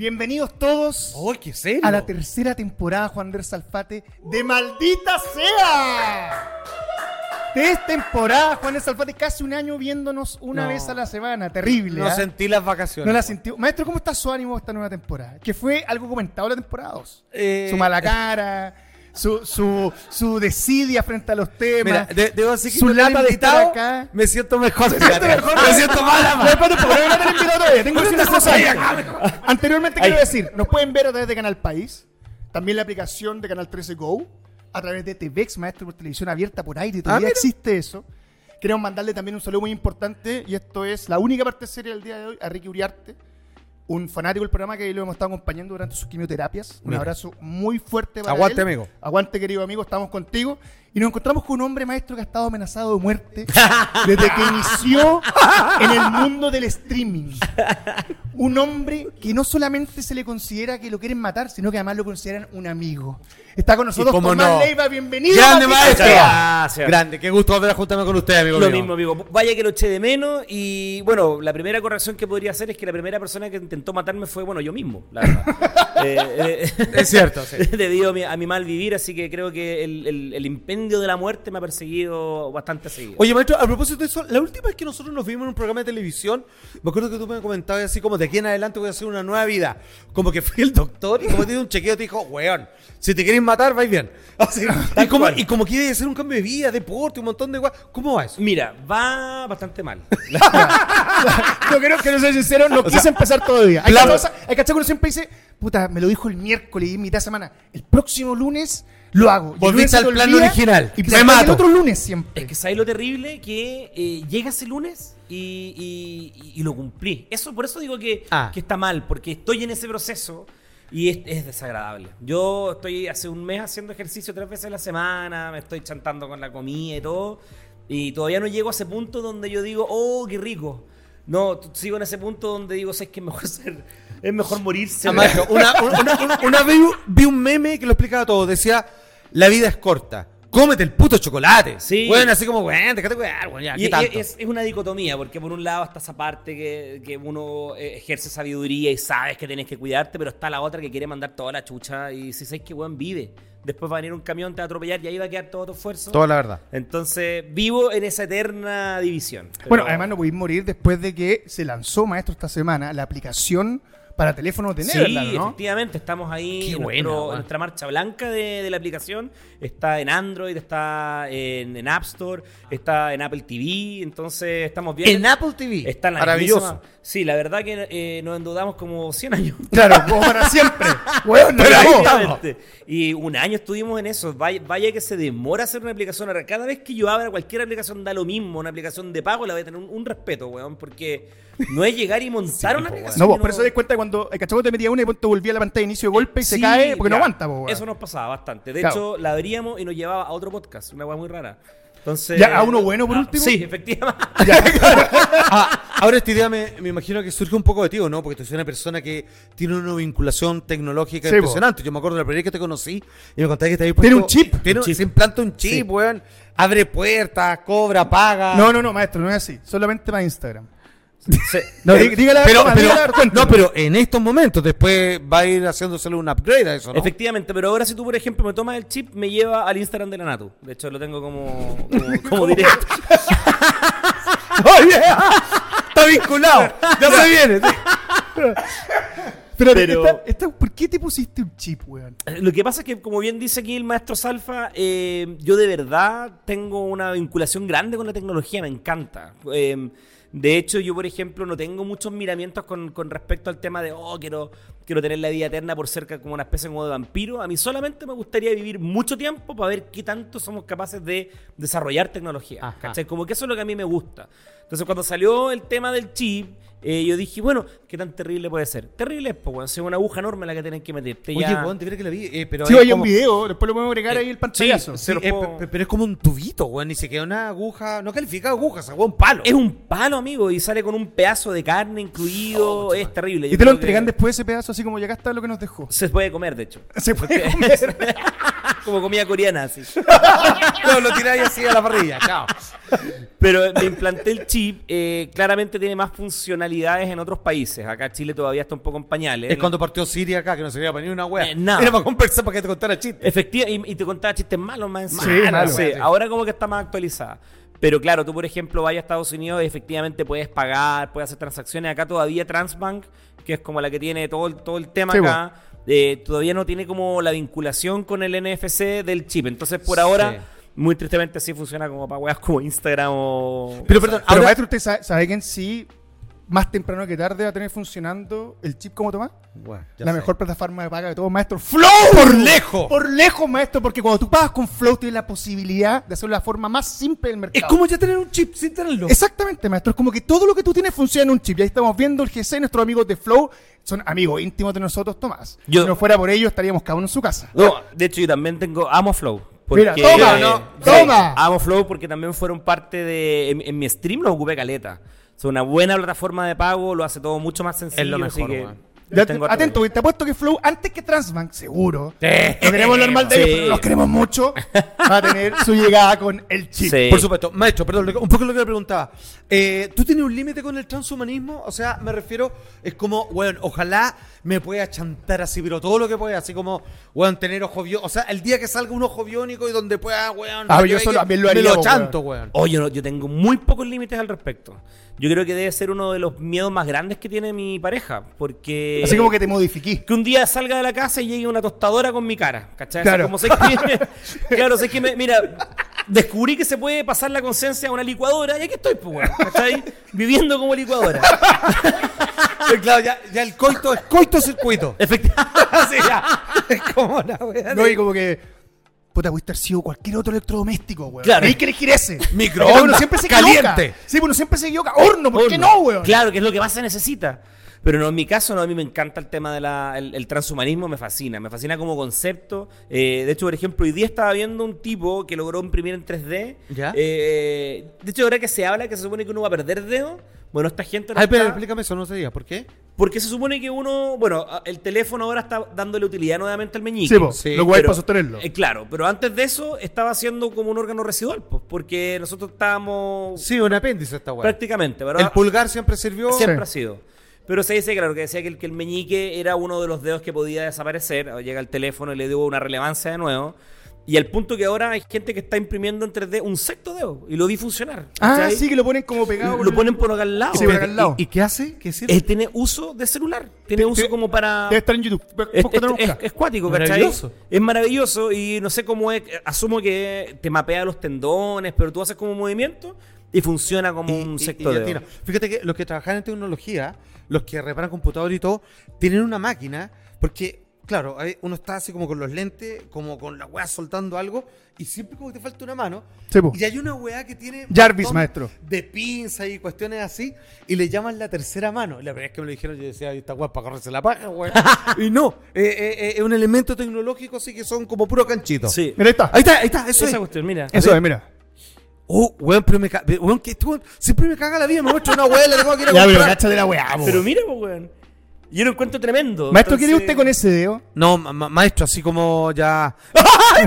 Bienvenidos todos ¡Ay, qué serio! a la tercera temporada, Juan Andrés Salfate, de Maldita Sea. Tres temporadas, Juan Andrés Salfate, casi un año viéndonos una No. vez a la semana. Terrible. No ¿ah? sentí las vacaciones. No la sintió. Maestro, ¿cómo está su ánimo esta nueva temporada? Que fue algo comentado en la temporada 2. Eh, Su mala cara, su, su, su desidia frente a los temas. Mira, de- debo decir que su lata de acá. Me siento mejor. ¿Se siente mejor? Me siento mala, No, espérate, porque no me han invitado todavía. Tengo una cosa. Anteriormente quiero decir, nos pueden ver a través de Canal País, también la aplicación de Canal 13 Go, a través de TVX, Maestro por Televisión Abierta por aire, todavía mira. existe eso. Queremos mandarle también un saludo muy importante, y esto es la única parte seria del día de hoy, a Ricky Uriarte, un fanático del programa que lo hemos estado acompañando durante sus quimioterapias. Un Mira. abrazo muy fuerte para Aguante, él. amigo. Aguante, querido amigo, estamos contigo. Y nos encontramos con un hombre maestro que ha estado amenazado de muerte desde que inició en el mundo del streaming. Un hombre que no solamente se le considera que lo quieren matar, sino que además lo consideran un amigo. Está con nosotros cómo Tomás no. Leiva, bienvenido. ¡Grande maestro! Gracias. Grande, qué gusto volver a juntarme con usted, amigo Lo mío. mismo, amigo. Vaya que lo eché de menos. Y bueno, la primera corrección que podría hacer es que la primera persona que intentó matarme fue, bueno, yo mismo, la verdad. Eh, eh, Es cierto, sí. Debido a mi, a mi mal vivir, así que creo que el, el- el impendio de la muerte me ha perseguido bastante seguido. Oye, maestro, a propósito de eso, la última vez que nosotros nos vimos en un programa de televisión, me acuerdo que tú me comentabas así como de aquí en adelante voy a hacer una nueva vida. Como que fui el doctor y como te dio un chequeo te dijo, weón, si te quieres matar, vais bien. Así, y, como, y como quiere hacer un cambio de vida, deporte, un montón de weas. ¿Cómo va eso? Mira, va bastante mal. No quiero, quiero ser sincero, no quise empezar todavía. Hay claro. que que que uno siempre dice, puta, me lo dijo el miércoles y mitad de semana. El próximo lunes lo hago. Volviste al te plan olvida original. Y Me mato. el otro lunes siempre. Es que sabes lo terrible que eh, llega ese lunes y, y- y lo cumplí. Eso, por eso digo que, Ah. que está mal, porque estoy en ese proceso y es, es desagradable. Yo estoy hace un mes haciendo ejercicio tres veces a la semana, me estoy chantando con la comida y todo, y todavía no llego a ese punto donde yo digo, oh, qué rico. No, sigo en ese punto donde digo, sé que es mejor ser, es mejor morirse. Ah, maestro, una, una, una- una vez vi un meme que lo explicaba todo. Decía, la vida es corta. Cómete el puto chocolate. Sí. Bueno, así como, weón, déjate cuidar, weón, ya, Y, ¿qué y tanto? es, es una dicotomía, porque por un lado está esa parte que, que uno eh, ejerce sabiduría y sabes que tienes que cuidarte, pero está la otra que quiere mandar toda la chucha y si sabes que weón vive. Después va a venir un camión, te va a atropellar y ahí va a quedar todo tu esfuerzo. Toda la verdad. Entonces vivo en esa eterna división. Pero- Bueno, además no podéis morir después de que se lanzó, maestro, esta semana la aplicación para teléfonos de Sí, efectivamente, estamos ahí Qué en, buena, nuestro- en nuestra marcha blanca de, de la aplicación. Está en Android, está en, en App Store, está en Apple TV, entonces estamos bien. En Apple TV. Está la Maravilloso. Sí, la verdad que eh, nos endeudamos como 100 años. Claro, como para siempre. Weón, no Pero ahí. Y un año estuvimos en eso. Vaya, vaya que se demora hacer una aplicación. Cada vez que yo abra cualquier aplicación da lo mismo. Una aplicación de pago la voy a tener un, un respeto, weón. Porque no es llegar y montar una aplicación. No, vos, que por eso te das cuenta cuando el cachorro te metía una y pronto volvía a la pantalla de inicio de golpe y se cae porque no aguanta, po, weón. Eso nos pasaba bastante. De Claro. hecho, la abríamos y nos llevaba a otro podcast. Una weá muy rara. Entonces, Ya, ¿a uno bueno por Ah, último? Sí, efectivamente. Ah, ahora esta idea me, me imagino que surge un poco de ti, ¿o ¿no? Porque tú eres una persona que tiene una vinculación tecnológica Sí, po. impresionante. Yo me acuerdo de la primera vez que te conocí y me contaste que te habías Tiene un chip. Tiene, Un chip. Se implanta un chip, Sí. weón. Abre puertas, cobra, paga. No, no, no, maestro, no es así. Solamente para Instagram. Se- No, dí- dígale a Pero, pero- no, pero en estos momentos después va a ir haciéndosele un upgrade a eso, ¿no? Efectivamente, pero ahora si tú, por ejemplo, me tomas el chip, me lleva al Instagram de la Natu. De hecho, lo tengo como, como, como directo. Oye, está vinculado. Ya se viene. Pero, Pero- esta- esta- ¿por qué te pusiste un chip, weón? Lo que pasa es que, como bien dice aquí el maestro Salfa, eh, yo de verdad tengo una vinculación grande con la tecnología, me encanta. Eh, de hecho, yo, por ejemplo, no tengo muchos miramientos con, con respecto al tema de, oh, quiero, quiero tener la vida eterna por cerca como una especie como de vampiro. A mí solamente me gustaría vivir mucho tiempo para ver qué tanto somos capaces de desarrollar tecnología. Como que eso es lo que a mí me gusta. Entonces, cuando salió el tema del chip, eh, yo dije, bueno, ¿qué tan terrible puede ser? Terrible es, pues, weón, si es una aguja enorme la que tenés que meterte. Oye, ya- weón, te que la vi. eh, pero Sí, hay un como- video, después lo podemos agregar ahí el pantallazo. Sí, Se lo eh, puedo- pe- pero es como un tubito, weón. Ni siquiera una aguja. No califica aguja, esa weón, un palo. Es un palo, amigo, y sale con un pedazo de carne incluido. Oh, es terrible. Y Yo te lo que entregan después ese pedazo así como ya acá está lo que nos dejó. Se puede comer, de hecho. Se puede comer. como comida coreana, así. No, lo tiráis así a la parrilla, chao. Pero me implanté el chip, eh, claramente tiene más funcionalidades en otros países. Acá Chile todavía está un poco en pañales. Es cuando partió Siria acá, que no servía para ni una wea. Eh, no. Era para conversar para que te contara chistes. Efectivamente, y, y te contaba chistes malos más encima. Sí, no malo. sé, Sí. Ahora como que está más actualizada. Pero claro, tú por ejemplo vayas a Estados Unidos y efectivamente puedes pagar, puedes hacer transacciones. Acá todavía Transbank, que es como la que tiene todo el, todo el tema Sí, acá, eh, todavía no tiene como la vinculación con el NFC del chip. Entonces por ahora, muy tristemente sí funciona como para weas como Instagram o... Pero perdón, Pero ahora... maestro, ¿usted sabe, sabe que en sí, más temprano que tarde, va a tener funcionando el chip como Tomás? Bueno, La sé. mejor plataforma de paga de todos, maestro. ¡Flow! Por lejos. Por lejos, maestro, porque cuando tú pagas con Flow tienes la posibilidad de hacerlo de la forma más simple del Es mercado. como ya tener un chip sin tenerlo. Exactamente, maestro. Es como que todo lo que tú tienes funciona en un chip. Y ahí estamos viendo el G6, nuestros amigos de Flow. Son amigos íntimos de nosotros, Tomás. Yo- si no fuera por ellos, estaríamos cada uno en su casa. No, de hecho yo también tengo, amo Flow. Mira, toma, no, toma. amo Flow porque también fueron parte de. En, en mi stream los ocupé caleta. Es una buena plataforma de pago, lo hace todo mucho más sencillo. Es lo así mejor, que weón. Ya, atento, te apuesto que Flow, antes que Transbank, seguro. Sí. No queremos hablar mal de ellos, Sí. pero los queremos mucho. Va a tener su llegada con el chip. Sí. Por supuesto. Maestro, perdón, lo que- un poco lo que le preguntaba. Eh, ¿Tú tienes un límite con el transhumanismo? O sea, me refiero, es como, bueno, ojalá me pueda chantar así, pero todo lo que pueda, así como, weón, tener ojo biónico. O sea, el día que salga un ojo biónico y donde pueda, weón, Ah, yo eso que- también lo me haría, lo chanto, weón. Oh, yo, no- yo tengo muy pocos límites al respecto. Yo creo que debe ser uno de los miedos más grandes que tiene mi pareja. Porque. Así como que te modifiqué. que un día salga de la casa y llegue una tostadora con mi cara. ¿Cachai? Claro. Como sé que, claro, sé que me- mira, descubrí que se puede pasar la conciencia a una licuadora y aquí estoy, pues, weón, ¿cachai? Viviendo como licuadora. Sí, claro, ya, ya el coito es coito circuito. Efectivamente. Así ya. Es como la weá. No, y como que. Puta, pudiste haber sido cualquier otro electrodoméstico, weón. Claro. Hay que elegir ese. Microondas, uno siempre se caliente. equivoca. Sí, uno siempre se equivoca. Horno, ¿por qué no, weón? Claro, que es lo que más se necesita. Pero no, en mi caso, no, a mí me encanta el tema del el, el transhumanismo, me fascina, me fascina como concepto. Eh, de hecho, por ejemplo, hoy día estaba viendo un tipo que logró imprimir en 3D. ¿Ya? Eh, de hecho, ahora que se habla que se supone que uno va a perder dedo, bueno, esta gente... lo Ay, pero está- explícame eso, no sé diga, ¿por qué? Porque se supone que uno, bueno, a- el teléfono ahora está dándole utilidad nuevamente al meñique. Sí, po, Sí, lo Pero- para sostenerlo. eh, claro, pero antes de eso estaba siendo como un órgano residual, pues, porque nosotros estábamos Sí, un apéndice esta weá. prácticamente, pero El pulgar siempre sirvió. siempre Sí. ha sido. Pero se dice, claro, que decía que el, que el meñique era uno de los dedos que podía desaparecer. Llega el teléfono y le dio una relevancia de nuevo. Y al punto que ahora hay gente que está imprimiendo en 3D un sexto dedo y lo vi funcionar. Ah, ¿cachai? sí, que lo ponen como pegado. Lo el- ponen por acá al lado. Sí, por acá al lado. ¿Y, y qué hace? ¿Qué sirve? Eh, tiene uso de celular. Tiene uso como para. Debe estar en YouTube. Es, Búscate es- cuático, ¿cachai? Maravilloso. Es maravilloso y no sé cómo es. Asumo que te mapea los tendones, pero tú haces como un movimiento y funciona como Y- un sector de. Fíjate que los que trabajan en tecnología, los que reparan computador y todo, tienen una máquina, porque, claro, uno está así como con los lentes, como con la weá soltando algo, y siempre como que te falta una mano. Sí, y hay una weá que tiene. Jarvis, maestro. De pinza y cuestiones así, y le llaman la tercera mano. La primera vez que me lo dijeron, yo decía, "Ay, esta weá es para correrse la paja, weá. y no, eh, eh, eh, es un elemento tecnológico, así que son como puro canchitos. Sí. Mira, ahí está. Ahí está, ahí está, eso Esa es. cuestión, mira. Eso es, mira. Oh, weón, pero me caga. Weón, que este weón siempre me caga la vida. Me muestra una weá, le tengo que ir a Ya, pero comprar. cacha de la weá, po. Pero mira, pues, weón. Yo lo encuentro tremendo. Maestro, ¿qué Entonces- usted con ese dedo? No, ma- ma- maestro, así como ya.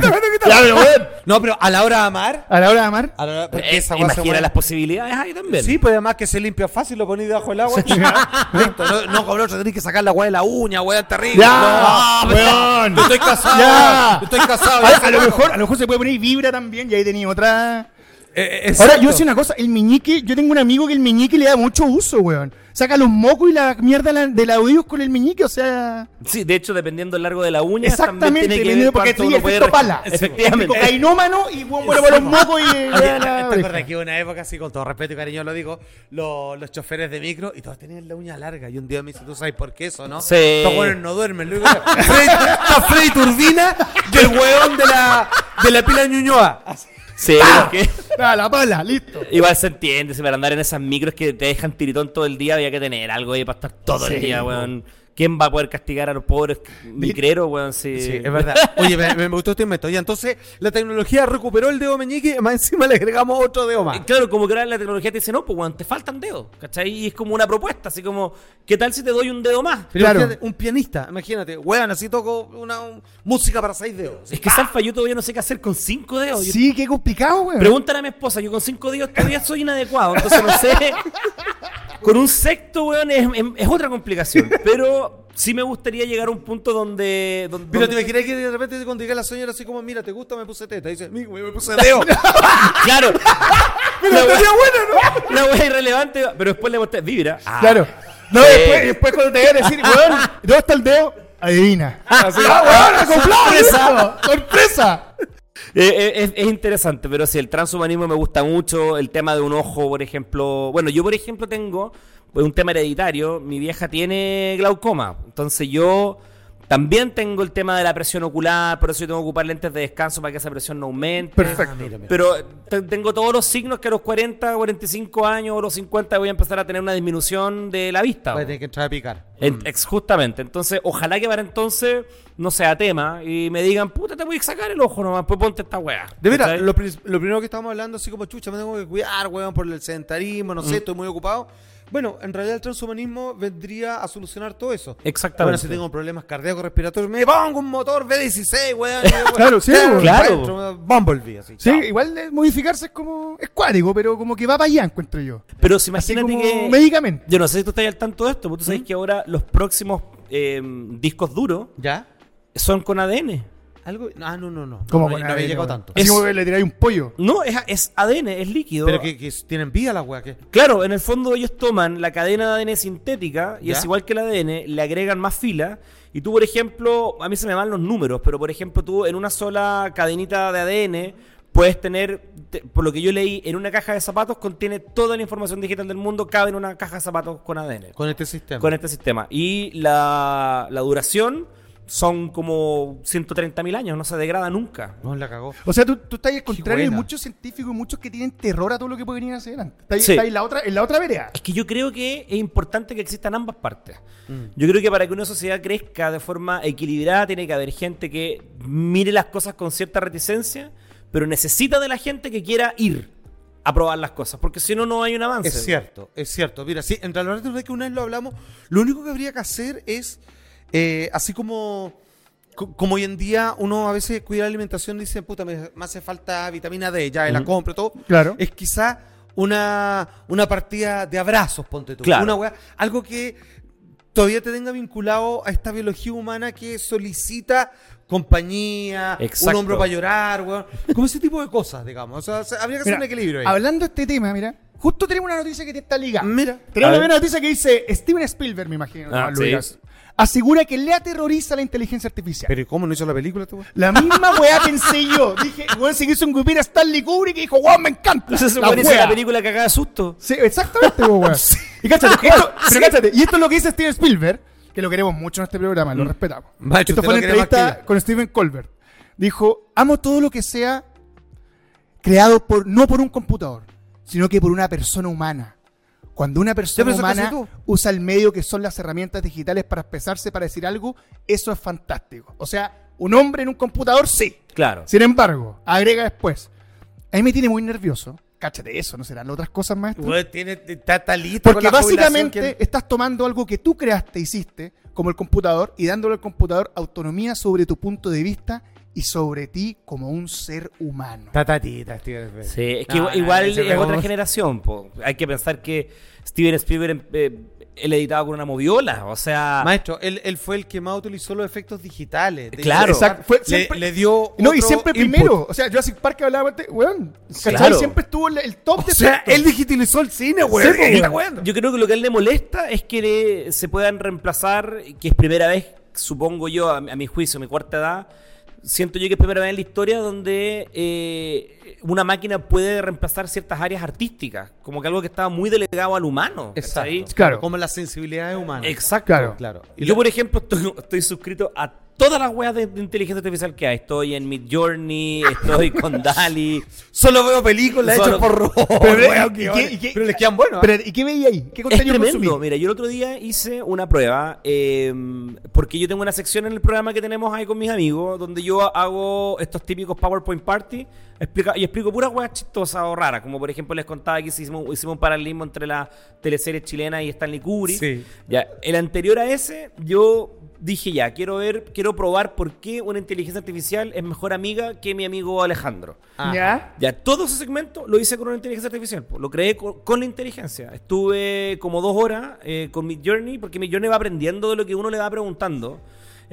Ya, pero weón. No, pero a la hora de amar. A la hora de amar. A la hora, porque Eh, esa weá se imagina las posibilidades ahí también. Sí, pues además que se limpia fácil, lo ponéis debajo del agua. Listo, no, no como el otro, tenés que sacar la weá de la uña, weá terrible. Ya, No, weón. Yo estoy casado. Ya. Yo estoy casado. A, ya a lo mejor, a lo mejor se puede poner vibra también y ahí tenía otra. Eh, eh, Ahora, yo sé una cosa, el meñique, yo tengo un amigo que el meñique le da mucho uso, weón. Saca los mocos y la mierda de la- de la oídos con el meñique, o sea. Sí, de hecho, dependiendo del largo de la uña, Exactamente, también tiene que porque uno puede efecto re- pala. Efectivamente. Cocainómano y weón, bueno para los mocos y. ¿Te acuerdas que hubo una época así, con todo respeto y cariño lo digo, los, los choferes de micro y todos tenían la uña larga? Y un día me dice, ¿tú sabes por qué eso, no? Sí. Estos hueones no duermen. Luego, Freddy, está Freddy Turbina y el hueón de la, de la pila Ñuñoa. Así. Sí, porque Ah, la pala, listo. igual se entiende, si para andar en esas micros que te dejan tiritón todo el día, había que tener algo ahí para estar todo Sí, el día, weón, ¿quién va a poder castigar a los pobres micreros, weón? Si... Sí, es verdad. Oye, me, me gustó este invento. Y entonces la tecnología recuperó el dedo meñique, más encima le agregamos otro dedo más. Eh, Claro, como que ahora la tecnología te dice, no, pues weón, te faltan dedos, ¿cachai? Y es como una propuesta, así como, ¿qué tal si te doy un dedo más? Pero Claro. imagínate, un pianista, imagínate, weón, así toco una un- música para seis dedos. Es que Salfa, yo todavía no sé qué hacer con cinco dedos. Yo- Sí, qué complicado, weón. Pregúntale a mi esposa, yo con cinco dedos todavía soy inadecuado, entonces no sé. Con un sexto, weón, es, es- es otra complicación. Pero sí me gustaría llegar a un punto donde. donde Pero te donde- imaginas que de repente cuando llega la señora así como, mira, ¿te gusta? Me puse teta. Y dice, "Mi, me puse dedo. Claro. Pero La bueno, ¿no? La wea irrelevante, pero después le mostré, vibra. Ah, Claro. No, Sí. después, después cuando te vayan a decir, weón, ¿dónde está el dedo? Adivina. Ah, weón, acoplado, sorpresa. ¡Sorpresa! Eh, eh, es, es interesante, pero sí, el transhumanismo me gusta mucho. El tema de un ojo, por ejemplo. Bueno, yo, por ejemplo, tengo pues, un tema hereditario. Mi vieja tiene glaucoma. Entonces, yo también tengo el tema de la presión ocular. Por eso yo tengo que ocupar lentes de descanso para que esa presión no aumente. Perfecto. mira, mira. Pero te- tengo todos los signos que a los 40, 45 años o los 50 voy a empezar a tener una disminución de la vista. Voy a tener que entrar a picar. En- ex- justamente. Entonces, ojalá que para entonces no sea tema y me digan, puta, te voy a sacar el ojo nomás, pues ponte esta weá. De veras, lo, pri- lo primero que estábamos hablando, así como chucha, me tengo que cuidar, weón, por el sedentarismo, no sé, estoy muy ocupado. Bueno, en realidad el transhumanismo vendría a solucionar todo eso. Exactamente. Bueno, si tengo problemas cardíacos respiratorios, me pongo un motor B16, weón. Claro, sí, claro, Bumblebee, así. Sí, chao. igual de modificarse es como. Es cuático, pero como que va para allá, encuentro yo. Pero si Así imagínate como que. médicamente. Yo no sé si tú estás al tanto de esto, porque tú sabes que ahora los próximos eh, discos duros ¿Ya? son con ADN. ¿Algo? Ah, no, no, no. Como no, había llegado tanto. Es- como le tiráis un pollo. No, es, es ADN, es líquido. Pero que, que tienen vida las weas. Claro, en el fondo ellos toman la cadena de ADN sintética y ¿Ya? es igual que el ADN, le agregan más filas. Y tú, por ejemplo, a mí se me van los números, pero por ejemplo, tú en una sola cadenita de ADN puedes tener, te- por lo que yo leí, en una caja de zapatos contiene toda la información digital del mundo, cabe en una caja de zapatos con ADN. Con este sistema. con este sistema. Y la, la duración son como 130.000 años, no se degrada nunca. No, la cagó. O sea, tú, tú estás al contrario de muchos científicos y muchos que tienen terror a todo lo que puede venir hacia adelante. Estás, Sí. estás en, la otra, en la otra vereda. Es que yo creo que es importante que existan ambas partes. Mm. Yo creo que para que una sociedad crezca de forma equilibrada tiene que haber gente que mire las cosas con cierta reticencia, pero necesita de la gente que quiera ir a probar las cosas, porque si no, no hay un avance. Es cierto, es cierto. Mira, sí, en realidad de que una vez lo hablamos, lo único que habría que hacer es, eh, así como, co- como hoy en día uno a veces cuida la alimentación y dice, puta, me, me hace falta vitamina D, ya la compro todo. Claro. Es quizá una, una partida de abrazos, ponte tú. Claro. Una wea- algo que todavía te tenga vinculado a esta biología humana que solicita compañía, un hombro para llorar, weón. Como ese tipo de cosas, digamos. O sea, habría que hacer un equilibrio ahí. Hablando de este tema, mira, justo tenemos una noticia que te está ligada. Mira. Tenemos una noticia que dice Steven Spielberg, me imagino. Ah, sí. Asegura que le aterroriza la inteligencia artificial. Pero ¿y cómo no hizo la película este weón? La misma weá pensé yo. Dije, weón, se quiso engupir a Stanley Kubrick y dijo, weón, me encanta. Entonces la wea. la película que haga susto. Sí, exactamente, weón. Y cáchate, esto, pero cáchate, y esto es lo que dice Steven Spielberg, que lo queremos mucho en este programa, lo respetamos. Macho, esto fue una entrevista con Steven Colbert. Dijo, amo todo lo que sea creado por no por un computador, sino que por una persona humana. Cuando una persona humana usa el medio que son las herramientas digitales para expresarse, para decir algo, eso es fantástico. O sea, un hombre en un computador, sí. Claro. Sin embargo, agrega después. A mí me tiene muy nervioso. Cáchate eso, ¿no serán otras cosas, maestro? Weón, tiene, está, listo Porque con la jubilación básicamente que- estás tomando algo que tú creaste, hiciste, como el computador, y dándole al computador autonomía sobre tu punto de vista y sobre ti como un ser humano. Está tatita, Steven Spielberg. Sí, es que No, igual, no, es otra generación. po. Hay que pensar que Steven Spielberg eh, él editaba con una moviola. O sea, Maestro, él, él fue el que más utilizó los efectos digitales. De- Claro. Exacto. Fue Le, siempre- le dio. no, y siempre input. primero. O sea, Jurassic Park hablaba de, weón. Claro. Siempre estuvo en el top O de sea, efectos. él digitalizó el cine, güey. Sí, weón. yo creo que lo que a él le molesta es que le- se puedan reemplazar, que es primera vez, supongo yo, a, a mi juicio, a mi cuarta edad, siento yo que es primera vez en la historia donde eh, una máquina puede reemplazar ciertas áreas artísticas, como que algo que estaba muy delegado al humano. ¿cachai? Exacto. Claro. Como las sensibilidades humanas. Exacto. Claro. Claro. Y yo, por ejemplo, estoy, estoy suscrito a todas las weas de, de inteligencia artificial que hay. Estoy en Mid Journey, estoy con Dali. Solo veo películas Solo- hechas por robots. Pero, weón, ¿y que- qué- y qué- pero les quedan buenos. ¿eh? Pero, ¿y qué veía ahí? ¿Qué Es contenido tremendo. consumí? Mira, yo el otro día hice una prueba eh, porque yo tengo una sección en el programa que tenemos ahí con mis amigos donde yo hago estos típicos PowerPoint Party explica, y explico puras weas chistosas o raras. Como por ejemplo les contaba que hicimos, hicimos un paralelismo entre la teleserie chilena y Stanley Kubrick. Sí. Ya, el anterior a ese, yo dije ya, quiero ver, quiero probar por qué una inteligencia artificial es mejor amiga que mi amigo Alejandro. Ah. ¿Ya? Ya, todo ese segmento lo hice con una inteligencia artificial. Lo creé con, con la inteligencia. Estuve como dos horas eh, con mi Journey, porque mi Journey va aprendiendo de lo que uno le va preguntando.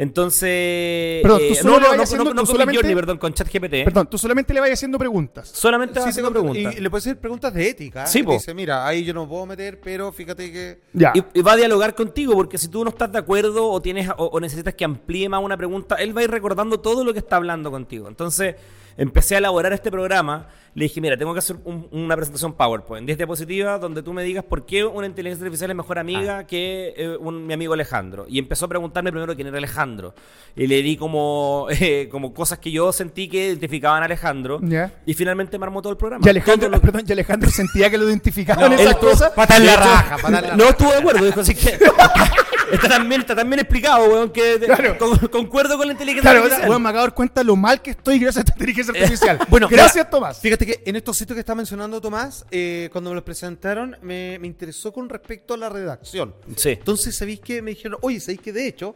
Entonces. Perdón, tú eh, no, no, vas no, haciendo- no, no tú con solamente- Midjourney, perdón, con ChatGPT. Perdón, tú solamente le vas haciendo preguntas. Solamente Sí, haciendo preguntas. Y le puedes hacer preguntas de ética. Sí, ¿eh? po. Dice, mira, ahí yo no puedo meter, pero fíjate que. Ya. Y, y va a dialogar contigo, porque si tú no estás de acuerdo o tienes o, o necesitas que amplíe más una pregunta, él va a ir recordando todo lo que está hablando contigo. Entonces, empecé a elaborar este programa. Le dije, mira, tengo que hacer un- una presentación PowerPoint, 10 diapositivas, donde tú me digas por qué una inteligencia artificial es mejor amiga que eh, un- mi amigo Alejandro. Y empezó a preguntarme primero quién era Alejandro. Y le di como, eh, como cosas que yo sentí que identificaban a Alejandro. Ya. Y finalmente me armó todo el programa. Y Alejandro, lo- perdón, y Alejandro sentía que lo identificaban No, esas cosas. La raja, No estuvo de acuerdo, dijo así que. está, también, está también explicado, weón, que Claro. con- concuerdo con la inteligencia Claro, artificial. weón, me acabo de dar cuenta lo mal que estoy gracias a esta inteligencia artificial. Bueno, gracias, mira, Tomás. Fíjate que en estos sitios que está mencionando Tomás, eh, cuando me los presentaron, me, me interesó con respecto a la redacción. Sí. Entonces, ¿sabéis qué? Me dijeron, oye, ¿sabéis que de hecho,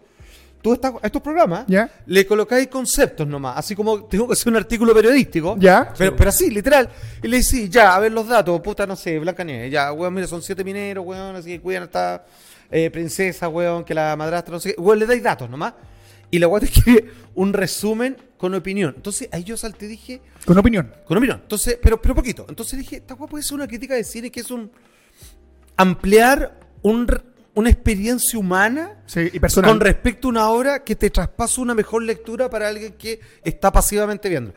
tú estás, a estos programas Ya. le colocáis conceptos nomás, así como tengo que hacer un artículo periodístico. Ya. Pero, pero así, literal. Y le decís, ya, a ver los datos, puta, no sé, Blanca Nieves, ya, weón, mira, son siete mineros, weón, así que cuidan a esta eh, princesa, weón, que la madrastra, no sé qué. Weón, le dais datos nomás. Y la weón te escribe un resumen con opinión. Entonces, ahí yo salté y dije, Con opinión. con opinión. Entonces, pero, pero poquito. Entonces dije, esta weá puede ser una crítica de cine que es un ampliar un una experiencia humana Sí, y personal. con respecto a una obra que te traspasa una mejor lectura para alguien que está pasivamente viendo.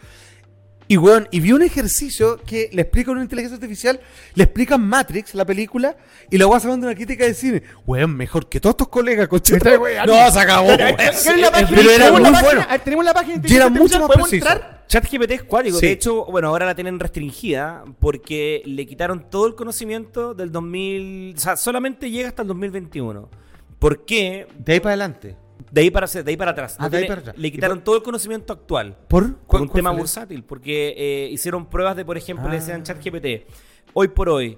Y weón, y vi un ejercicio que le explica a una inteligencia artificial, le explican Matrix, la película, y la voy sacando una crítica de cine. Weón, mejor que todos estos colegas, weando. No, se acabó. weón. ¿Quieres la página? Pero era ¿Tenemos muy la página? bueno. A ver, Tenemos la página de Y era inteligencia mucho artificial, más ¿podemos preciso. entrar? ChatGPT es cuático. Sí. De hecho, bueno, ahora la tienen restringida porque le quitaron todo el conocimiento del 2000. O sea, solamente llega hasta el 2021. ¿Por qué? De ahí para adelante. De ahí para, de ahí para atrás. Ah, No de ahí tiene- para atrás. Le ¿Y quitaron por- todo el conocimiento actual. ¿Por? Por ¿Cuál- un tema bursátil, porque eh, hicieron pruebas de, por ejemplo, le Ah. decían ChatGPT, hoy por hoy,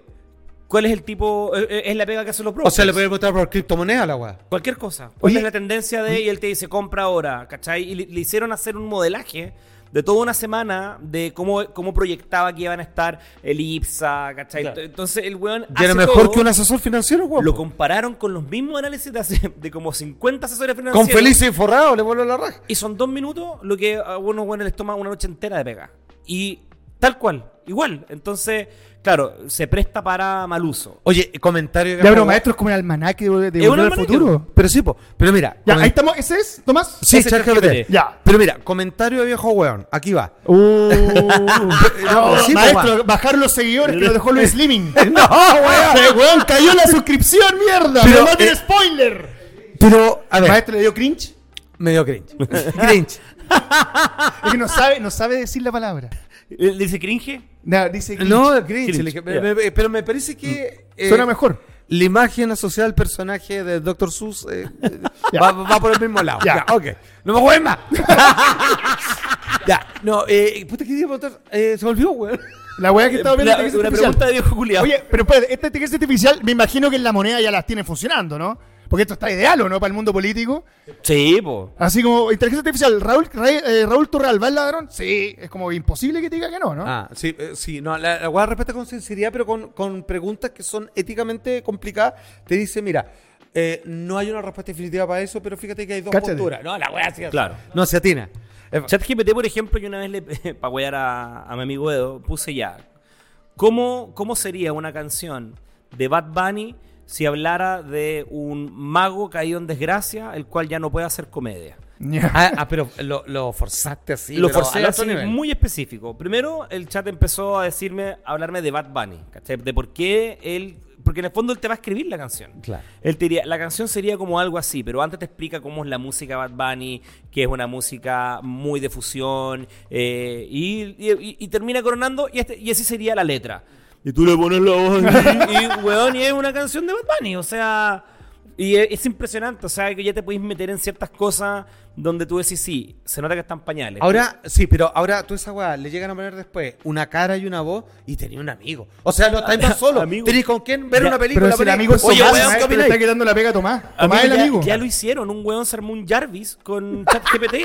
¿cuál es el tipo, eh, eh, es la pega que hacen los brokers? O sea, le puede votar por criptomoneda la weá. Cualquier cosa. ¿Cuál Oye. es la tendencia de? Y él te dice, compra ahora, ¿cachai? Y le, le hicieron hacer un modelaje de toda una semana de cómo, cómo proyectaba que iban a estar el IPSA, ¿cachai? Claro. Entonces el weón Y era mejor todo, que un asesor financiero, weón. Lo compararon con los mismos análisis de, hace- de como 50 asesores Con financieros. feliz y forrado, le vuelvo la raja. Y son dos minutos lo que a unos buenos les toma una noche entera de pega. Y tal cual, igual. Entonces, claro, se presta para mal uso. Oye, comentario de Ya, pero maestro, es como el almanaque de, de Volver al futuro. Pero sí, po. Pero mira. Ya, ahí estamos. ¿Ese es, Tomás? Sí, Ese es ChatGPT. Ya. Pero mira, comentario de viejo weón. Aquí va. Uh, No, sí, maestro, papá. bajar los seguidores que lo dejó Luis Slimming. No, weón. Eh, weón, cayó la suscripción, mierda. Pero, Pero no tiene eh, spoiler. Pero, a ver, Maestro le dio cringe. me dio cringe. cringe. Es que no sabe, no sabe decir la palabra. ¿Le dice cringe? No, dice cringe. No, cringe. Cringe, le dije, ya. pero, me, pero me parece que. eh, Suena mejor. La imagen asociada al personaje de Dr. Seuss eh, va, va por el mismo lado. Ya. Ok. No me jueguen más. ya, no, eh, puta, ¿qué? Eh, se me olvidó, weón. La weá que estaba viendo. La- una artificial. pregunta de viejo culiado. Oye, pero espérate, esta inteligencia artificial, me imagino que en la moneda ya las tienen funcionando, ¿no? Porque esto está ideal, ¿o no? Para el mundo político. Sí, po. Así como, inteligencia artificial, Raúl, Ra- eh, Raúl Torral, ¿va el ladrón? Sí, es como imposible que te diga que no, ¿no? Ah, sí, eh, sí, no, la, la weá respuesta con sinceridad, pero con, con preguntas que son éticamente complicadas. Te dice, mira, eh, no hay una respuesta definitiva para eso, pero fíjate que hay dos Cáchate. posturas. No, la weá sí. Claro. No se atina. ChatGPT, por ejemplo, yo una vez le, para huear a, a mi amigo Edo, puse ya, ¿cómo, ¿cómo sería una canción de Bad Bunny si hablara de un mago caído en desgracia, el cual ya no puede hacer comedia? Ah, ah, pero lo, lo forzaste así. Lo forcé así, nivel. muy específico. Primero, el chat empezó a decirme, a hablarme de Bad Bunny, ¿cachai? De por qué él... porque en el fondo él te va a escribir la canción. Claro. Él te diría, la canción sería como algo así, pero antes te explica cómo es la música Bad Bunny, que es una música muy de fusión, eh, y, y- y termina coronando, y, este- y así sería la letra. Y tú le pones la voz así, y, weón, y es una canción de Bad Bunny, o sea... Y es, es impresionante, o sea, que ya te podéis meter en ciertas cosas donde tú decís, sí, se nota que están pañales. Ahora, sí, pero ahora tú esa weá le llegan a poner después una cara y una voz y tenía un amigo. O sea, no estáis más solo. Amigo. Tenéis con quién ver Ya, una película. Pero si el amigo es Oye, Tomás, weón, está quitando la pega a Tomás. Amigo, Tomás es el ya, amigo. ya lo hicieron, un weón se armó un Jarvis con ChatGPT.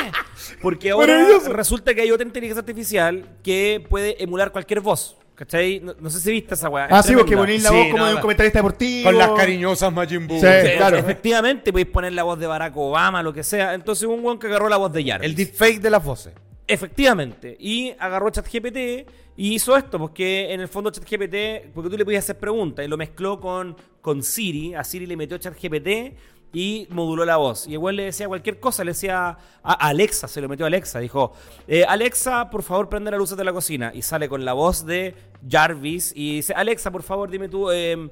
Porque ahora resulta que hay otra inteligencia artificial que puede emular cualquier voz. ¿Cachai? No, no sé si viste esa weá. Ah, es sí, porque ponéis la Sí, voz como no, de un comentarista deportivo. Con las cariñosas Majin Buu. Sí. Sí, claro. Efectivamente, podéis poner la voz de Barack Obama, lo que sea. Entonces, un weón que agarró la voz de Jarvis. El deepfake de las voces. Efectivamente. Y agarró ChatGPT y hizo esto, porque en el fondo ChatGPT, porque tú le podías hacer preguntas y lo mezcló con, con Siri. A Siri le metió ChatGPT y moduló la voz. Y igual le decía cualquier cosa, le decía a Alexa, se lo metió a Alexa. Dijo, eh, Alexa, por favor, prende las luces de la cocina. Y sale con la voz de Jarvis y dice, Alexa, por favor, dime tú... eh,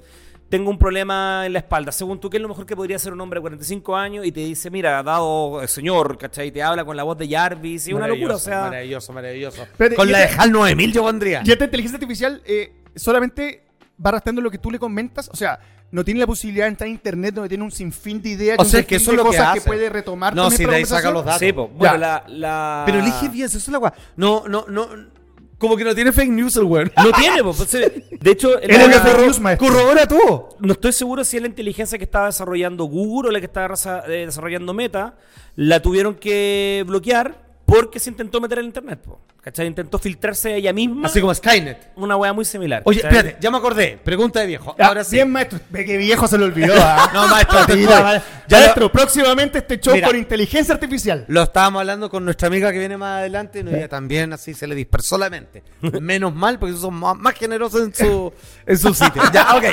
tengo un problema en la espalda. Según tú, ¿qué es lo mejor que podría ser un hombre de 45 años? Y te dice, mira, dado eh, señor, ¿cachai? Te habla con la voz de Jarvis. Y una locura, o sea... Maravilloso, maravilloso. Con y la de HAL 9000 yo pondría. Y esta inteligencia artificial eh, solamente va arrastrando lo que tú le comentas. O sea, no tiene la posibilidad de entrar a internet donde tiene un sinfín de ideas. O sea, que eso es lo que cosas que, hace. puede retomar. No, si de ahí saca los datos. Sí, po. bueno, Ya. la, la- Pero elige bien, eso es la weá. No, no, no. Como que no tiene fake news el weón. No tiene, po, pues, De hecho, la- el fake news, maestro. Corrobora tú. no estoy seguro si es la inteligencia que estaba desarrollando Google o la que estaba eh, desarrollando Meta. La tuvieron que bloquear porque se intentó meter en internet. Po, ¿Cachai? Intentó filtrarse ella misma. Así como Skynet. Una wea muy similar. Oye, ¿cachai? espérate, ya me acordé. Pregunta de viejo. Ya, Ahora sí. Bien, maestro. Ve que viejo se lo olvidó. ¿ah? No, maestro, te ya, maestro, próximamente este show Mira. con inteligencia artificial. Lo estábamos hablando con nuestra amiga que viene más adelante y ella también así se le dispersó la mente. Menos mal porque son más, más generosos en su, en su sitio. Ya, ok.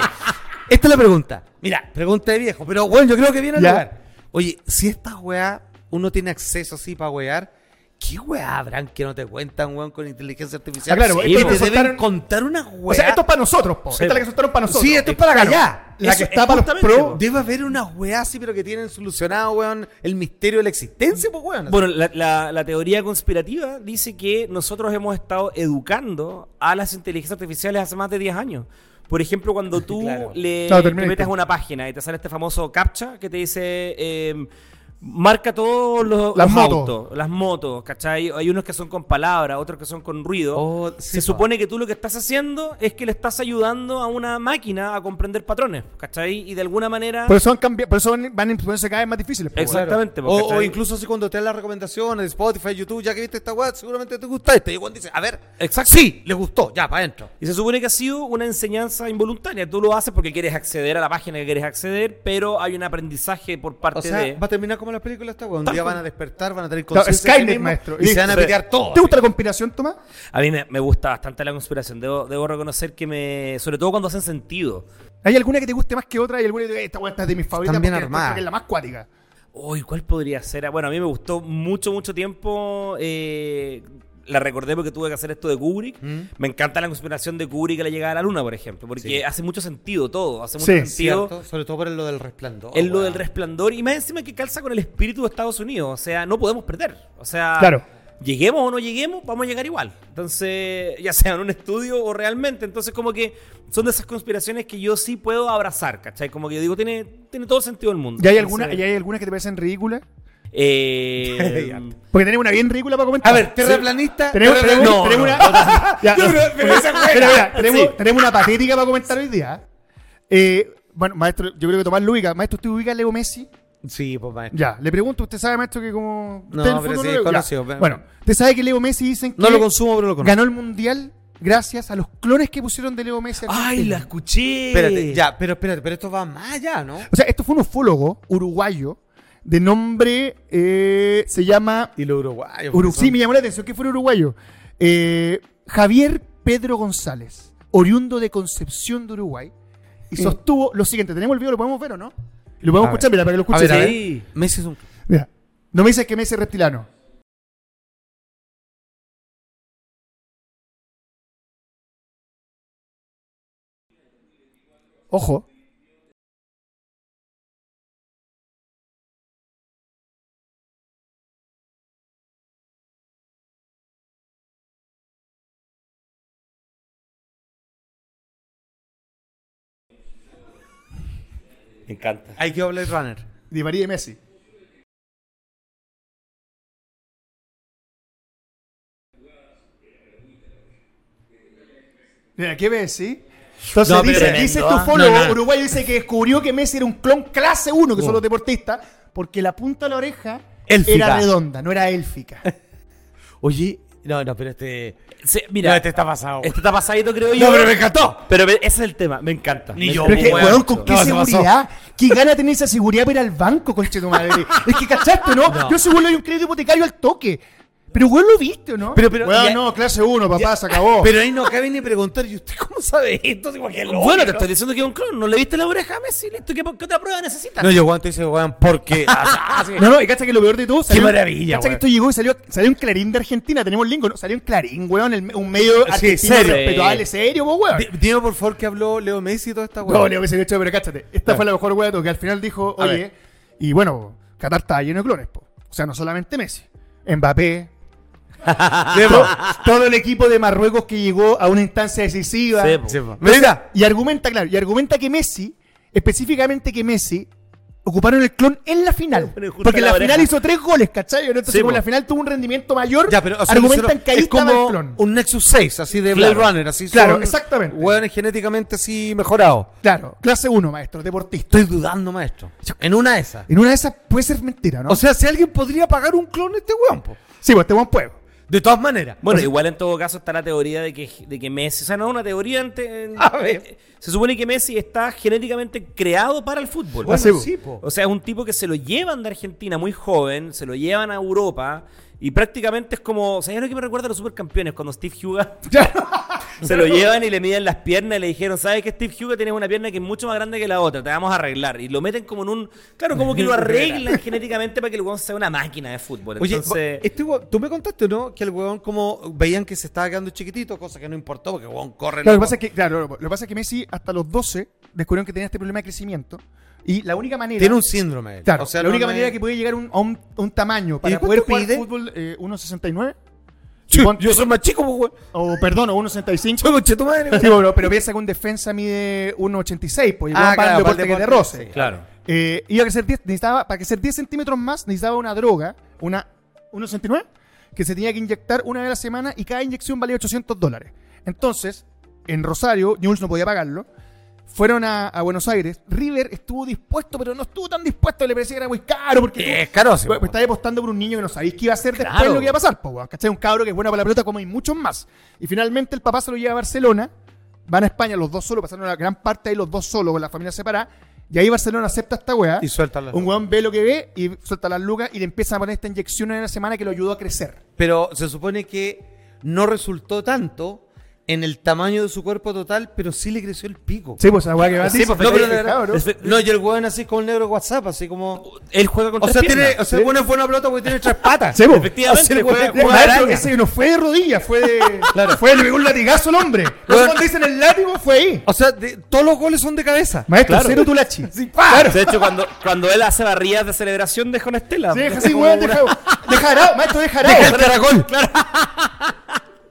Esta es la pregunta. Mira, pregunta de viejo, pero bueno, yo creo que viene al lugar. Oye, si esta weá uno tiene acceso así para wear, ¿qué weá habrán que no te cuentan, weón, con inteligencia artificial? Ah, claro, Sí, esto te deben soltaron- contar una weá. O sea, esto es para nosotros, po. Sí. Esta es la que soltaron para nosotros. Sí, esto es para Claro, allá. La Eso que es está para los pro. po. Debe haber una weá así, pero que tienen solucionado, weón, el misterio de la existencia, pues, weón. Bueno, la, la- la teoría conspirativa dice que nosotros hemos estado educando a las inteligencias artificiales hace más de 10 años. Por ejemplo, cuando tú Claro. le Claro, te Terminator. metes a una página y te sale este famoso captcha que te dice eh, marca todos los, Las los motos. autos, las motos, ¿cachai? Hay unos que son con palabras, otros que son con ruido. Oh, sí, Se po. supone que tú lo que estás haciendo es que le estás ayudando a una máquina a comprender patrones, ¿cachai? Y de alguna manera... Por eso, han cambiado, por eso van, a ponerse cada vez más difíciles. Exactamente, O, porque, o incluso así cuando te dan las recomendaciones de Spotify, YouTube, ya que viste esta weá, seguramente te gusta este. Y Juan dice, a ver, Exacto. sí, le gustó, ya, para adentro. Y se supone que ha sido una enseñanza involuntaria. Tú lo haces porque quieres acceder a la página que quieres acceder, pero hay un aprendizaje por parte O sea, de. va a terminar como las películas esta weá. Un día van a despertar, van a tener conciencia Skynet, maestro. Y se van a Sí. pitear todo. ¿Te gusta la conspiración, Tomás? A mí me, me gusta bastante la conspiración. Debo, debo reconocer que me. Sobre todo cuando hacen sentido. ¿Hay alguna que te guste más que otra? ¿Hay alguna que te diga, esta weá esta es de mis favoritas encuentro que es la más cuática? Uy, ¿cuál podría ser? Bueno, a mí me gustó mucho, mucho tiempo. eh, la recordé porque tuve que hacer esto de Kubrick. ¿Mm? Me encanta la conspiración de Kubrick a la llegada a la luna, por ejemplo. Porque Sí. hace mucho sentido todo. Hace mucho Sí, sentido. ¿Cierto? Sobre todo por lo del resplandor. en lo del resplandor y más encima que calza con el espíritu de Estados Unidos. O sea, no podemos perder. O sea, Claro. lleguemos o no lleguemos, vamos a llegar igual. Entonces, ya sea en un estudio o realmente. Entonces, como que son de esas conspiraciones que yo sí puedo abrazar, ¿cachai? Como que yo digo, tiene, tiene todo el sentido del mundo. ¿Y hay, alguna, ¿Y hay algunas que te parecen ridículas? Eh. Porque tenemos una bien ridícula para comentar. A ver, terraplanista. Tenemos, tenemos, no, tenemos no, una. Ya, pero esa. Mira, tenemos, Sí. tenemos una patética para comentar hoy día. Eh, bueno, maestro, yo creo que Tomás lo ubica. Maestro, ¿usted ubica a Leo Messi? Sí, pues maestro. Ya, le pregunto, ¿usted sabe, maestro, que como. No, usted pero fútbol sí, conocido, pero- Bueno, ¿usted sabe que Leo Messi dicen que No lo consumo, pero lo conozco. ganó el mundial gracias a los clones que pusieron de Leo Messi? ¡Ay, la escuché! Espérate, ya, pero espérate, pero esto va más allá, ¿no? O sea, esto fue un ufólogo uruguayo de nombre. eh, se llama. Y lo uruguayo. Uru- sí, me llamó la atención que fuera uruguayo. Eh, Javier Pedro González, oriundo de Concepción de Uruguay, y sostuvo lo siguiente. ¿Tenemos el video? ¿Lo podemos ver o no? Lo podemos A ver. escuchar, mira, para que lo A ver, a ver. Sí. Messi es un. Mira, no me dices que Messi es reptilano. Ojo. Me encanta. Hay que Blade Runner. Di María y Messi. Mira, ¿qué ves, sí? Entonces No, dice, tremendo, dice tu ¿ah? follow No, no. uruguayo dice que descubrió que Messi era un clon clase 1, que son Oh. los deportistas, porque la punta de la oreja Élfica. era redonda, no era élfica. Oye, no, no, pero este. Sí, mira, no, este está pasado. este está pasadito, creo yo. No, pero me encantó. Pero me- ese es el tema, me encanta. Ni Me- yo, Pero es que, weón. ¿con qué No, seguridad? ¿Qué gana tener esa seguridad para ir al banco, conche tu madre? es que, ¿cachaste, no? No. Yo seguro le doy un crédito hipotecario al toque. Pero, weón, lo viste, ¿o no? Pero- pero- Weón, ya- no, clase 1, papá, se acabó. Pero ahí no cabe ni preguntar, ¿y usted cómo sabe esto? Digo, qué loco, Bueno, te ¿no? estoy diciendo que es un clon. ¿No le viste la oreja a Messi? Listo, ¿qué, qué otra prueba necesitas? No, yo weón te dice, weón, porque. Ah, sí. No, no, y cacha que lo peor de todo. Salió, maravilla, Cacha que weón. esto llegó y salió, salió un Clarín de Argentina. Tenemos el link, ¿no? Salió un Clarín, weón, el- un medio Sí, argentino serio. respetable, serio, po, weón. Di- Dime por favor que habló Leo Messi y toda esta weón. No, Leo Messi lo hecho, pero cáchate. Esta fue la mejor de todo, que al final dijo, oye, y bueno, Qatar está lleno de clones, po. O sea, no solamente Messi. Mbappé. todo, todo el equipo de Marruecos que llegó a una instancia decisiva. Sí, po. Sí, po. Mira, Y argumenta, claro, y argumenta que Messi, específicamente que Messi, ocuparon el clon en la final. Porque en la final hizo tres goles, ¿cachai? Entonces, Sí, como en la final tuvo un rendimiento mayor, ya, pero o sea, argumentan hicieron- que ahí es estaba como el clon. un Nexus 6, así de Blade Claro. Runner, así Claro, son exactamente. Weones genéticamente así mejorados. Claro, clase 1, maestro, deportista. Estoy dudando, maestro. En una de esas. En una de esas puede ser mentira, ¿no? O sea, si alguien podría pagar un clon a este weón, po. sí, pues este buen pueblo. De todas maneras. Bueno, O sea, igual en todo caso está la teoría de que, de que Messi, o sea, no es una teoría, ante- en- A ver. eh, se supone que Messi está genéticamente creado para el fútbol. bueno, sí, po. O sea, es un tipo que se lo llevan de Argentina muy joven, se lo llevan a Europa y prácticamente es como, o sea, ya lo que me recuerda a los supercampeones, cuando Steve Huga se lo llevan y le miden las piernas y le dijeron, ¿sabes que Steve Huga tiene una pierna que es mucho más grande que la otra? Te vamos a arreglar. Y lo meten como en un, claro, como que lo arreglan genéticamente para que el weón sea una máquina de fútbol. Oye, Entonces, este tú me contaste, ¿no? Que el weón como veían que se estaba quedando chiquitito, cosa que no importó porque el weón corre. Claro, lo que pasa es que, claro, lo que pasa es que Messi hasta los 12 descubrieron que tenía este problema de crecimiento y la única manera Tiene un síndrome. Claro, O sea, la única no manera es- que puede llegar un- a, un, tamaño para poder jugar pide? fútbol eh, 1.69 Sí, Y pon- yo soy más chico, pues, o perdón, o 1.65 Soy conche tu madre. Sí, pero, pero piensa que un defensa mide 1.86 pues Ah, claro, para el deporte que te roce. sí. claro. Eh, iba a crecer 10, necesitaba, para crecer 10 centímetros más, necesitaba una droga, una 1,69, que se tenía que inyectar una vez a la semana y cada inyección valía 800 dólares. Entonces, en Rosario, News no podía pagarlo. Fueron a, a Buenos Aires. River estuvo dispuesto, pero no estuvo tan dispuesto. Le parecía que era muy caro. Porque tú- Es caro, pues, estáis apostando por un niño que no sabéis qué iba a hacer después Claro. lo que iba a pasar. Po, ¿cachai? Un cabro que es bueno para la pelota, como hay muchos más. Y finalmente el papá se lo lleva a Barcelona. Van a España los dos solos, pasaron la gran parte ahí los dos solos con la familia separada. Y ahí Barcelona acepta esta weá. Y suelta la- Un weón ve lo que ve y suelta las lucas y le empieza a poner esta inyección en la semana que lo ayudó a crecer. Pero se supone que no resultó tanto en el tamaño de su cuerpo total, pero sí le creció el pico. Sí, pues esa weá que va Sí, pues, No, pero Es- No, y el weón así como el negro de WhatsApp, así como. Él juega con O tres sea, piernas. tiene, o sea, el weón es buena pelota porque tiene tres patas. Sí, pues. Efectivamente, O sea, el juega- juega ese no fue de rodillas, fue de. Claro. Fue, le pegó un latigazo al hombre. Weón. cuando dicen el látigo, fue ahí. O sea, de- todos los goles son de cabeza. Maestro, Claro. cero tulachi. Claro. De hecho, cuando, cuando él hace barridas de celebración, deja una estela. Sí, deja Deja así, weón, deja. Deja maestro, deja. Deja el caracol.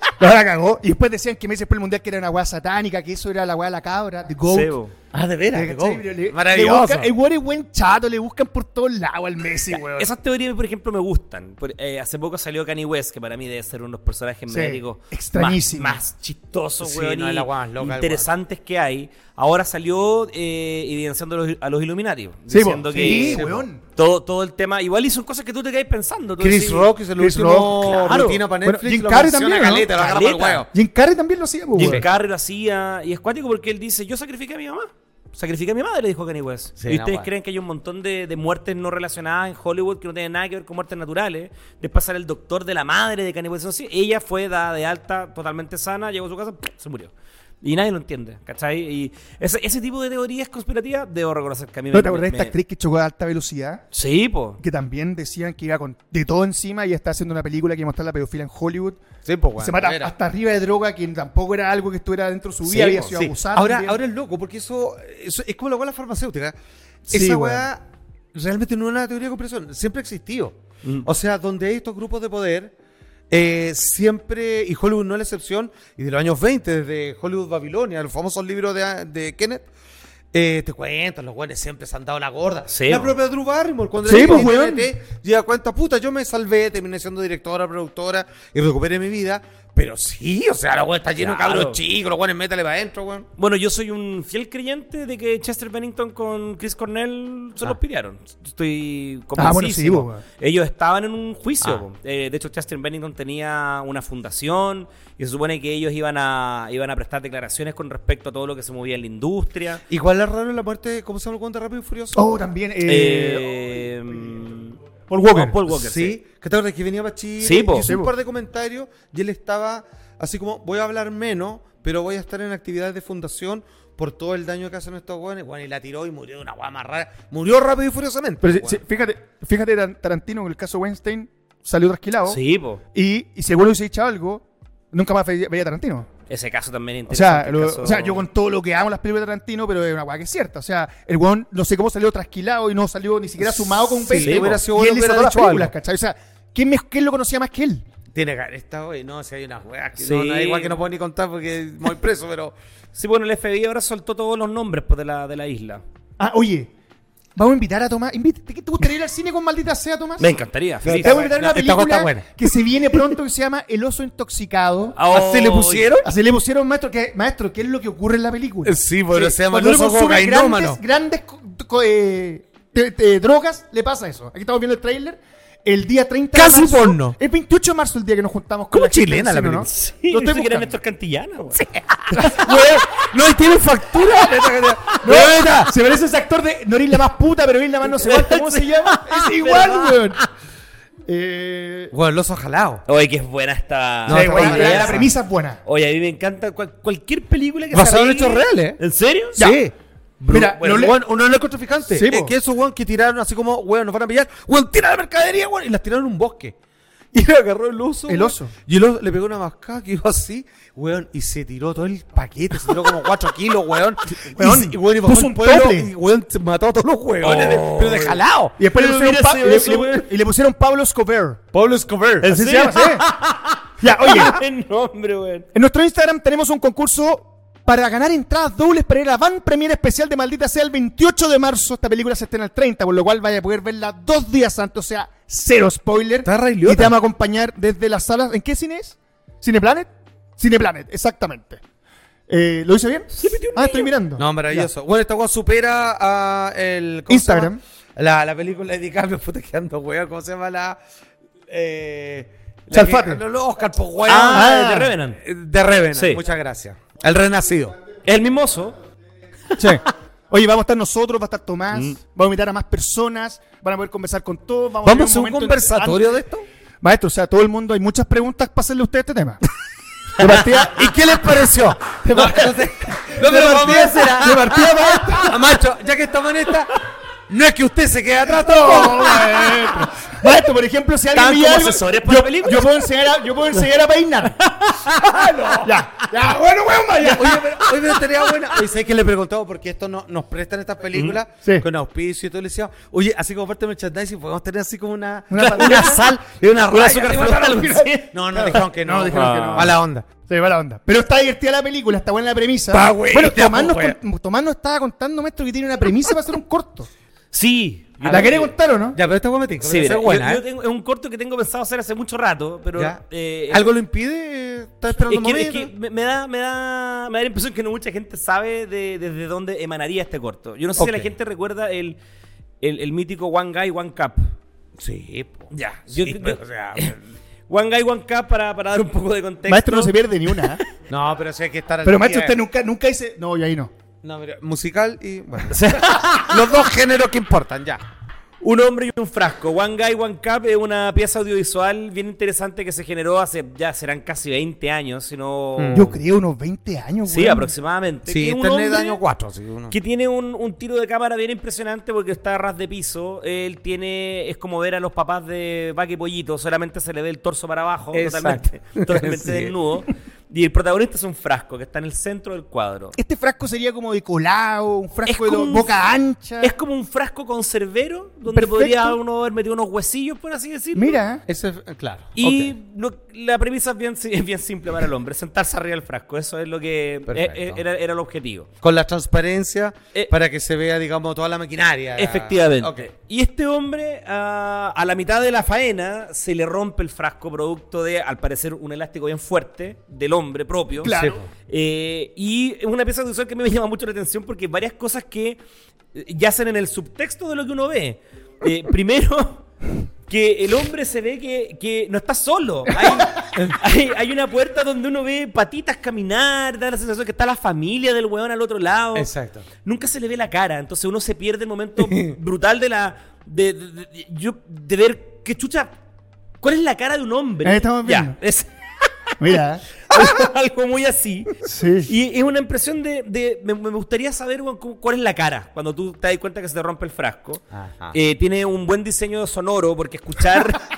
No, la cagó. Y después decían que meses después del mundial que era una weá satánica, que eso era la weá de la cabra, the goat. Ah, de veras. De le Maravilloso. buscan- el weón es buen chato, le buscan por todos lados al Messi, weón. Esas teorías, por ejemplo, me gustan. Por- eh, hace poco salió Kanye West, que para mí debe ser uno de los personajes Sí, extrañísimo. Más, más chistosos, Sí, weón, no, y loca interesantes que hay. Ahora salió eh, evidenciando a los, a los Illuminati. Sí, diciendo que Sí, sí, weón. Todo, todo el tema. Igual y son cosas que tú te quedas pensando. Tú Chris decís, Rock es el Chris último Rock, claro. rutina para Bueno, Netflix. Jim Carrey menciona también. Jim Carrey también lo hacía, pues, Jim. Carrey lo hacía. Y es cuático porque él dice: Yo sacrifiqué a mi mamá. Sacrifiqué a mi madre, dijo Kanye West. Sí, ¿Y no, ustedes creen que hay un montón de, de muertes no relacionadas en Hollywood que no tienen nada que ver con muertes naturales? Después sale el doctor de la madre de Kanye West. Ella fue dada de alta totalmente sana, llegó a su casa, ¡pum! se murió. Y nadie lo entiende, ¿cachai? Y ese, ese tipo de teorías conspirativas, debo reconocer que a mí ¿No me... te acordás de esta actriz que chocó a alta velocidad? Sí, po. Que también decían que iba con de todo encima y está haciendo una película que mostrar la pedofilia en Hollywood. Sí, pues, weón. se mata Era. hasta arriba de droga, que tampoco era algo que estuviera dentro de su vida, Sí, había po, sido Sí. abusada. Ahora, también. ahora es loco, porque eso, eso es como la weá farmacéutica. Sí, Esa weón. weá realmente no es una teoría de conspiración, siempre ha existido. Mm. O sea, donde hay estos grupos de poder, eh, siempre, y Hollywood no es la excepción, y de los años 20, desde Hollywood Babilonia, los famosos libros de, de Kenneth, eh, te cuentan, los weones siempre se han dado la gorda. Sí, la po. propia Drew Barrymore, cuando Sí, era pues, llega cuenta, puta, yo me salvé, terminé siendo directora, productora, y recuperé mi vida. Pero sí, o sea, la weá está lleno Claro. de cabros chicos, los weones métale para adentro, weón. Bueno, yo soy un fiel creyente de que Chester Bennington con Chris Cornell se Ah. los pillaron. Estoy Ah, bueno, sí, convencidísimo. po, weón. Ellos estaban en un juicio. Ah. Eh, de hecho, Chester Bennington tenía una fundación y se supone que ellos iban a, iban a prestar declaraciones con respecto a todo lo que se movía en la industria. Igual es raro la muerte, ¿cómo se llama el cuento de Rápido y Furioso? Oh, también. Eh, Eh, mm, Paul Walker. oh, Paul Walker, sí. ¿Que te que venía para Chile? Sí, po. Hizo un par de comentarios y él estaba así como, voy a hablar menos, pero voy a estar en actividades de fundación por todo el daño que hacen estos weones. Bueno, y la tiró y murió de una guama rara. Murió rápido y furiosamente. Pero fíjate, fíjate, Tar- Tarantino con el caso Weinstein salió trasquilado. Sí, po. Y, y el hubiese dicho algo, nunca más veía, veía Tarantino. Ese caso también es O sea, interesante. lo- el caso- o sea, yo con todo lo que amo las películas de Tarantino, pero es una weá que es cierta. O sea, el weón no sé cómo salió trasquilado y no salió ni siquiera sumado con un Sí, peso. hubiera sido y bueno él hizo todas las películas. ¿cachai? O sea, ¿quién, me- quién lo conocía más que él? Tiene que haber estado, y no, si hay unas weas que Sí. no, no, igual que no puedo ni contar porque voy preso, pero. Sí, bueno, el FBI ahora soltó todos los nombres pues, de, la, de la isla. Ah, oye, vamos a invitar a Tomás. ¿Te gustaría ir al cine con maldita sea, Tomás? Me encantaría. Feliz. Te voy a invitar a una película buena. que se viene pronto que se llama El oso intoxicado. Oh, ¿Así le pusieron? Así le pusieron, maestro, que, maestro, ¿qué es lo que ocurre en la película? Sí, pero se llama Cuando el oso cocainómano. grandes, grandes eh, te- te- drogas, le pasa eso. Aquí estamos viendo el tráiler. El día 30 Casi de marzo. porno. El 28 de marzo el día que nos juntamos con ¿Cómo la chilena la cine, ¿no? película? Sí, estoy yo pensé que. Néstor Cantillana. güey. No, y tiene factura. no, se parece a ese actor de no eres la más puta, pero eres la más no sé ¿cómo se llama? Es igual, weón. Eh, Bueno, el oso jalado. Oye, que es buena esta. No, sí, buena la, premisa es buena. Oye, a mí me encanta cual- cualquier película que Basado en hechos reales. ¿En serio? Ya. Mira, Bueno, lo le- weón, uno narcotraficante. Sí, es po. que esos weón que tiraron así como, weón, nos van a pillar. Weón, tira la mercadería, weón. Y las tiraron en un bosque. Y le agarró el oso. El weón. oso. Y el oso le pegó una mascada que iba así, weón. Y se tiró todo el paquete. Se tiró como 4 kilos, weón. Weón, y, y, weón, y puso un pueblo. tople. Y weón, se mató a todos los weones. de- pero de jalado. Y después le pusieron, Pa- y le- y pusieron Pablo Escobar. Pablo Escobar. Así se serio? llama. Ya, oye, nombre, en nuestro Instagram tenemos un concurso para ganar entradas dobles para ir a la van premiere especial de Maldita Sea el 28 de marzo. Esta película se estrena el 30, por lo cual vaya a poder verla dos días antes, o sea, cero spoiler. Está re y te vamos a acompañar desde las salas. ¿En qué cine es? ¿Cineplanet? Cineplanet, exactamente. Eh, ¿Lo hice bien? ah, estoy mirando. No, maravilloso. Bueno, esta weón supera a el. ¿cómo se Instagram. llama? La, la película de DiCaprio, puta que ando, weón. ¿Cómo se llama la. Eh. la que- no, Oscar, pues, weón. Ah, Ah. de Revenant. De Revenant, Sí. muchas gracias. El Renacido. Es el mismo oso. Sí. Oye, vamos a estar nosotros, va a estar Tomás, Mm. vamos a invitar a más personas, van a poder conversar con todos. Vamos, ¿Vamos a hacer un conversatorio de esto? Maestro, o sea, todo el mundo, hay muchas preguntas para hacerle a usted este tema. De partida, ¿Y qué les pareció? de partida, no de No, partida, a- de partida, maestro. Macho, ya que estamos en esta, no es que usted se quede atrás, No, tampoco. maestro. Maestro, por ejemplo, si alguien ¿Están me algo, asesores para yo, la película? yo puedo enseñar a, yo puedo enseñar a peinar. Ya, ya, bueno, weón, vaya. Oye, pero, oye, pero estaría buena. Oye, ¿sabes que le he preguntado? Porque esto no, nos prestan estas películas Sí. con auspicio y todo. Le decía, oye, así como parte de merchandising, podemos tener así como una, Una- una, sal y una Un raya. azúcar sí. No, no, dijeron que no. No, dijeron que no. A la onda. Se va la onda. Pero está divertida la película, está buena la premisa. Está buena, bueno, Tomás nos, con- Tomás nos estaba contando, maestro, que tiene una premisa para hacer un corto. Sí. ¿La quiere contar o no? Ya, pero esta fue metí. Sí, mira, yo- buena, yo ¿eh? tengo- es un corto que tengo pensado hacer hace mucho rato, pero Ya. eh, ¿Algo lo impide? ¿Estás esperando es un que, es momento? que me, me da, me, da, me da la impresión que no mucha gente sabe de, desde dónde emanaría este corto. Yo no sé si la gente recuerda el, el, el mítico One Guy, One Cup. Sí, po. Ya. Sí, Yo- pero, yo- o sea, One Guy, One Cup para, para dar un poco de contexto. Maestro no se pierde ni una. ¿eh? no, pero sí hay que estar al Pero día. maestro, usted nunca, nunca dice. No, y ahí no. No, mira, musical y. Bueno. Los dos géneros que importan, ya. Un hombre y un frasco. One Guy, One Cup es una pieza audiovisual bien interesante que se generó hace, ya serán casi 20 años, si no... Mm. Yo creo unos 20 años, Sí, aproximadamente. Sí, Que es un internet hombre año 4. Sí, uno. Que tiene un, un tiro de cámara bien impresionante porque está a ras de piso. Él tiene. Es como ver a los papás de Vaque Pollito, solamente se le ve el torso para abajo, Exacto. totalmente, totalmente Sí. desnudo. Y el protagonista es un frasco que está en el centro del cuadro. Este frasco sería como de colado, un frasco de un- boca ancha. Es como un frasco conservero donde Perfecto. podría uno haber metido unos huesillos, por así decirlo. Mira, Ese es, eh, claro. Y la premisa es bien, es bien simple para el hombre, sentarse arriba del frasco. Eso es lo que eh, eh, era, era el objetivo. Con la transparencia Eh, para que se vea, digamos, toda la maquinaria. Efectivamente. Y este hombre, ah, a la mitad de la faena, se le rompe el frasco producto de, al parecer, un elástico bien fuerte del hombre propio. Claro. Eh, y es una pieza visual que a mí me llama mucho la atención porque varias cosas que eh, yacen en el subtexto de lo que uno ve. Eh, primero, que el hombre se ve que, que no está solo. Hay, hay- hay una puerta donde uno ve patitas caminar, da la sensación que está la familia del weón al otro lado Exacto. nunca se le ve la cara. Entonces uno se pierde el momento brutal de la. De, de- de- yo- de ver qué chucha. ¿Cuál es la cara de un hombre? Ahí estamos Ya, viendo. es mira. algo muy así. Sí. Y es una impresión de. de- me, me gustaría saber cuál es la cara cuando tú te das cuenta que se te rompe el frasco. Ajá. Eh, tiene un buen diseño sonoro porque escuchar.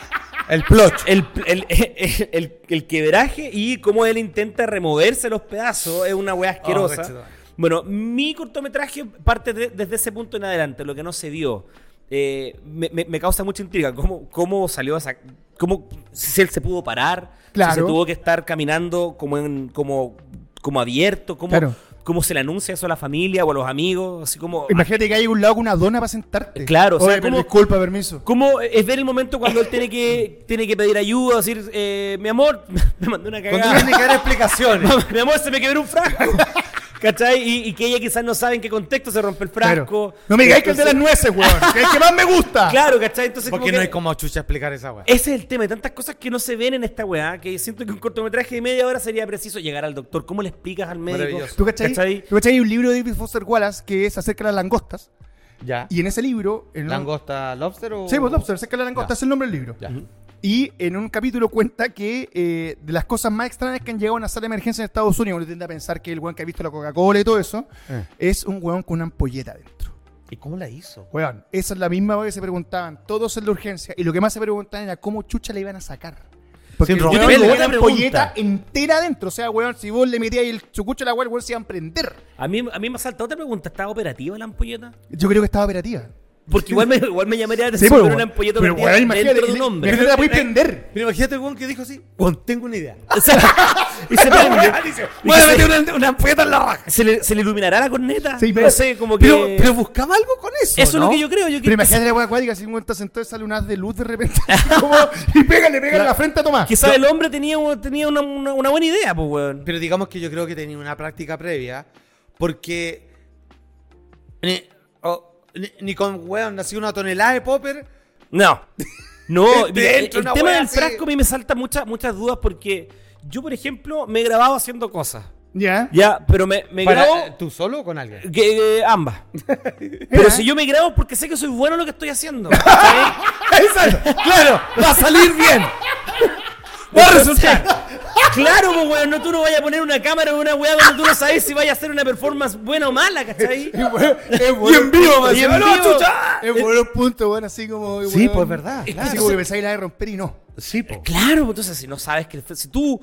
El plot. El, el, el, el- el quebraje y cómo él intenta removerse los pedazos es una weá asquerosa. conchetumare. bueno, mi cortometraje parte de- desde ese punto en adelante, lo que no se vio. Eh, me, me- me causa mucha intriga cómo, cómo salió esa. Cómo, si él se pudo parar, Claro. si se tuvo que estar caminando como, en, como, como abierto, cómo, Claro. cómo se le anuncia eso a la familia o a los amigos, así como. Imagínate que hay un lado con una dona para sentarte. Claro, o sea, Oye, pero ¿cómo- disculpa, permiso. ¿Cómo es ver el momento cuando él tiene que, tiene que pedir ayuda? Decir, eh, mi amor, me mandé una Cuando cagada. tiene que dar explicaciones. mi amor, se me quebró un frasco. ¿Cachai? Y, y que ella quizás no sabe en qué contexto se rompe el frasco. Claro. No me digáis que es de las nueces, weón. Que es el que más me gusta. Claro, ¿cachai? Entonces, Porque como no que- hay como chucha explicar esa weá. Ese es el tema, hay tantas cosas que no se ven en esta weá, que siento que un cortometraje de media hora sería preciso llegar al doctor. ¿Cómo le explicas al médico? ¿Tú cachai? ¿Cachai? ¿Tú cachai? Hay un libro de David Foster Wallace que es acerca de las langostas. Ya. Y en ese libro. En un- ¿Langosta lobster o.? Sí, pues Lobster, acerca de la langosta, Ya. es el nombre del libro. Ya. Y en un capítulo cuenta que eh, de las cosas más extrañas que han llegado a una sala de emergencia en Estados Unidos, uno tiende a pensar que el weón que ha visto la Coca-Cola y todo eso, Eh. es un weón con una ampolleta dentro. ¿Y cómo la hizo? Weón, esa es la misma weá que se preguntaban todos en la urgencia. Y lo que más se preguntaban era cómo chucha le iban a sacar. Porque Sin weón romperle. tenía Buena una ampolleta entera adentro. O sea, weón, si vos le metías el chucucho a la el weón se iba a prender. A mí, a mí me salta otra pregunta. ¿Estaba operativa la ampolleta? Yo creo que estaba operativa. Porque igual me, igual me llamaría la Sí, atención pues, una weón. ampolleta Pero, operativa weón, imagínate, dentro de un hombre. imagínate la podéis prender. Pero imagínate el weón que dijo así. Weón, tengo una idea. O sea, y se prende. Y Voy a meter una, una ampolleta en la raja. ¿Se le, ¿Se le iluminará la corneta? Sí, no pero- sé, como que... Pero, pero buscaba algo con eso. eso ¿no? es lo que yo creo. Yo Pero que- imagínate la weá acuática, si está sentado y sale un haz de luz de repente. como, y pega, le pega en la frente a Tomás. Quizás el hombre tenía, un- tenía una, una- una buena idea, pues, weón. Pero digamos que yo creo que tenía una práctica previa. Porque. Ni, o- ni- ni con weón, así una tonelada de popper. No. No, De- mira, el, el tema del así. frasco a mí me salta muchas muchas dudas porque yo, por ejemplo, me he grabado haciendo cosas. Ya. Ya, pero me, me Para- grabo ¿Tú solo o con alguien? que, eh, ambas. Pero si yo me grabo es porque sé que soy bueno en lo que estoy haciendo. claro, va a salir bien. Va a resultar. Claro, pues, weón, no, tú no vayas a poner una cámara en una weá donde tú no sabes si vaya a hacer una performance buena o mala, ¿cachai? Es bueno, es Y bueno. en vivo, más Y en encima, ¡no, vivo. chucha! Es buenos puntos, weón, así como. Sí, pues, verdad, Así claro. como que pensáis la de romper y no. Sí, po. Claro, pues, entonces si no sabes que si tú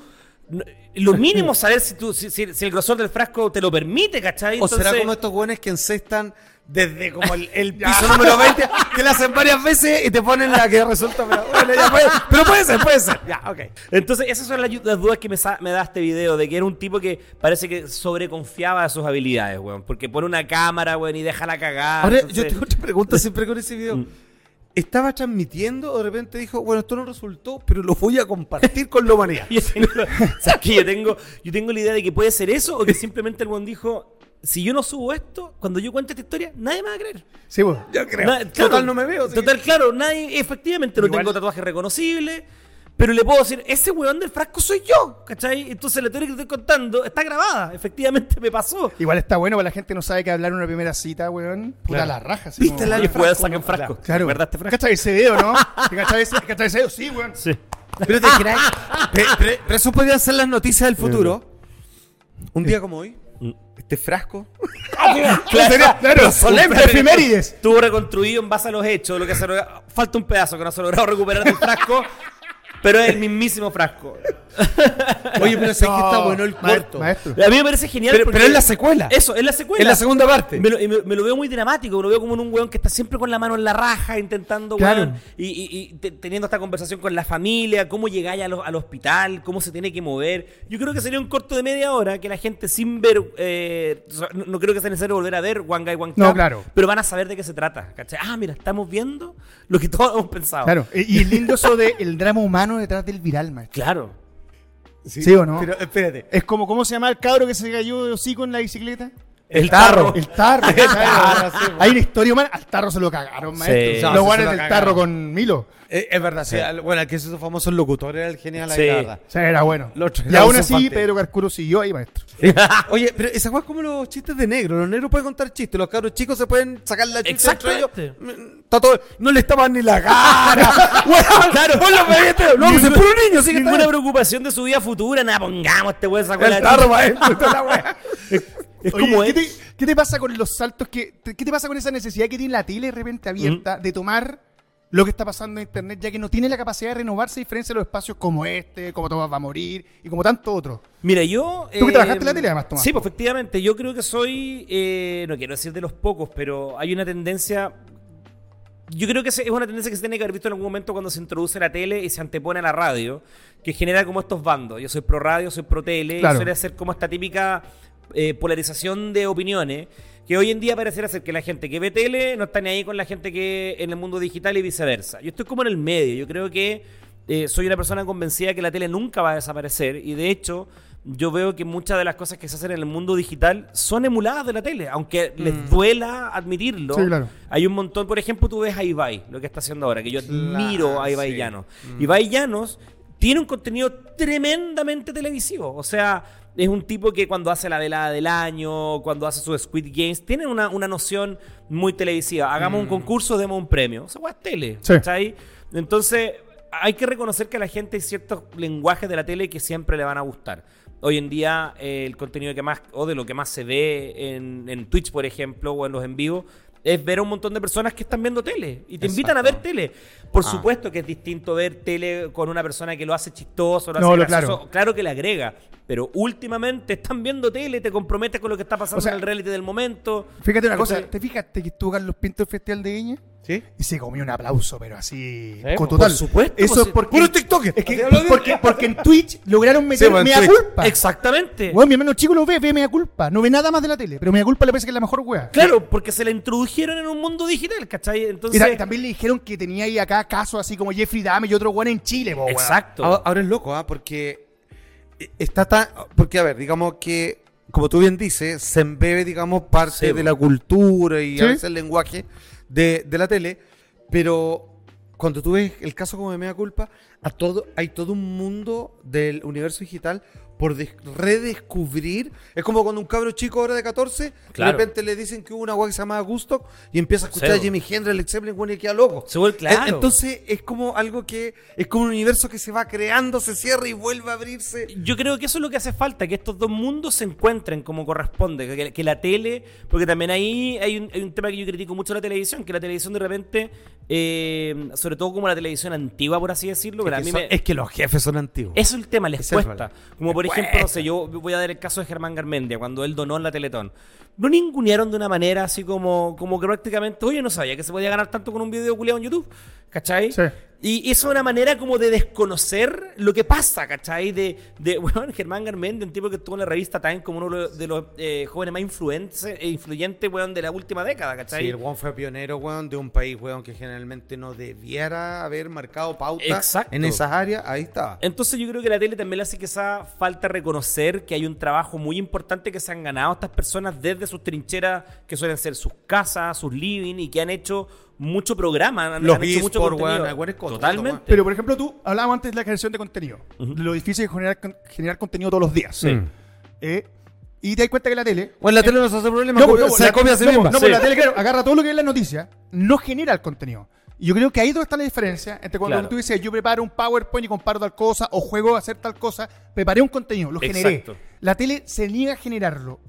lo mínimo es saber si, tú, si, si- si el grosor del frasco te lo permite, ¿cachai? O será Entonces- como estos weones que encestan desde como el, el piso número 20, que lo hacen varias veces y te ponen la que resulta. Pero, bueno, ya puede, pero puede ser, puede ser. Ya, ok. Entonces, esas son las, las dudas que me, me da este video, de que era un tipo que parece que sobreconfiaba de sus habilidades, weón. Porque pone una cámara, weón, y deja la cagada. Ahora, entonces- yo tengo otra pregunta siempre con ese video. ¿Estaba transmitiendo o de repente dijo, bueno, esto no resultó, pero lo voy a compartir con la humanidad? Yo tengo, o sea, que yo tengo, yo tengo la idea de que puede ser eso o que simplemente el weón dijo, si yo no subo esto, cuando yo cuente esta historia, nadie me va a creer. Sí, pues. Yo creo. Na- Total, no me veo. Total, claro, nadie, efectivamente, no Igual- tengo tatuaje reconocible. Pero le puedo decir, ese weón del frasco soy yo, ¿cachai? Entonces la teoría que te estoy contando está grabada, efectivamente me pasó. Igual está bueno, porque la gente no sabe que hablar en una primera cita, weón. Puta Claro. la raja. así ¿Viste la- Y después sacan frasco. Claro. ¿Verdad este frasco? ¿Cachai ese dedo, no? ¿Cachai ese, cachai ese dedo? Sí, weón. Sí. Pero te crees. Pero, eso podrían ser las noticias del futuro. Un día como hoy, este frasco. Claro, claro. solemne. Efemérides. Estuvo reconstruido en base a los hechos, lo que se logra- falta un pedazo que no se ha logrado recuperar del frasco, pero es el mismísimo frasco. Oye, pero sé que está No, bueno el. Maestro. A mí me parece genial. Pero, pero es la secuela. Eso, es la secuela. Es la segunda parte. Me lo, y me, me lo veo muy dramático, me lo veo como en un weón que está siempre con la mano en la raja, intentando, Claro. weón, y, y- y te- teniendo esta conversación con la familia, cómo llegáis al, al hospital, cómo se tiene que mover. Yo creo que sería un corto de media hora que la gente sin ver, eh, no, no creo que sea necesario volver a ver One Guy One Cup, No, claro. pero van a saber de qué se trata. ¿cachai? Ah, mira, estamos viendo lo que todos hemos pensado. Claro. Y y es lindo eso del drama humano detrás del viral, maestro. Claro. ¿Sí o no? Pero espérate. Es como, ¿cómo se llama el cabro que se cayó de hocico en la bicicleta? El tarro. El tarro. Hay una historia humana. Al tarro se lo cagaron, maestro. Sí. No, se lo del cagaron. tarro con Milo. Eh, es verdad, sí. al- Bueno, el que hizo famoso el locutor era el genial, Sí. la sea, era bueno. Y aún así. Pedro Carcuro siguió ahí, maestro. Oye, pero esa es como los chistes de negro. Los negros pueden contar chistes. Los cabros chicos se pueden sacar la chucha entre ellos. Mm, Está todo, no le estaban ni la cara. Weón, Claro. vos lo veíste. No, pues es puro niño. Sí que Ninguna está preocupación de su vida futura, nada, pongamos este weón sacó la El tarro, maestro. la. Es Oye, como ¿qué, es. te, qué te pasa con los saltos que... te- ¿Qué te pasa con esa necesidad que tiene la tele de repente abierta de tomar lo que está pasando en internet, ya que no tiene la capacidad de renovarse a diferencia de los espacios como este, como Tomás va a morir y como tanto otro? Mira, yo. Tú que eh, trabajaste en la tele, además, Tomás. Sí, pues efectivamente. Yo creo que soy. eh, no quiero decir de los pocos, pero hay una tendencia. Yo creo que es una tendencia que se tiene que haber visto en algún momento cuando se introduce la tele y se antepone a la radio, que genera como estos bandos. Yo soy pro radio, soy pro tele, Claro. y suele ser como esta típica eh, polarización de opiniones, que hoy en día pareciera ser que la gente que ve tele no está ni ahí con la gente que en el mundo digital y viceversa. Yo estoy como en el medio, yo creo que eh, soy una persona convencida que la tele nunca va a desaparecer y de hecho yo veo que muchas de las cosas que se hacen en el mundo digital son emuladas de la tele, aunque les duela admitirlo. Sí, claro. Hay un montón, por ejemplo, tú ves a Ibai, lo que está haciendo ahora, que yo admiro a Ibai sí. Llanos. Ibai Llanos tiene un contenido tremendamente televisivo, o sea, es un tipo que cuando hace la velada del año, cuando hace sus Squid Games, tiene una, una noción muy televisiva. Hagamos un concurso, demos un premio. O sea, es tele. Sí. ¿cachai? Entonces, hay que reconocer que a la gente hay ciertos lenguajes de la tele que siempre le van a gustar. Hoy en día, eh, el contenido que más, o de lo que más se ve en, en Twitch, por ejemplo, o en los en vivo, es ver a un montón de personas que están viendo tele y te invitan a ver tele. Por Ah. supuesto que es distinto ver tele con una persona que lo hace chistoso, lo No, hace lo- claro. Claro que le agrega, pero últimamente están viendo tele, te comprometes con lo que está pasando O sea, en el reality del momento. Fíjate una cosa, ¿te fijaste que estuvo Carlos Pinto el Festival de Viña? ¿Sí? Y se comió un aplauso, pero así. Con por total. supuesto, Eso pues, es porque. puro TikToker. Es que, porque, porque en Twitch lograron meter Sí, pues, mea Twitch. culpa. Exactamente. Bueno, mi hermano chico lo ve, ve mea culpa. No ve nada más de la tele, pero mea culpa le parece que es la mejor wea. Claro, porque se la introdujeron en un mundo digital, ¿cachai? Y Entonces. ta- también le dijeron que tenía ahí acá casos así como Jeffrey Dahmer y otro weón en Chile, po. Exacto. Ahora, ahora es loco, ¿ah? Porque está tan. Porque, a ver, digamos que, como tú bien dices, se embebe, digamos, parte Sí, de la cultura y Sí. a veces el lenguaje de, de la tele, pero cuando tú ves el caso como de Mea Culpa, a todo, hay todo un mundo del universo digital por des- redescubrir. Es como cuando un cabro chico ahora de 14, Claro. de repente le dicen que hubo una guay que se llamaba Gusto y empieza a escuchar a. Jimmy Hendrix, Led Zeppelin, bueno, y queda loco. Se vuelve claro. En- Entonces es como algo que es como un universo que se va creando, se cierra y vuelve a abrirse. Yo creo que eso es lo que hace falta, que estos dos mundos se encuentren como corresponde, que, que la tele, porque también ahí hay un, hay un tema que yo critico mucho la televisión, que la televisión de repente, eh, sobre todo como la televisión antigua, por así decirlo, pero a mí me- es que los jefes son antiguos. Eso es el tema, les es cuesta. Como por ejemplo, no sé, yo voy a dar el caso de Germán Garmendia, cuando él donó en la Teletón. Lo ningunearon de una manera así como, como que prácticamente, oye, no sabía que se podía ganar tanto con un video culiado en YouTube, ¿cachai? Sí. Y eso es una manera como de desconocer lo que pasa, ¿cachai? De, de bueno, Germán Garmendia, un tipo que estuvo en la revista Time como uno de los eh, jóvenes más influentes, e influyentes, weón, de la última década, ¿cachai? Sí, el weón fue pionero, weón, de un país, weón, que generalmente no debiera haber marcado pauta Exacto. en esas áreas. Ahí está. Entonces yo creo que la tele también le hace que esa falta reconocer que hay un trabajo muy importante que se han ganado estas personas desde sus trincheras, que suelen ser sus casas, sus living, y que han hecho mucho programa, han, Los han hecho mucho eSport, contenido. weón, weón, Totalmente. Pero, por ejemplo, tú hablábamos antes de la generación de contenido. Lo difícil es generar, generar contenido todos los días. Sí. Eh, y te das cuenta que la tele. Bueno, la tele no se hace problema, No, pues, no, se la- copia a sí no, misma. no, Sí. pues la tele, claro, agarra todo lo que es la noticia, no genera el contenido. Y yo creo que ahí es donde está la diferencia entre cuando Claro. tú dices, yo preparo un PowerPoint y comparo tal cosa, o juego a hacer tal cosa, preparé un contenido, lo generé. Exacto. La tele se niega a generarlo.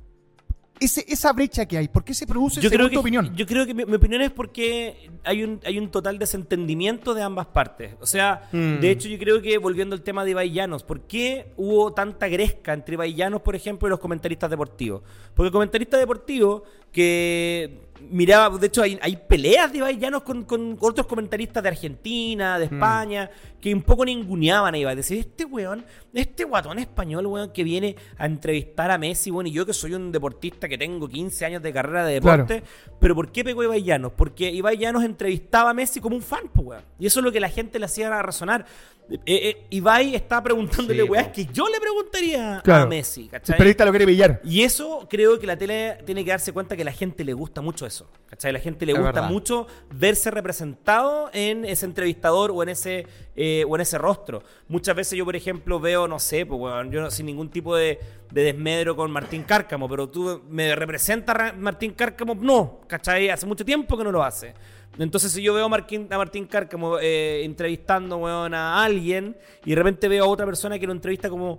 Ese, esa brecha que hay, ¿por qué se produce yo creo tu que, opinión? Yo creo que mi, mi opinión es porque hay un, hay un total desentendimiento de ambas partes. O sea, Mm. de hecho yo creo que volviendo al tema de Ibai Llanos, ¿por qué hubo tanta gresca entre Ibai Llanos, por ejemplo, y los comentaristas deportivos? Porque el comentarista deportivo que miraba, de hecho hay, hay peleas de Ibai Llanos con, con otros comentaristas de Argentina, Mm. de España, que un poco ninguneaban a Ibai. Decir, este weón, este guatón español, weón, que viene a entrevistar a Messi, bueno, y yo que soy un deportista que tengo 15 años de carrera de Claro. deporte, pero ¿por qué pegó Ibai Llanos? Porque Ibai Llanos entrevistaba a Messi como un fan, pues, weón. Y eso es lo que la gente le hacía razonar. Eh, eh, Ibai está preguntándole, Sí, po. que yo le preguntaría a. Messi, El ¿cachai? periodista lo quiere pillar. Y eso creo que la tele tiene que darse cuenta que a la gente le gusta mucho eso. ¿Cachai? La gente le Es gusta verdad. mucho verse representado en ese entrevistador o en ese, eh, o en ese rostro. Muchas veces yo, por ejemplo, veo, no sé, pues, weón, yo no- sin ningún tipo de, de desmedro con Martín Cárcamo, pero tú me representa Martín Cárcamo, no, ¿cachai? Hace mucho tiempo que no lo hace. Entonces, si yo veo a Martín, a Martín Cárcamo eh, entrevistando weón, a alguien y de repente veo a otra persona que lo entrevista como,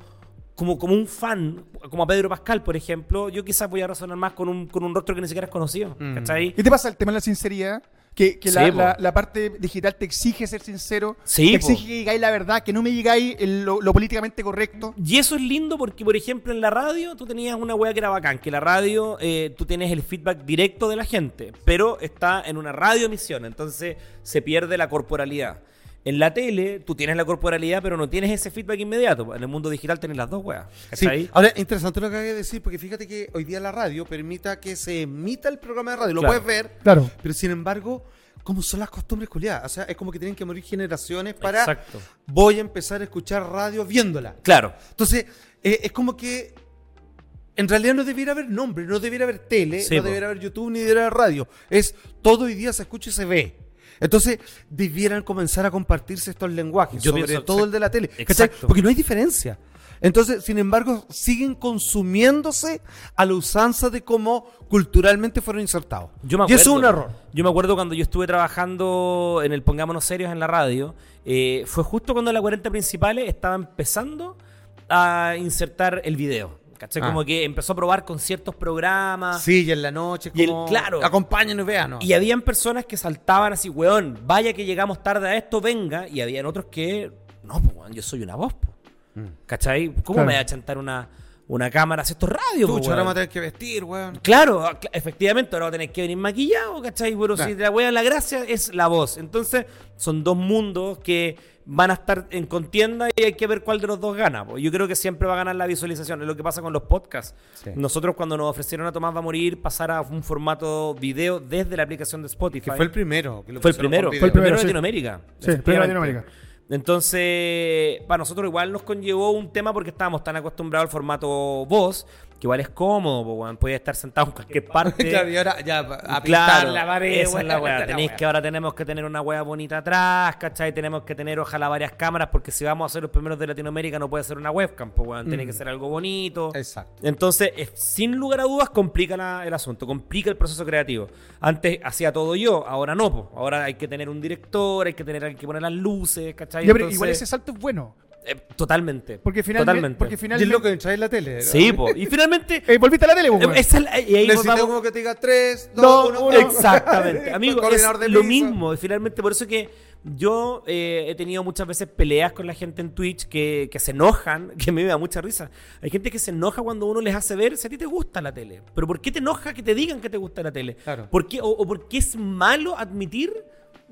como, como un fan, como a Pedro Pascal, por ejemplo, yo quizás voy a razonar más con un, con un rostro que ni siquiera es conocido. ¿Cachai? ¿Qué te pasa el tema de la sinceridad? Que, que la, Sí, po. la- la parte digital te exige ser sincero, Sí, te po. exige que digáis la verdad, que no me digáis lo políticamente correcto. Y eso es lindo porque, por ejemplo, en la radio tú tenías una weá que era bacán, que la radio eh, tú tienes el feedback directo de la gente, pero está en una radioemisión, entonces se pierde la corporalidad. En la tele tú tienes la corporalidad, pero no tienes ese feedback inmediato. En el mundo digital tienes las dos weas. Sí. ¿cachai? Ahora, interesante lo que acabas de decir, porque fíjate que hoy día la radio permita que se emita el programa de radio. Lo Claro. puedes ver, Claro. pero sin embargo, como son las costumbres culiadas. O sea, es como que tienen que morir generaciones para. Exacto. Voy a empezar a escuchar radio viéndola. Claro. Entonces, eh, es como que. En realidad no debiera haber nombre, no debiera haber tele, Sí, no po. debiera haber YouTube, ni debiera haber radio. Es todo hoy día se escucha y se ve. Entonces, debieran comenzar a compartirse estos lenguajes, Yo sobre pienso- todo el de la tele. Exacto. Porque no hay diferencia. Entonces, sin embargo, siguen consumiéndose a la usanza de cómo culturalmente fueron insertados. Yo me y eso es un acuerdo. error. Yo me acuerdo cuando yo estuve trabajando en el Pongámonos Serios en la radio, eh, fue justo cuando la 40 Principales estaba empezando a insertar el video. ¿Cachai? Ah. Como que empezó a probar con ciertos programas. Sí, y en la noche, Y el- como, claro. acompáñenos y vean. Y habían personas que saltaban así, weón, vaya que llegamos tarde a esto, venga. Y habían otros que, no, pues, weón, yo soy una voz, po. ¿cachai? ¿Cómo Claro. me voy a chantar una, una cámara? Si esto es radio, po, Chucha, ahora weón? vamos a tener que vestir, weón. Claro, cl- efectivamente, ahora tenéis que venir maquillado, ¿cachai? Pero Claro. si la wea la gracia es la voz. Entonces, son dos mundos que van a estar en contienda y hay que ver cuál de los dos gana. po. Yo creo que siempre va a ganar la visualización. Es lo que pasa con los podcasts. Sí. Nosotros, cuando nos ofrecieron a Tomás Va a Morir, pasar a un formato video desde la aplicación de Spotify. Que fue el primero. que lo Fue el primero, fue el primero de sí. Latinoamérica. Sí, el primero. Latinoamérica. Entonces, para nosotros igual nos conllevó un tema porque estábamos tan acostumbrados al formato voz, que igual es cómodo, po, weón. Puedes estar sentado en cualquier parte. Claro, y ahora ya a pintar Claro, la pared, esa es weón, la la weá. weá. Tenéis que ahora tenemos que tener una weá bonita atrás, ¿cachai? Tenemos que tener ojalá varias cámaras, porque si vamos a ser los primeros de Latinoamérica no puede ser una webcam, pues weón. Tiene que ser algo bonito. Exacto. Entonces, es- sin lugar a dudas, complica la- el asunto, complica el proceso creativo. Antes hacía todo yo, ahora no, pues. Ahora hay que tener un director, hay que tener hay que poner las luces, ¿cachai? Ya, pero Entonces, igual ese salto es bueno. Eh, totalmente. Porque finalmente. Totalmente. Porque Y es finalmente lo que trae la tele. ¿no? Sí, po. Y finalmente. Eh, volviste a la tele, eh, esa y ahí Necesito vamos- como que te diga 3, Dos, 2, 1. uno. Exactamente. Amigo, es lo mismo. Y finalmente, por eso que yo eh, he tenido muchas veces peleas con la gente en Twitch que, que se enojan, que me da mucha risa. Hay gente que se enoja cuando uno les hace ver si a ti te gusta la tele. Pero ¿por qué te enoja que te digan que te gusta la tele? Claro. ¿Por qué, o, o por qué es malo admitir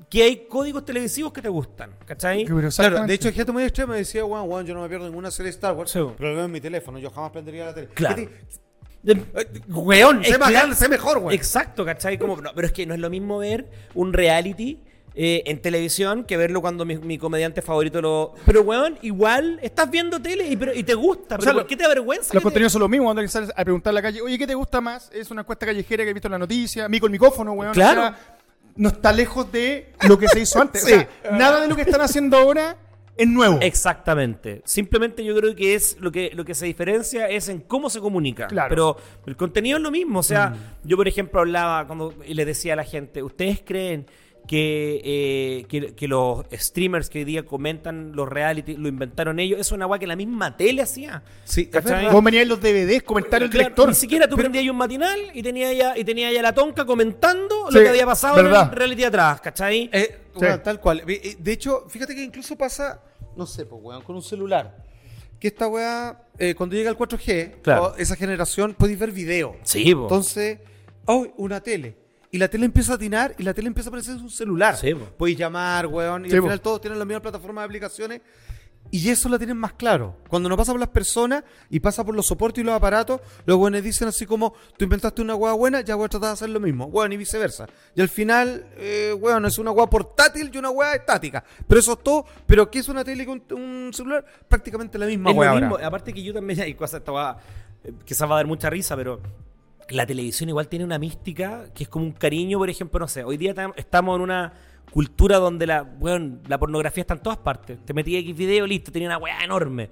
que hay códigos televisivos que te gustan? ¿Cachai? Claro, de hecho hay gente muy extrema me decía, weón, weón, yo no me pierdo ninguna serie de Star Wars, Sí. pero lo veo en mi teléfono, yo jamás prendería la tele. Claro. ¿Qué te- Eh, Weón, sé grande, sé mejor, weón. Exacto, ¿cachai? Como, no, pero es que no es lo mismo ver un reality eh, en televisión que verlo cuando mi, mi comediante favorito lo. Pero, weón, igual estás viendo tele y, pero, y te gusta. O sea, ¿por lo- qué te avergüenza? Los que te- contenidos son los mismos, cuando alguien sale a preguntar en la calle, oye, ¿qué te gusta más? Es una encuesta callejera que he visto en la noticia, a mí con micrófono, weón. Claro. o sea, no está lejos de lo que se hizo antes. O sea, nada de lo que están haciendo ahora es nuevo. Exactamente. Simplemente yo creo que es lo que lo que se diferencia es en cómo se comunica. Claro. Pero el contenido es lo mismo. O sea, yo por ejemplo hablaba cuando y le decía a la gente, ¿ustedes creen que, eh, que, que los streamers que hoy día comentan los reality lo inventaron ellos? Es una guay que la misma tele hacía. Sí. Vos veníais los DVDs, comentarios del Claro, lector. Ni siquiera tú prendías ahí un matinal y tenía ya, y tenía ya la tonca comentando Sí, lo que había pasado en verdad. el reality atrás, ¿cachai? Eh, Sí. bueno, tal cual. De hecho, fíjate que incluso pasa, no sé, pues, weón, con un celular. Que esta weá, eh, cuando llega el 4G, Claro. o esa generación, podéis ver video. sí, po. Entonces, oh, una tele. Y la tele empieza a atinar y la tele empieza a aparecer en un celular. Sí, po. Podéis llamar, weón, y Sí, al po. final todos tienen la misma plataforma de aplicaciones. Y eso la tienen más claro. Cuando no pasa por las personas y pasa por los soportes y los aparatos, los weones dicen así como, tú inventaste una hueá buena, ya voy a tratar de hacer lo mismo. Weón, y viceversa. Y al final, eh, weón, es una hueá portátil y una hueá estática. Pero eso es todo. Pero ¿qué es una tele con un celular? Prácticamente la misma Es lo mismo. Aparte que yo también hay cosas, esta va, eh, quizás va a dar mucha risa, pero la televisión igual tiene una mística que es como un cariño, por ejemplo, no sé, hoy día tam- estamos en una cultura donde la, bueno, la pornografía está en todas partes. Te metí X video, listo, tenía una weá enorme.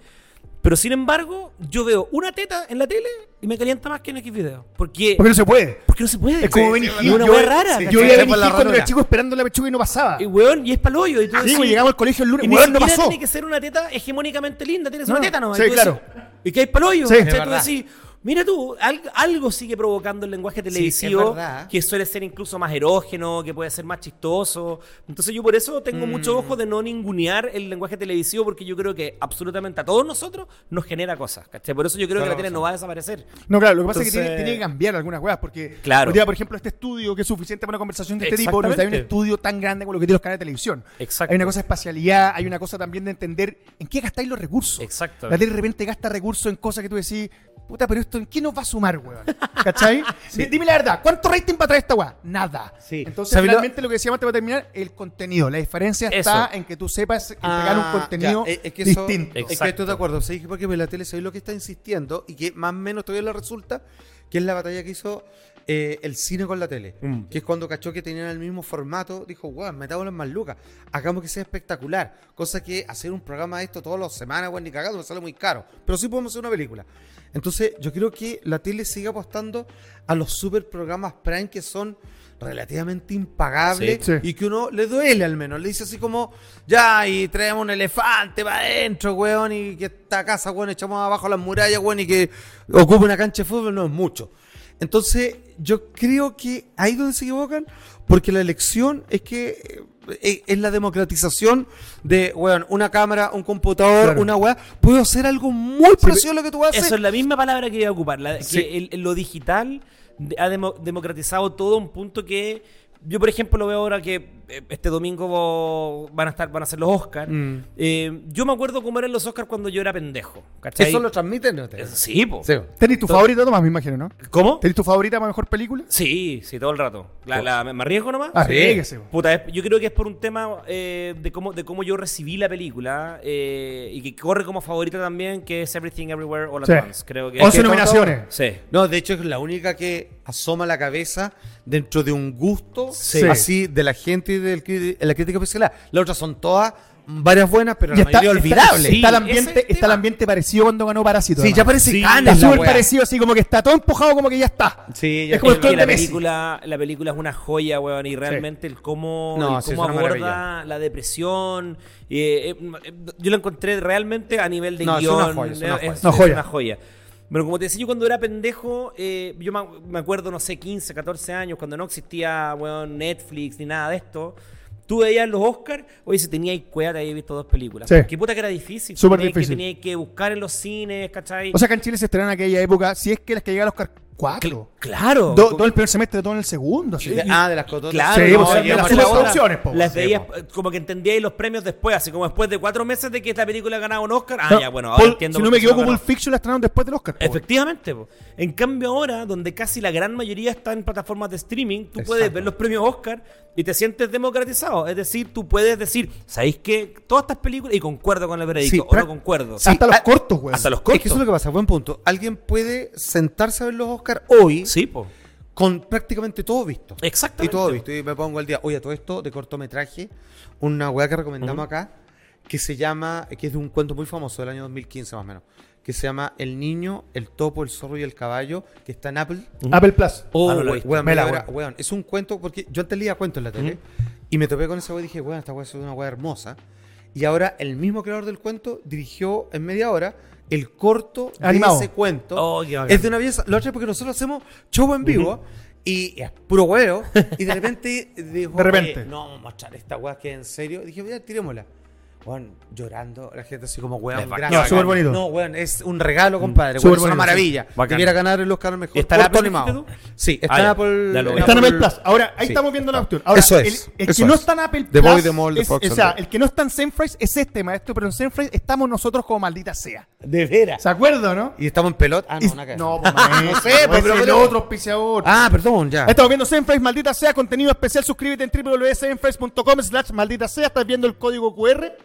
Pero sin embargo, yo veo una teta en la tele y me calienta más que en X video. Porque, Porque no se puede. porque no se puede. Es como Sí, Benny sí, una Yo- weá rara. sí. Yo veía a cuando era chico esperando la pechuga y no pasaba. Y weón, y es para hoyo. Y tú Sí, decís- pues llegamos al colegio el lunes, y weón, no pasó. tiene que ser una teta hegemónicamente linda, tiene que ser No, una teta nomás. sí, claro. decís, ¿Y qué hay para hoyo? Sí, ¿Cachai? es Tú decís, mira tú, al- algo sigue provocando el lenguaje televisivo que suele ser incluso más erógeno, que puede ser más chistoso. Entonces yo por eso tengo mucho ojo de no ningunear el lenguaje televisivo porque yo creo que absolutamente a todos nosotros nos genera cosas. ¿cachai? Por eso yo creo que la tele no va a desaparecer. No, claro, lo que pasa es que tiene, tiene que cambiar algunas weas, porque Claro. día, por ejemplo, este estudio que es suficiente para una conversación de este tipo, no hay un estudio tan grande como lo que tiene los canales de televisión. Exacto. Hay una cosa de espacialidad, hay una cosa también de entender en qué gastáis los recursos. Exacto. La tele de repente gasta recursos en cosas que tú decís, puta, pero esto en qué nos va a sumar, weón. ¿Cachai? Dime la verdad, ¿cuánto rating va a traer esta wea? Nada. Sí. Entonces, ¿Sabes lo- finalmente lo que decíamos antes para terminar, el contenido. La diferencia está en que tú sepas entregar un Ah, contenido ya, es- es que eso- distinto. Es que Exacto. estoy de acuerdo. ¿Sabes qué? Porque la tele, ¿sabes lo que está insistiendo? Y que más o menos todavía le resulta, que es la batalla que hizo eh, el cine con la tele. Mm. Que es cuando cachó que tenían el mismo formato, dijo, weón, metámoslo en más lucas. Hagamos que sea espectacular. Cosa que hacer un programa de esto todas las semanas, weón, ni cagado, me sale muy caro. Pero sí podemos hacer una película. Entonces, yo creo que la tele sigue apostando a los super programas Prime que son relativamente impagables Sí. Sí. y que uno le duele al menos. Le dice así como, ya, y traemos un elefante para adentro, weón, y que esta casa, weón, echamos abajo las murallas, weón, y que ocupe una cancha de fútbol, no es mucho. Entonces, yo creo que ahí donde se equivocan, porque la elección es que eh, es la democratización de, weón, una cámara, un computador, Claro. una weá. Puedo hacer algo muy parecido a lo que tú haces. Eso es la misma palabra que iba a ocupar. la- Sí. Que el- lo digital ha demo- democratizado todo a un punto que yo, por ejemplo, lo veo ahora que eh, este domingo van a estar van a ser los Oscars. Mm. Eh, yo me acuerdo cómo eran los Oscars cuando yo era pendejo. ¿cachai? Eso lo transmiten, ¿no? Eh, Sí, po. Sí. ¿Tenés tu favorita, Tomás, me imagino, no? ¿Cómo? ¿Tenés tu favorita para mejor película? Sí, sí, todo el rato. La, la- ¿Me arriesgo nomás? Arríguese, po. Puta, es- yo creo que es por un tema eh, de, cómo, de cómo yo recibí la película eh, y que corre como favorita también, que es Everything Everywhere All at Sí. Once. Creo que 11 que nominaciones. Sí. No, de hecho es la única que asoma la cabeza dentro de un gusto Sí. así de la gente del la crítica oficial. Las otras son todas varias buenas, pero Y la está, mayoría está- olvidables. Sí, está el ambiente, es el está el ambiente parecido cuando ganó Parásito. Sí, además. ya parece Sí, Cannes Está súper parecido, así como que está todo empujado, como que ya está. Sí, ya Es como el Es clon la película, la película es una joya, weón, y realmente el cómo, No, el sí, es cómo aborda la depresión. eh, eh, yo la encontré realmente a nivel de No, es guion. una joya, es una joya. es Una joya. una joya. Pero como te decía, yo cuando era pendejo, eh, yo me, acuerdo, no sé, 15, 14 años, cuando no existía, weón, Netflix ni nada de esto. Tú veías los Oscars, oye, si teníais cueva, te habías visto dos películas. Sí. Qué puta que era difícil. Súper difícil. Que, teníais que buscar en los cines, ¿cachai? O sea, que en Chile se estrenan en aquella época, si es que las que llegan a los cuatro. claro. Do- todo el primer semestre, todo en el segundo. así. De- ah, de las cototas. Claro, Sí, no, pues, las además super la otra, producciones, po. Las Sí, veías, po. eh, como que entendíais los premios después, así como después de cuatro meses de que esta película ganaba un Oscar. Ah, No, ya, bueno, ahora entiendo. Si no me equivoco. Pulp Fiction la estrenaron después del Oscar. po. Efectivamente, po. en cambio ahora, donde casi la gran mayoría está en plataformas de streaming, tú puedes ver los premios Oscar y te sientes democratizado. Es decir, tú puedes decir, ¿sabéis qué? Todas estas películas, y concuerdo con el veredicto, Sí, o no concuerdo. Sí, Hasta los ah, cortos, güey. Hasta los Es que eso cortos. es lo que pasa, buen punto. Alguien puede sentarse a ver los Oscars hoy Sí, po. con prácticamente todo visto. Y Exactamente. todo visto. Y me pongo al día. Oye, todo esto de cortometraje, una weá que recomendamos acá, que se llama, que es de un cuento muy famoso del año 2015 más o menos, que se llama El niño, el topo, el zorro y el caballo, que está en Apple. Apple Plus. Oh, Ah, no lo he we- visto. weón, Vela, mira, weón. weón, Es un cuento, porque yo antes leía cuentos en la tele, y me topé con esa weá y dije, weón, esta weá es una weá hermosa. Y ahora el mismo creador del cuento dirigió en media hora el corto de ese cuento. Oh, es de una belleza. Lo otro es porque nosotros hacemos show en vivo. Y es puro huevo. Y de repente dijo, De repente. "Oye, no, vamos a mostrar esta weá que es en serio. Y dije, ya, tirémosla. Weón, llorando, la gente así como weón. Gracias. No, súper bonito. No, weón, es un regalo, compadre. Súper weón, es una bonito, maravilla. Bacán. Debiera ganar el Oscar al mejor ¿Y está en corto Apple, animado. Sí, está Ah, en. Apple. Está en Apple- Plus. Ahora, ahí Sí. estamos viendo la cuestión. Ahora, Eso el- es, El, eso que no es. está en Apple The Plus. Boy, The Mole, The es- Fox o sea, the- el que no está en Zenfrice es este, maestro, pero en Zenfrice estamos nosotros como maldita sea. De veras. ¿Se acuerdan, no? Y estamos en pelota. Ah, no, no, pues, maestro, No sé, pues, es el pero- otro auspiciador. Ah, perdón, ya. Estamos viendo Zenfrice, maldita sea, contenido especial. Suscríbete en www.zenfrice.com slash maldita sea. Estás viendo el código QR.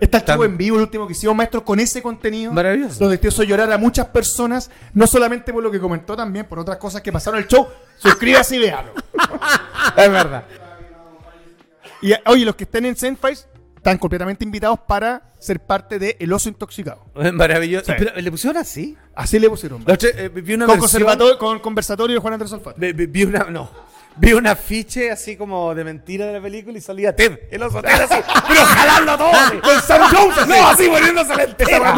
Está el show en vivo, el último que hicimos, maestro, con ese contenido. Maravilloso. Donde te hizo llorar a muchas personas, no solamente por lo que comentó también, por otras cosas que pasaron en el show. Suscríbase y véalo. Es verdad. Y oye, los que estén en Zenfrice están completamente invitados para ser parte de El Oso Intoxicado. Maravilloso. Sí. Pero le pusieron así. Así le pusieron. Eh, vi una Con, versión- con conversatorio de Juan Andrés Alfaro. Vi- vi una, no. Vi un afiche así como de mentira de la película y salía Ted, el oso Ted así, pero jalando todo. así. Con Sam Jones así. No, así poniéndose la entera.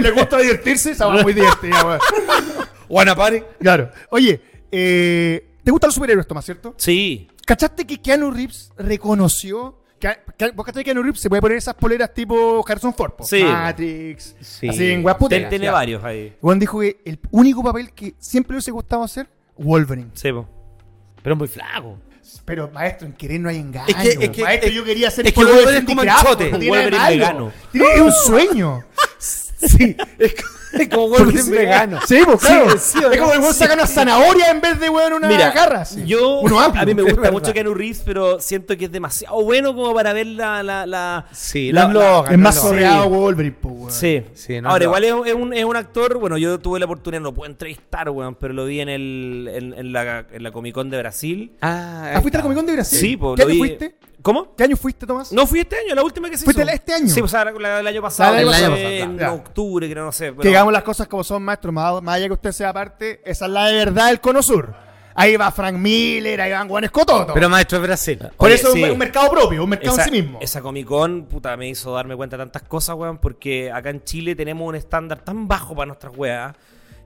le gusta divertirse, esa va muy divertida, weón. Wanna party. Claro. Oye, eh, ¿te gustan los superhéroes, Tomás, cierto? Sí. ¿Cachaste que Keanu Reeves reconoció? Que, que- ¿Vos cachai que Keanu Reeves se puede poner esas poleras tipo Harrison Ford? po? Sí. Matrix. Sí. Así en Ten- guaputeras. tiene varios ahí. Juan dijo que el único papel que siempre le hubiese gustado hacer, Wolverine. Sí, po. Pero muy flaco. Pero, maestro, en querer no hay engaño. Es que- es que- maestro, es- yo quería hacer es que de Wolverine es Cindy como Crawford, Anchote. no Un vegano. Tiene- Es un sueño. Sí, es como, es como Wolverine vegano. Sí, pues claro. Sí, sí, es como el weón sí. saca una zanahoria en vez de weón una Mira, garra. sí. yo Uno amplio. a mí me es gusta mucho Keanu Reeves, pero siento que es demasiado bueno como para ver la la, la Sí, la- no es Es no más Logan. soleado Wolverine, pues, weón. Sí. Sí, no Ahora, es igual es, es un, es un actor, bueno, yo tuve la oportunidad, no lo puedo entrevistar, weón, pero lo vi en el en, en la, en la Comic Con de Brasil. Ah, Ah, ¿fuiste a la Comic Con de Brasil? Sí, pues ¿Qué lo vi- fuiste? ¿Cómo? ¿Qué año fuiste, Tomás? No fui este año, la última que se ¿Fuiste hizo. este año? Sí, o sea, la- la- el año pasado. Ah, el año pasado, en octubre, creo, no sé. Que pero- hagamos las cosas como son, maestro. Más, más allá que usted sea parte, esa es la de verdad del Cono Sur. Ahí va Frank Miller, ahí van Juan Escototo. Pero maestro es Brasil. Por Oye, eso sí. es un, un mercado propio, un mercado esa, en sí mismo. Esa Comic Con, puta, me hizo darme cuenta de tantas cosas, weón, porque acá en Chile tenemos un estándar tan bajo para nuestras weas.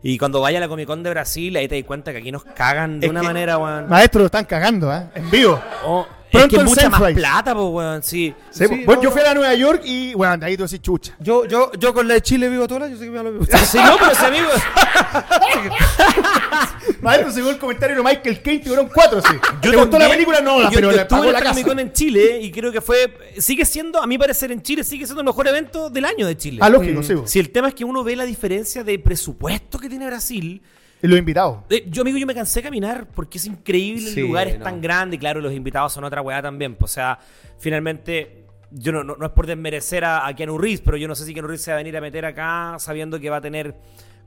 Y cuando vaya a la Comic Con de Brasil, ahí te das cuenta que aquí nos cagan de Es una que- manera, weón. Maestro, lo están cagando, ¿eh? En vivo. Oh, Pronto es que mucha más plata, pues, weón, sí. Sí, Sí, bueno, no, yo fui a Nueva York y, bueno, de ahí tú decís chucha. Yo, yo, yo con la de Chile vivo toda la, yo sé que me lo Sí, no, pero ese amigo. Maestro, según el comentario de Michael Caine, tuvieron cuatro, sí. ¿Te gustó la película? No, la, yo, pero yo le estuve en la la. Comic Con en Chile y creo que fue. Sigue siendo, a mi parecer, en Chile, sigue siendo el mejor evento del año de Chile. Ah, lógico, sí. Si el tema es que uno ve la diferencia de presupuesto que tiene Brasil. Y los invitados. Eh, Yo, amigo, yo me cansé de caminar porque es increíble, Sí, el lugar es no. tan grande. y Claro, los invitados son otra weá también. pues, O sea, finalmente, yo no, no, no es por desmerecer a, a Keanu Reeves, pero yo no sé si Keanu Reeves se va a venir a meter acá sabiendo que va a tener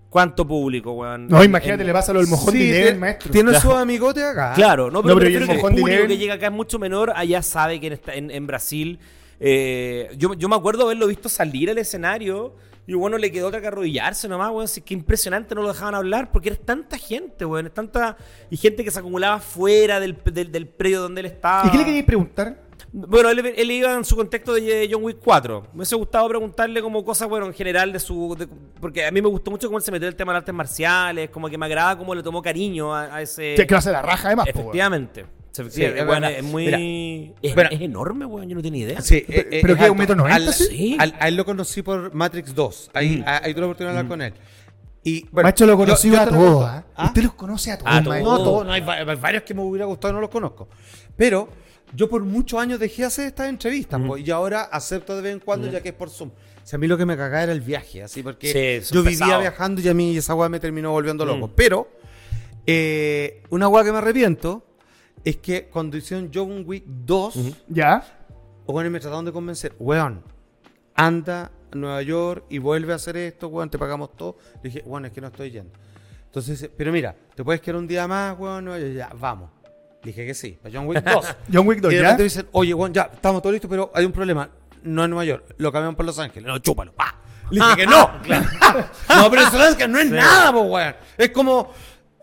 cuánto público, weón. No, En- imagínate, en- le pasa lo del mojón de Eleven, maestro. Tiene Claro. sus amigotes acá. Claro, no, pero, No, pero me y el refiero que el mojón de público Eleven- que llega acá es mucho menor, allá sabe que está en, en Brasil. eh, yo, yo me acuerdo haberlo visto salir al escenario y bueno, le quedó otra que arrodillarse nomás, weón. Sí, qué impresionante, no lo dejaban hablar porque era tanta gente, weón. Tanta. Y gente que se acumulaba fuera del, del, del predio donde él estaba. ¿Y qué le queríais preguntar? Bueno, él, él iba en su contexto de John Wick 4. Me hubiese gustado preguntarle como cosas, bueno, en general de su... de- porque a mí me gustó mucho cómo él se metió en el tema de las artes marciales, como que me agrada cómo le tomó cariño a, a ese... Que clase de la raja, además, po. Efectivamente. Sí, es muy... Mira, es, bueno. es enorme, weón, yo no tenía idea. Sí, Pero- eh, eh, pero es ¿qué, un metro noventa, Al- sí? al- A él lo conocí por Matrix 2. Ahí, a- ahí tuve la oportunidad de hablar con él. Y, bueno, maestro lo conocí yo a todos. ¿ah? ¿Ah? Usted los conoce a todos, A todos. No, todos, no, hay, hay varios que me hubiera gustado y no los conozco. Pero yo por muchos años dejé de hacer estas entrevistas po, y ahora acepto de vez en cuando ya que es por Zoom. Sea, a mí lo que me cagaba era el viaje, así porque Sí, yo vivía viajando y a mí esa weá me terminó volviendo loco. Mm. Pero eh, una weá que me arrepiento es que cuando hicieron John Wick 2, ¿Ya? o bueno, me trataron de convencer, weón, anda a Nueva York y vuelve a hacer esto, weón, te pagamos todo. Le dije, weón, es que no estoy yendo. Entonces, dice, pero mira, ¿te puedes quedar un día más, weón? No, ya, vamos. Dije que sí, para John Wick 2. John Wick 2, y de ¿ya? dicen, oye, weón, ya, estamos todos listos, pero hay un problema. No en Nueva York, lo cambiamos por Los Ángeles. No, chúpalo, pa. Le dije que no. no, pero en Los Ángeles no es nada, po, weón. Es como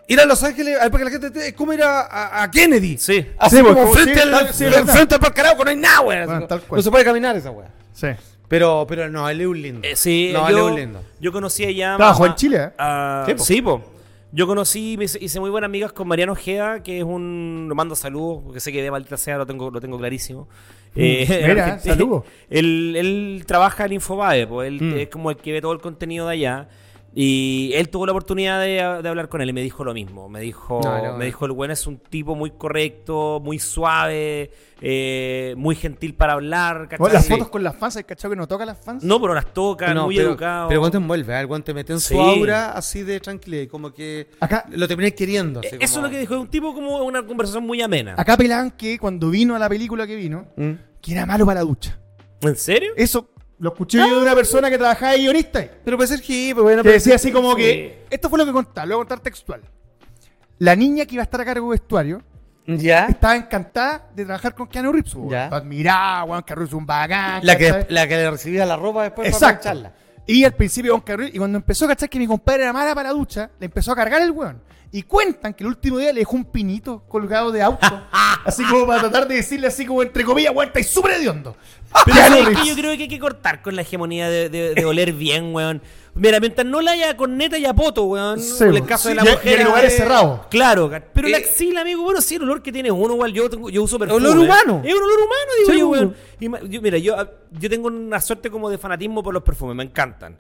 ir a Los Ángeles, a ver, para que la gente te- es como ir a, a- a Kennedy. Sí. Así Sí, como pues, frente, sí, al, sí, es frente al Arauco, no hay nada, weón. Bueno, no se puede caminar esa weón. Sí. Pero, pero no, él es un lindo. Eh, sí, no, él es un lindo. yo conocí allá. Trabajó a- en Chile, ¿eh? a- Sí, po. sí, po. Yo conocí, me hice, muy buenas amigas con Mariano Ojeda, que es un. Lo mando saludos, porque sé que de maldita sea, lo tengo, lo tengo clarísimo. Eh, Mm, mira, argentino. saludos. Él, él trabaja en Infobae, pues él Mm. es como el que ve todo el contenido de allá. Y él tuvo la oportunidad de, de hablar con él y me dijo lo mismo. Me dijo, No, no, me no. dijo el buen es un tipo muy correcto, muy suave, eh, muy gentil para hablar. ¿cachai? Bueno, las fotos con las fans, ¿hay cachado que no toca a las fans? No, pero las toca, No, muy pero, educado. Pero cuando te envuelve, el guante mete en Sí. su aura así de tranquilidad, y como que Acá- lo terminé queriendo. así Eh, Eso es lo que dijo, un tipo como una conversación muy amena. Acá pelaban que cuando vino a la película que vino, ¿Mm? que era malo para la ducha. ¿En serio? Eso lo escuché yo de una persona que trabajaba de guionista. ahí, Pero puede ser hippie, bueno, Que pero- decía así como Sí. que. Esto fue lo que contaba, lo voy a contar textual. La niña que iba a estar a cargo de vestuario ¿Ya? estaba encantada de trabajar con Keanu Reeves. weón. Ya. Lo Admiraba, weón, Keanu Reeves es un bacán. La que, ¿cachai? la que le recibía la ropa después Exacto. para plancharla. Y al principio, con Keanu Reeves, y cuando empezó a cachar que mi compadre era mala para la ducha, le empezó a cargar el weón. Y cuentan que el último día le dejó un pinito colgado de auto. así como para tratar de decirle así como entre comillas, weón, estáis súper hediondo. Pero Keanu ¿sabes qué? Reeves. yo creo que hay que cortar con la hegemonía de, de- de oler bien, weón. Mira, mientras no la haya con neta y a poto, weón. Sí, en el caso Sí, de la y mujer. en lugares eh, cerrados. Claro, pero la Eh, axila, amigo, bueno, sí, el olor que tiene uno, igual yo, tengo, yo uso perfume. Olor humano. Es un olor humano, digo Sí, yo, weón. Y yo- mira, yo, yo tengo una suerte como de fanatismo por los perfumes, me encantan.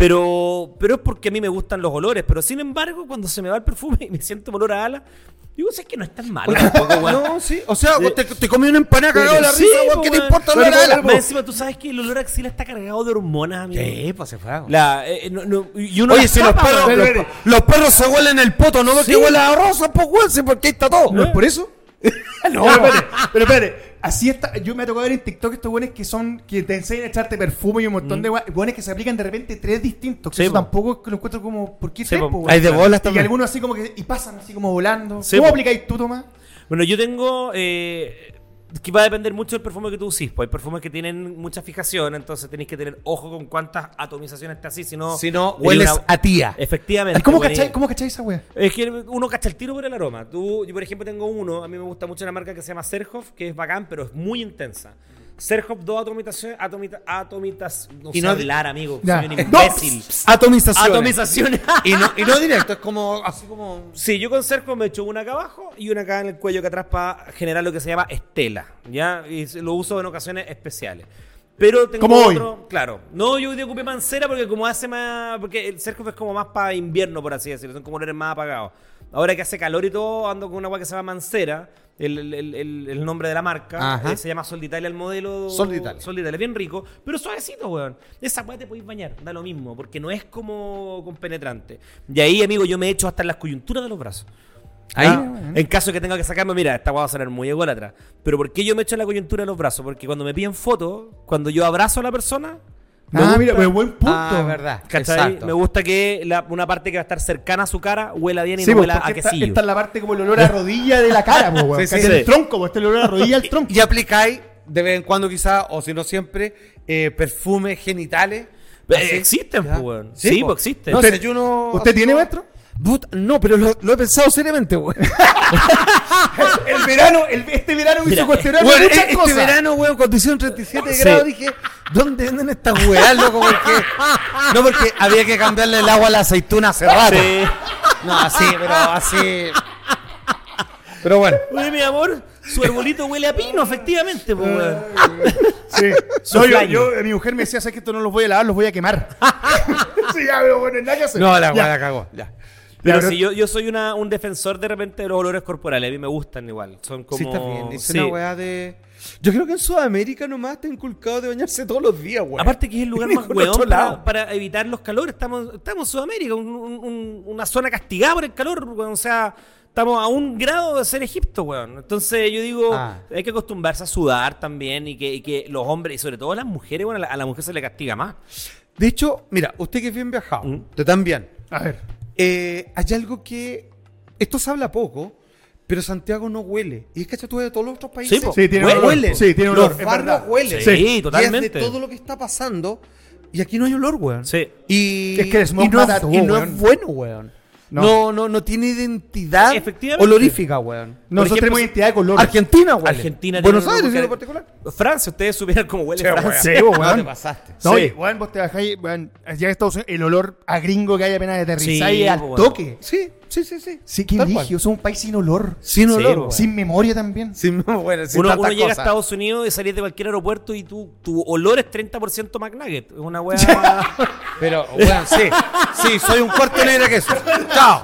Pero, pero es porque a mí me gustan los olores. Pero sin embargo, cuando se me va el perfume y me siento olor a ala, digo, si es que no es tan malo tampoco, weón. No, sí. O sea, te, te comí una empanada cagado de la Sí, risa, weón. ¿Qué te importa hablar a pero, la Más encima, tú sabes que el olor a axila está cargado de hormonas, amigo. Sí, pues se fue. La, eh, no, no, y uno Oye, si los perros, los, los perros se huelen el poto, no porque Sí. huele a rosa, pues weón, sí, porque ahí está todo. ¿No es por eso? no, pero espérate, pero espérate. Así está. Yo me ha tocado ver en TikTok estos buenos que son. que te enseñan a echarte perfume y un montón de buenos que se aplican de repente tres distintos. Que Sí, eso po. tampoco lo encuentro como. ¿Por qué Sí, tres, po. po, weón? Hay de bolas Y también. algunos así como que. y pasan así como volando. Sí, ¿Cómo po. aplicáis tú, Tomás? Bueno, yo tengo. Eh, que va a depender mucho del perfume que tú usís. Pues hay perfumes que tienen mucha fijación, entonces tenéis que tener ojo con cuántas atomizaciones te asís, si no. Si no, hueles una- a tía. Efectivamente. ¿Cómo cacháis, ¿Cómo cacháis esa wea? Es que uno cacha el tiro por el aroma. Tú, yo, por ejemplo, tengo uno. A mí me gusta mucho una marca que se llama Serhoff, que es bacán, pero es muy intensa. Serhoff, dos atomizaciones. Atomita, atomitas. No Y sé no- hablar, amigo. Ya. Soy un No. imbécil. Atomización. Atomizaciones. Y no, y no directo, es como, así como... Sí, yo con Serco me echo una acá abajo y una acá en el cuello acá atrás para generar lo que se llama estela, ¿ya? Y lo uso en ocasiones especiales. Pero tengo Como hoy. otro, claro. No, yo hoy día ocupé mancera porque como hace más, porque el Serco es como más para invierno, por así decirlo, son como olores más apagados. Ahora que hace calor y todo, ando con una agua que se llama mancera, el, el- el- nombre de la marca, eh, se llama Sol de Italia el modelo. Sol de Italia. Sol de Italia, bien rico, pero suavecito, weón. Esa weá te podéis bañar, da lo mismo, porque no es como con penetrante. Y ahí, amigo, yo me echo hasta en las coyunturas de los brazos. Ahí. Ah, En caso que tenga que sacarme, mira, esta va a sonar muy ególatra. Pero ¿por qué yo me echo en la coyuntura de los brazos? Porque cuando me piden fotos, cuando yo abrazo a la persona. Me Ah, gusta- mira, pero buen punto. Ah, verdad. ¿cachai? Exacto. Me gusta que la- una parte que va a estar cercana a su cara huela bien y Sí, no pues, huela a porque esta, quesillo. esta es la parte como el olor a rodilla de la cara, po. Sí, sí. El tronco, pues este es el olor a rodilla del tronco. Y aplicáis de vez en cuando quizás, o si no siempre, eh, perfumes genitales. Eh, Así. existen, pues, weón. Sí, po. pues existen. No ¿Usted- no... ¿Usted así tiene, maestro? No, pero lo, lo he pensado seriamente, güey. El verano, el- este verano me Mira, hizo cuestionar muchas este cosas. verano, weón, cuando hicieron 37 Sí. grados, dije, ¿dónde venden estas weas, loco? Porque, no, porque había que cambiarle el agua a la aceituna hace rato. Sí. No, así, pero así. Pero bueno. Oye, mi amor, su arbolito huele a pino, efectivamente, pues, weón. Sí. No, yo, mi mujer me decía, ¿sabes que esto no los voy a lavar, los voy a quemar? sí, ya, pero bueno, nada que hacer. No, la Ya. la cagó. Ya. Pero pero- si yo, yo soy una, un defensor de repente de los olores corporales, a mí me gustan igual. Son como. Sí, está bien. Es sí. una wea de. Yo creo que en Sudamérica nomás está inculcado de bañarse todos los días, weón. Aparte que es el lugar más weón para, evitar los calores. Estamos, estamos en Sudamérica, un- un- un- una zona castigada por el calor, weón. O sea, estamos a un grado de ser Egipto, weón. Entonces yo digo, Ah. hay que acostumbrarse a sudar también y que, y que los hombres, y sobre todo las mujeres, bueno, a la, a la mujer se le castiga más. De hecho, mira, usted que es bien viajado, ¿Mm? usted también. A ver. Eh, hay algo que. Esto se habla poco, pero Santiago no huele. Y es que tú ves de todos los otros países. Sí, po. Sí, tiene Huele. olor. huelen. Sí, tiene olor. Los barrios huelen. Sí, Y totalmente. es de todo lo que está pasando. Y aquí no hay olor, weón. Sí. Y, Es que el smog y no, mata es, todo, y no weón. es bueno, weón. No. No. no, no, tiene identidad Efectivamente. olorífica, weón. Nosotros ejemplo, tenemos identidad de color. Argentina, weón. Argentina Buenos tiene Aires, en particular. Francia, ustedes supieran cómo huele Che, Francia. Sí, weón. No te pasaste. No, Sí. y, weón, vos te bajáis, weón, allá en Estados Unidos, el olor a gringo que hay apenas de aterrizar Sí, y al weón. toque. Sí, sí, sí, sí. Sí, qué brillo, somos un país sin olor. Sin Sí, olor, weón. Sin memoria también. Sin, bueno, sin Uno, llega a. Estados Unidos y salís de cualquier aeropuerto y tu, tu olor es 30% McNugget. Es una weá. Pero, bueno, sí. Sí, soy un cuarto negra queso. Chao.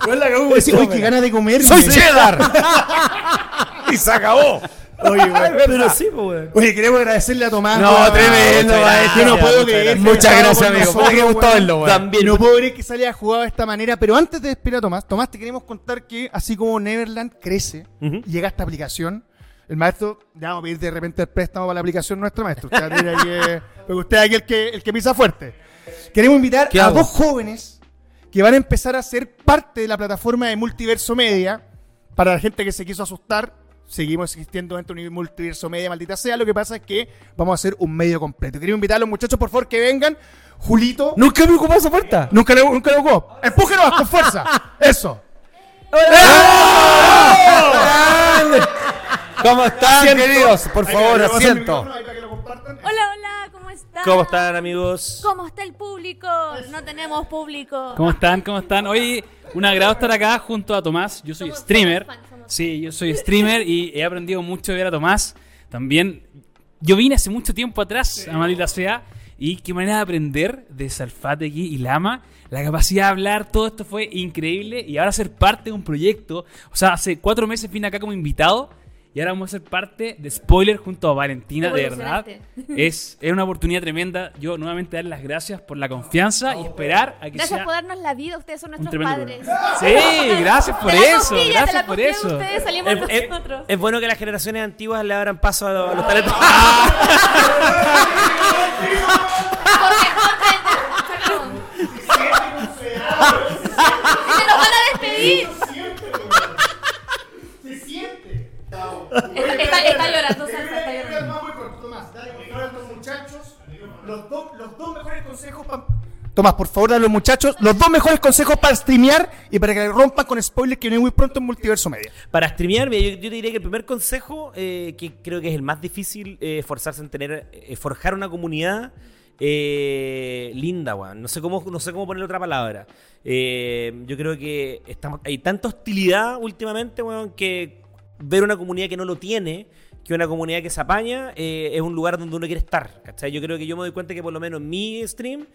Decir, Uy, qué ganas de comer. Soy güey". cheddar. y se acabó. Oye, weón. Pero sí, pues, weón. Oye, queremos agradecerle a Tomás. No, weón. tremendo, gracias, Yo no puedo creer. Muchas gracias, amigo. Puta que gustó verlo. También. No puedo creer que se haya jugado de esta manera, pero antes de despedir a Tomás, Tomás, te queremos contar que así como Neverland crece Ujú. y llega esta aplicación, el maestro, ya vamos a pedir de repente el préstamo para la aplicación nuestra, maestro. Usted, aquí, eh, porque usted es aquí el que, el que pisa fuerte. Queremos invitar ¿Qué a hago? dos jóvenes que van a empezar a ser parte de la plataforma de Multiverso Media. Para la gente que se quiso asustar, seguimos existiendo dentro de un multiverso media, maldita sea. Lo que pasa es que vamos a hacer un medio completo. Queremos invitar a los muchachos, por favor, que vengan. Julito. Nunca me ocupó esa puerta. Nunca le, nunca le ocupó. Empújenos con fuerza. Eso. ¿Cómo están, Asiento. queridos? Por favor, asiento. Hola, hola, ¿cómo están? ¿Cómo están, amigos? ¿Cómo está el público? No tenemos público. ¿Cómo están? ¿Cómo están? Hoy un agrado estar acá junto a Tomás. Yo soy Somos- streamer. Sí, yo soy streamer y he aprendido mucho de ver a Tomás. También yo vine hace mucho tiempo atrás a Maldita Sea y qué manera de aprender de Salfategui y Lama. La capacidad de hablar, todo esto fue increíble y ahora ser parte de un proyecto. O sea, hace cuatro meses vine acá como invitado y ahora vamos a ser parte de Spoiler junto a Valentina, de verdad. Es, es una oportunidad tremenda. Yo nuevamente dar las gracias por la confianza y esperar a que Gracias sea por darnos la vida, ustedes son nuestros tremendo padres. programa. Sí, gracias por Te la eso, te gracias la por eso. de Ustedes salimos Es, es- nosotros. es bueno que las generaciones antiguas le abran paso a los, a los talentos. Porque contra- ¡Se nos van a despedir! Se siente. Está, está- está llorando, Salsa, está llorando. Más muy corto, Tomás. Dale, por favor, a los muchachos los, dos- los dos mejores consejos para. Tomás, por favor, a los muchachos los dos mejores consejos para streamear y para que rompan con spoilers que viene muy pronto en Multiverso Media. Para streamear, mira, yo, yo te diría que el primer consejo, eh, que creo que es el más difícil, eh, esforzarse en tener, eh, forjar una comunidad eh, linda, weón. No sé cómo, no sé cómo ponerle otra palabra. Eh, yo creo que estamos, hay tanta hostilidad últimamente, weón, que ver una comunidad que no lo tiene, que una comunidad que se apaña, eh, es un lugar donde uno quiere estar. ¿cachai? Yo creo que yo me doy cuenta que por lo menos en mi stream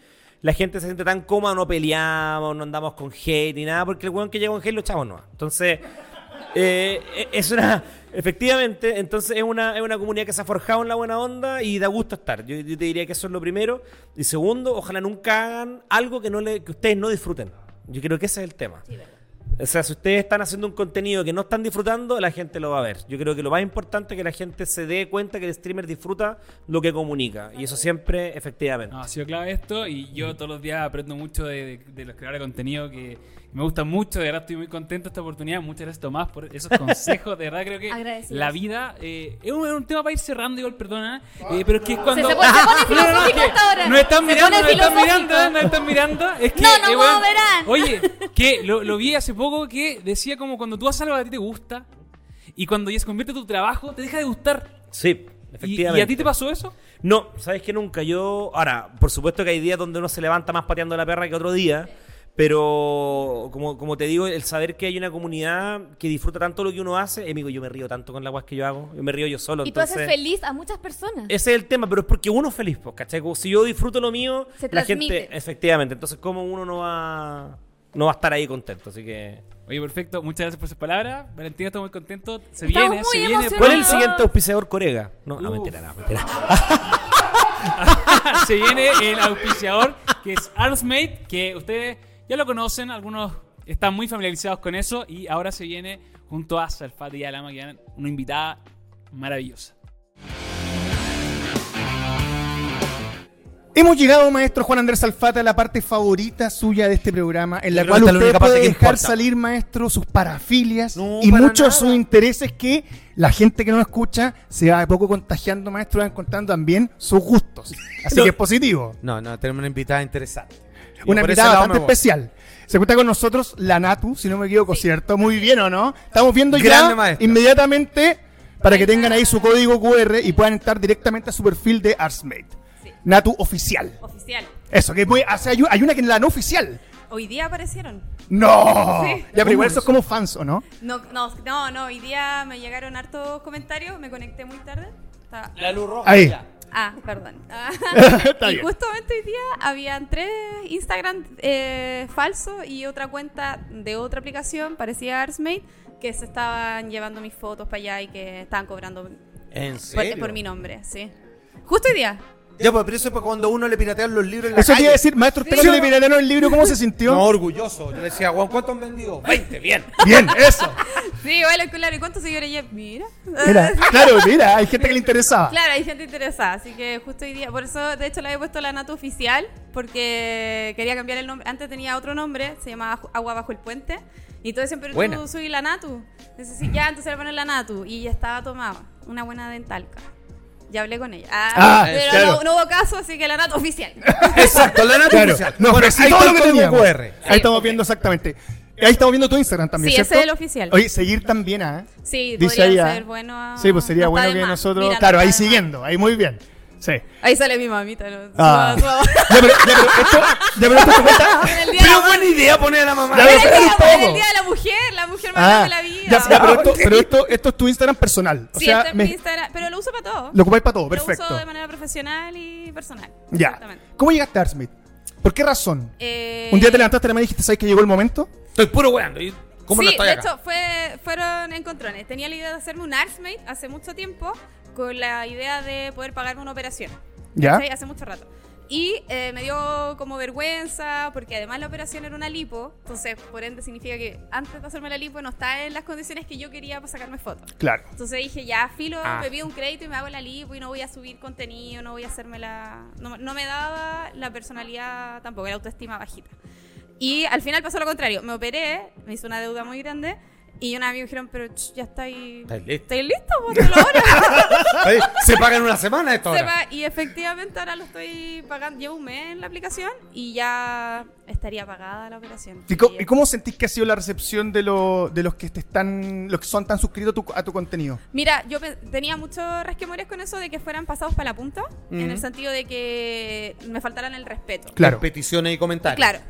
la gente se siente tan cómoda, no peleamos, no andamos con hate ni nada, porque el weón que llega con hate lo echamos no. Entonces, eh, es una. Efectivamente, entonces es una, es una comunidad que se ha forjado en la buena onda y da gusto estar. Yo, yo te diría que eso es lo primero. Y segundo, ojalá nunca hagan algo que, no le, que ustedes no disfruten. Yo creo que ese es el tema. O sea, si ustedes están haciendo un contenido que no están disfrutando, la gente lo va a ver. Yo creo que lo más importante es que la gente se dé cuenta que el streamer disfruta lo que comunica. Y eso siempre, efectivamente. Ha sido clave esto y yo todos los días aprendo mucho de- de los creadores de contenido que me gustan mucho. De verdad estoy muy contento de esta oportunidad. Muchas gracias Tomás por esos consejos. De verdad creo que la vida eh, es, un, es un tema para ir cerrando igual, perdona. eh, pero es que es cuando... Se, se pone, se pone No, no, que ahora. Nos están Se mirando, nos están mirando, nos están mirando. Es que, No, no, eh, weón, verán. Oye, que lo, lo vi hace poco que decía como cuando tú haces algo que a ti te gusta y cuando ya se convierte en tu trabajo, te deja de gustar. Sí, ¿Y, efectivamente. y a ti te pasó eso? No, sabes que nunca. Yo, ahora, por supuesto que hay días donde uno se levanta más pateando la perra que otro día, pero como, como te digo, el saber que hay una comunidad que disfruta tanto lo que uno hace, amigo, yo me río tanto con la guas que yo hago, yo me río yo solo. Y tú haces feliz a muchas personas. Ese es el tema, pero es porque uno es feliz, pues, ¿cachai? Como si yo disfruto lo mío, Se la transmite. gente, efectivamente, entonces cómo uno no va, no va a estar ahí contento, así que... Oye, perfecto. Muchas gracias por sus palabras. Valentina, estoy muy contento. Se Estamos viene, muy se viene. ¿Cuál es el siguiente auspiciador Corega? No, no, Uf. mentira, no, mentira. se viene el auspiciador que es Artsmate, que ustedes ya lo conocen, algunos están muy familiarizados con eso y ahora se viene junto a Salfate y Alama, que una invitada maravillosa. Hemos llegado, maestro Juan Andrés Alfate, a la parte favorita suya de este programa, en la Yo cual la usted única parte puede dejar importa. salir, maestro, sus parafilias No, y para muchos de sus intereses que la gente que no escucha se va de poco contagiando, maestro, va encontrando también sus gustos. Así No. que es positivo. No, no, tenemos una invitada interesante. Una invitada bastante voy. especial. Se cuenta con nosotros la Natu, si no me equivoco, ¿cierto? Muy bien, ¿o no? Estamos viendo Grande ya maestra. inmediatamente para que tengan ahí su código QR y puedan entrar directamente a su perfil de Artsmate. Sí. Natu oficial. Oficial. Eso, que es muy, o sea, hay, una que es la no oficial. Hoy día aparecieron. ¡No! Sí. Ya, pero igual eso es como fans, ¿o no? No, no, no, no, hoy día me llegaron hartos comentarios, me conecté muy tarde. Estaba- La luz roja. Ahí. ya. Ah, perdón. Ah. Está y bien. justamente hoy día habían tres Instagram eh, falsos y otra cuenta de otra aplicación, parecía Artsmate, que se estaban llevando mis fotos para allá y que estaban cobrando ¿En por, por mi nombre, sí. Justo hoy día. Ya, pues, pero eso es cuando uno le piratean los libros en la Eso te calle. iba a decir, maestro, usted Sí. cuando le piratearon el libro, ¿cómo se sintió? No, orgulloso. Yo le decía, Juan, ¿cuánto han vendido? 20, bien. Bien, eso. Sí, vale, claro. ¿Y cuántos seguidores lleva? Mira. Mira, claro, mira, hay gente que le interesaba. Claro, hay gente interesada, así que justo hoy día, por eso de hecho le había puesto la Natu oficial, porque quería cambiar el nombre, antes tenía otro nombre, se llamaba Ju- Agua Bajo el Puente, y entonces siempre Buena. tú soy la Natu, entonces sí, ya, entonces le ponen la Natu, y ya estaba tomada, una buena dentalca. Ya hablé con ella. Ah, Ah, pero claro. no, no hubo caso, así que la Natu oficial. Exacto, la nata Claro, oficial. no, Bueno, pero sí ahí todo está lo el que código. QR. Ahí estamos viendo exactamente. Ahí estamos viendo tu Instagram también, Sí, ¿cierto? ese es el oficial. Oye, seguir también, ¿ah? Sí, Dice podría ahí, ¿ah? ser bueno. a- Sí, pues sería no está bueno de que más. nosotros. Mira, no claro, está ahí de más. siguiendo, ahí muy bien. Sí. Ahí sale mi mamita. ¿no? Ah. Su- su- Ya, pero, ya, pero esto, ya, pero esto cuenta. Pero buena idea poner a la mamá. Ya, pero el espera día- un poco. en el día de la mujer, la mujer más Ah, grande de la vida. ya, ya, pero, esto, pero esto, esto es tu Instagram personal. O sí, sea, este es me- mi Instagram, pero lo uso para todo. lo ocupáis para todo, Lo perfecto. uso de manera profesional y personal. Ya. Exactamente. ¿Cómo llegaste a Artsmith? ¿Por qué razón? Eh, Un día te levantaste la mañana y dijiste, ¿sabes que llegó el momento? Estoy puro weando. ¿y ¿Cómo sí, no estoy de acá? hecho, fue, fueron encontrones. Tenía la idea de hacerme un Artsmate hace mucho tiempo con la idea de poder pagarme una operación. ¿Ya? ¿Cachai? Hace mucho rato. Y eh, me dio como vergüenza, porque además la operación era una lipo, entonces por ende significa que antes de hacerme la lipo no estaba en las condiciones que yo quería para sacarme fotos. Claro. Entonces dije, ya, filo, Ah. me pido un crédito y me hago la lipo y no voy a subir contenido, no voy a hacerme la... No, no me daba la personalidad tampoco, la autoestima bajita. Y al final pasó lo contrario, me operé, me hizo una deuda muy grande y unos amigos dijeron, pero ch, ya estáis... ¿Estáis listos? ¿Estáis listos? Póntelo ahora. Oye, Se paga en una semana esto ahora. Sepa, y efectivamente ahora lo estoy pagando, llevo un mes en la aplicación y ya estaría pagada la operación. ¿Y cómo, y cómo sentís que ha sido la recepción de, lo- de los que te están, los que son tan suscritos a tu, a tu contenido? Mira, yo tenía muchos resquemores con eso de que fueran pasados para la punta, en el sentido de que me faltaran el respeto. Claro. Peticiones y comentarios. Claro.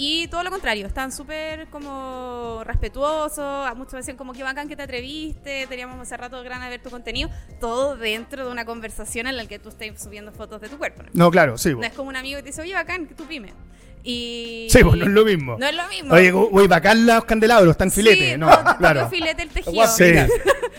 Y todo lo contrario, estaban súper como respetuosos, a muchos decían como que bacán que te atreviste, teníamos hace rato ganas de ver tu contenido, todo dentro de una conversación en la que tú estés subiendo fotos de tu cuerpo. ¿no? No, claro, sí. No es como un amigo que te dice, oye, bacán, que tú pime. Y... Sí, pues no es lo mismo. No es lo mismo. Oye, güey, bacán los candelabros, están filete. Sí, no, no, te claro. filete el tejido. Sí.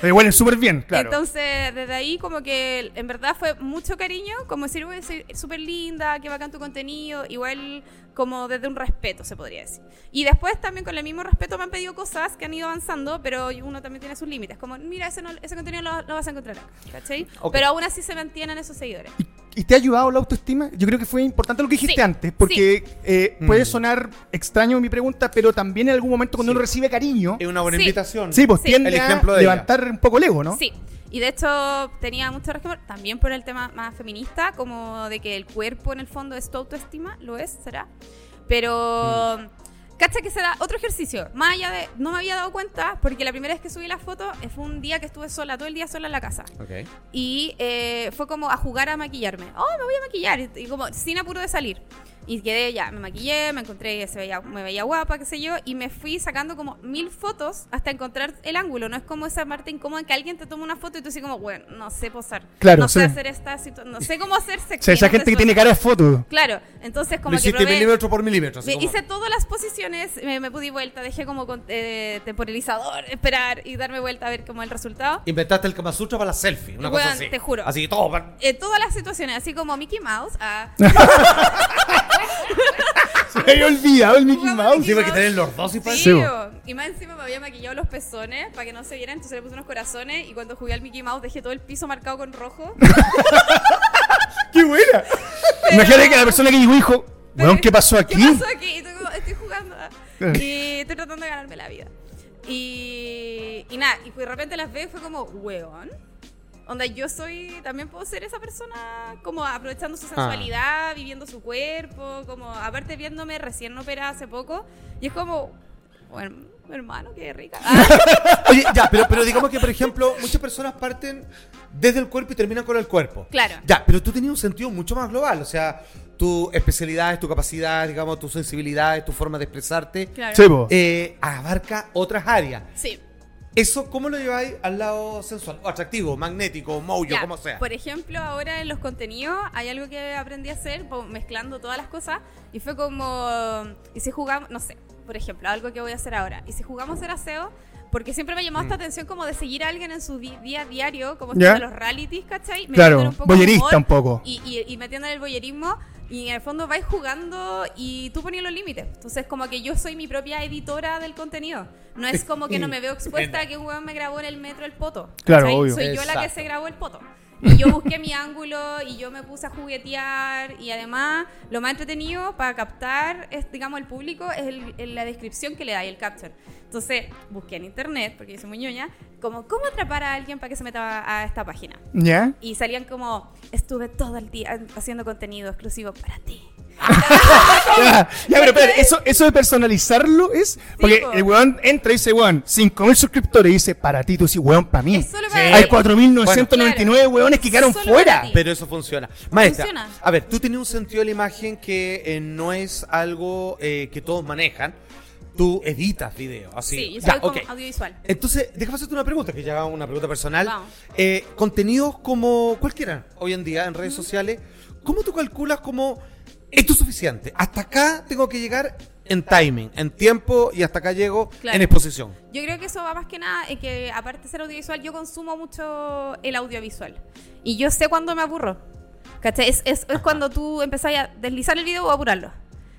Pero huelen súper bien, claro. Entonces, desde ahí como que en verdad fue mucho cariño, como decir, "Uy, soy súper linda, que bacán tu contenido, igual como desde un respeto, se podría decir. Y después también con el mismo respeto me han pedido cosas que han ido avanzando, pero uno también tiene sus límites, como, mira, ese, no- ese contenido lo, lo vas a encontrar acá, ¿cachai? Pero aún así se mantienen esos seguidores. ¿Y te ha ayudado la autoestima? Yo creo que fue importante lo que dijiste Sí, antes, porque eh, Mm. puede sonar extraño mi pregunta, pero también en algún momento cuando Sí. uno recibe cariño, Es una buena Sí. invitación. sí, pues Sí. tiende El ejemplo a de ella. levantar un poco el ego, ¿no? Sí, y de hecho tenía mucho resquemor, también por el tema más feminista, como de que el cuerpo en el fondo es tu autoestima, lo es, será. Pero, Mm. cacha que se da otro ejercicio, más allá de, no me había dado cuenta, porque la primera vez que subí la foto eh, fue un día que estuve sola, todo el día sola en la casa. Ok. Y eh, fue como a jugar a maquillarme. Oh, me voy a maquillar. Y como sin apuro de salir. Y quedé ya, me maquillé, me encontré, se veía, me veía guapa, qué sé yo. Y me fui sacando como mil fotos hasta encontrar el ángulo. No es como esa parte incómoda que alguien te toma una foto y tú así como, bueno, no sé posar. Claro, no sé sí. hacer esta situación. No sé cómo hacer O sea, esa no gente que tiene cara de foto. Claro, entonces como Lo que hiciste probé- milímetro por milímetro. así como- hice todas las posiciones, me, me pude vuelta, dejé como con, eh, temporalizador, esperar y darme vuelta a ver como el resultado. Inventaste el Kama Sutra para la selfie. Una cosa así. te juro. Así todo. para- En todas las situaciones, así como Mickey Mouse. ah, Se me había olvidado el Mickey Jugamos Mouse. Mickey Sí, porque los dos y para Sí, Sí, bo. bo. y más encima me había maquillado los pezones para que no se vieran, entonces le puse unos corazones y cuando jugué al Mickey Mouse dejé todo el piso marcado con rojo. ¿Qué ¡Qué buena! Imagínate que la persona que llegó dijo, weón, ¿qué pasó aquí? ¿Qué pasó aquí? Y estoy, como, estoy jugando. Y estoy tratando de ganarme la vida. Y, y nada, y de repente las veo y fue como, weón. Onda, yo soy, también puedo ser esa persona como aprovechando Ah. su sensualidad, viviendo su cuerpo, como aparte viéndome recién operada hace poco. Y es como, bueno, hermano, qué rica. Ah, Oye, ya, pero, pero digamos que, por ejemplo, muchas personas parten desde el cuerpo y terminan con el cuerpo. Claro. Ya, pero tú tenías un sentido mucho más global, o sea, tu especialidad, tu capacidad, digamos, tu sensibilidad, tu forma de expresarte, claro. Eh, abarca otras áreas. Sí. ¿Eso cómo lo lleváis al lado sensual? O atractivo, magnético, mojo, como sea. Por ejemplo, ahora en los contenidos hay algo que aprendí a hacer, mezclando todas las cosas, y fue como, y si jugamos, no sé, por ejemplo, algo que voy a hacer ahora, y si jugamos a hacer aseo, porque siempre me llamó esta Mm. atención como de seguir a alguien en su día a diario, como están los realities, ¿cachai? Claro, un poco de voyerista humor un poco. Y, y, y metiéndole el boyerismo, y en el fondo vais jugando y tú ponías los límites. Entonces, como que yo soy mi propia editora del contenido. No es como que no me veo expuesta a que un weón me grabó en el metro el poto. Claro, obvio. Soy yo la que se grabó el poto. Y yo busqué mi ángulo y yo me puse a juguetear y además lo más entretenido para captar, es, digamos, el público es el- el- la descripción que le da y el capture. Entonces busqué en internet, porque yo soy muy ñoña, como cómo atrapar a alguien para que se meta a esta página. ¿Ya? Y salían como, estuve todo el día haciendo contenido exclusivo para ti. Ya, ya, pero espera, eso, eso de personalizarlo es. Porque po. el weón entra y dice, weón, 5000 suscriptores y dice, para ti, tú dices, weón, para mí. Es solo para Hay ti. 4999 weones que quedaron Solo fuera. Pero eso funciona. Maestra, Funciona. a ver, tú tienes un sentido de la imagen que eh, no es algo eh, que todos manejan. Tú editas video, así. Sí, yo Ya, como ok. audiovisual. Entonces, déjame hacerte una pregunta, que ya una pregunta personal. Eh, contenidos como cualquiera hoy en día en redes sociales, ¿cómo tú calculas como esto es suficiente? Hasta acá tengo que llegar en timing, en tiempo y hasta acá llego Claro. en exposición. Yo creo que eso va más que nada en que, aparte de ser audiovisual, yo consumo mucho el audiovisual. Y yo sé cuándo me aburro. ¿Cachai? Es, es, es cuando tú empezás a deslizar el video o apurarlo.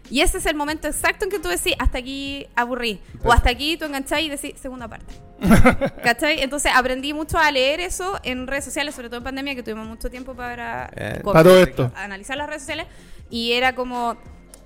Y ese es el momento exacto en que tú decís, hasta aquí aburrí. O hasta aquí tú enganchás y decís, segunda parte. ¿Cachai? Entonces aprendí mucho a leer eso en redes sociales, sobre todo en pandemia, que tuvimos mucho tiempo para, Eh, para todo esto. analizar las redes sociales. Y era como,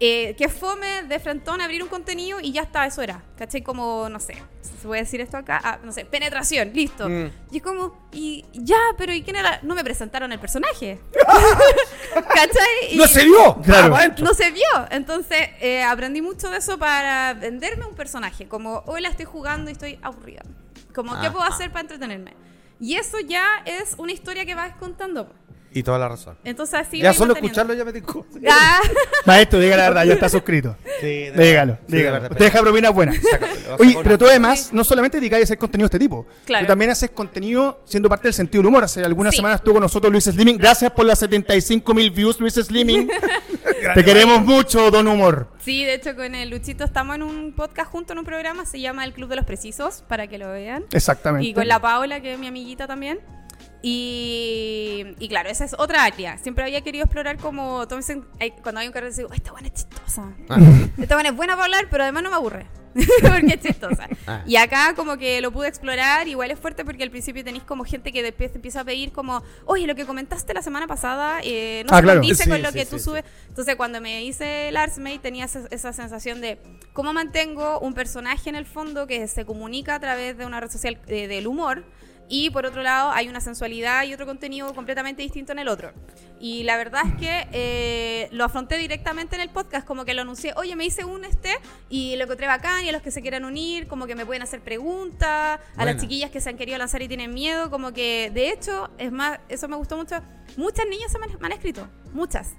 eh, que fome de frentón abrir un contenido y ya está, eso era. ¿Cachai? Como, no sé, se puede decir esto acá, Ah, no sé, penetración, listo. Mm. Y es como, y ya, pero ¿y quién era? No me presentaron el personaje. ¿Cachai? Y- ¡No se vio! Claro. No se vio. Entonces eh, aprendí mucho de eso para venderme un personaje. Como, hola, estoy jugando y estoy aburrida. Como, ¿qué puedo hacer para entretenerme? Y eso ya es una historia que vas contando. Y toda la razón. Entonces así ya solo escucharlo ya me dijo. Ah, Maestro, diga la verdad, ya está suscrito. Sí, de Dígalo. Sí, de dígalo. Usted deja propinas buenas. Oye, pero tú además no solamente dedicáis a hacer contenido de este tipo, Claro. tú también haces contenido siendo parte del sentido del humor. Hace algunas Sí. semanas estuvo con nosotros Luis Slimming. Gracias por las 75 mil views, Luis Slimming. Te queremos mucho, Don Humor. sí, de hecho con el Luchito estamos en un podcast junto en un programa, se llama El Club de los Precisos, para que lo vean. Exactamente. Y con la Paola, que es mi amiguita también. Y, y claro, esa es otra área. Siempre había querido explorar como ese- hay- cuando hay un carril, digo, esta buena es chistosa. Ah. Esta buena es buena para hablar, pero además no me aburre. porque es chistosa. Ah. Y acá como que lo pude explorar, igual es fuerte porque al principio tenéis como gente que después te empieza a pedir como, oye, lo que comentaste la semana pasada eh, no Ah, se claro. condice Sí, con lo sí, que sí, tú sí. subes. Entonces cuando me hice el Artsmate tenía esa, esa sensación de cómo mantengo un personaje en el fondo que se comunica a través de una red social eh, del humor y por otro lado hay una sensualidad y otro contenido completamente distinto en el otro. Y la verdad es que eh, lo afronté directamente en el podcast, como que lo anuncié, oye, me hice un este y lo encontré bacán y a los que se quieran unir, como que me pueden hacer preguntas, a las chiquillas que se han querido lanzar y tienen miedo, como que de hecho, es más, eso me gustó mucho, muchas niñas se me han, me han escrito, muchas.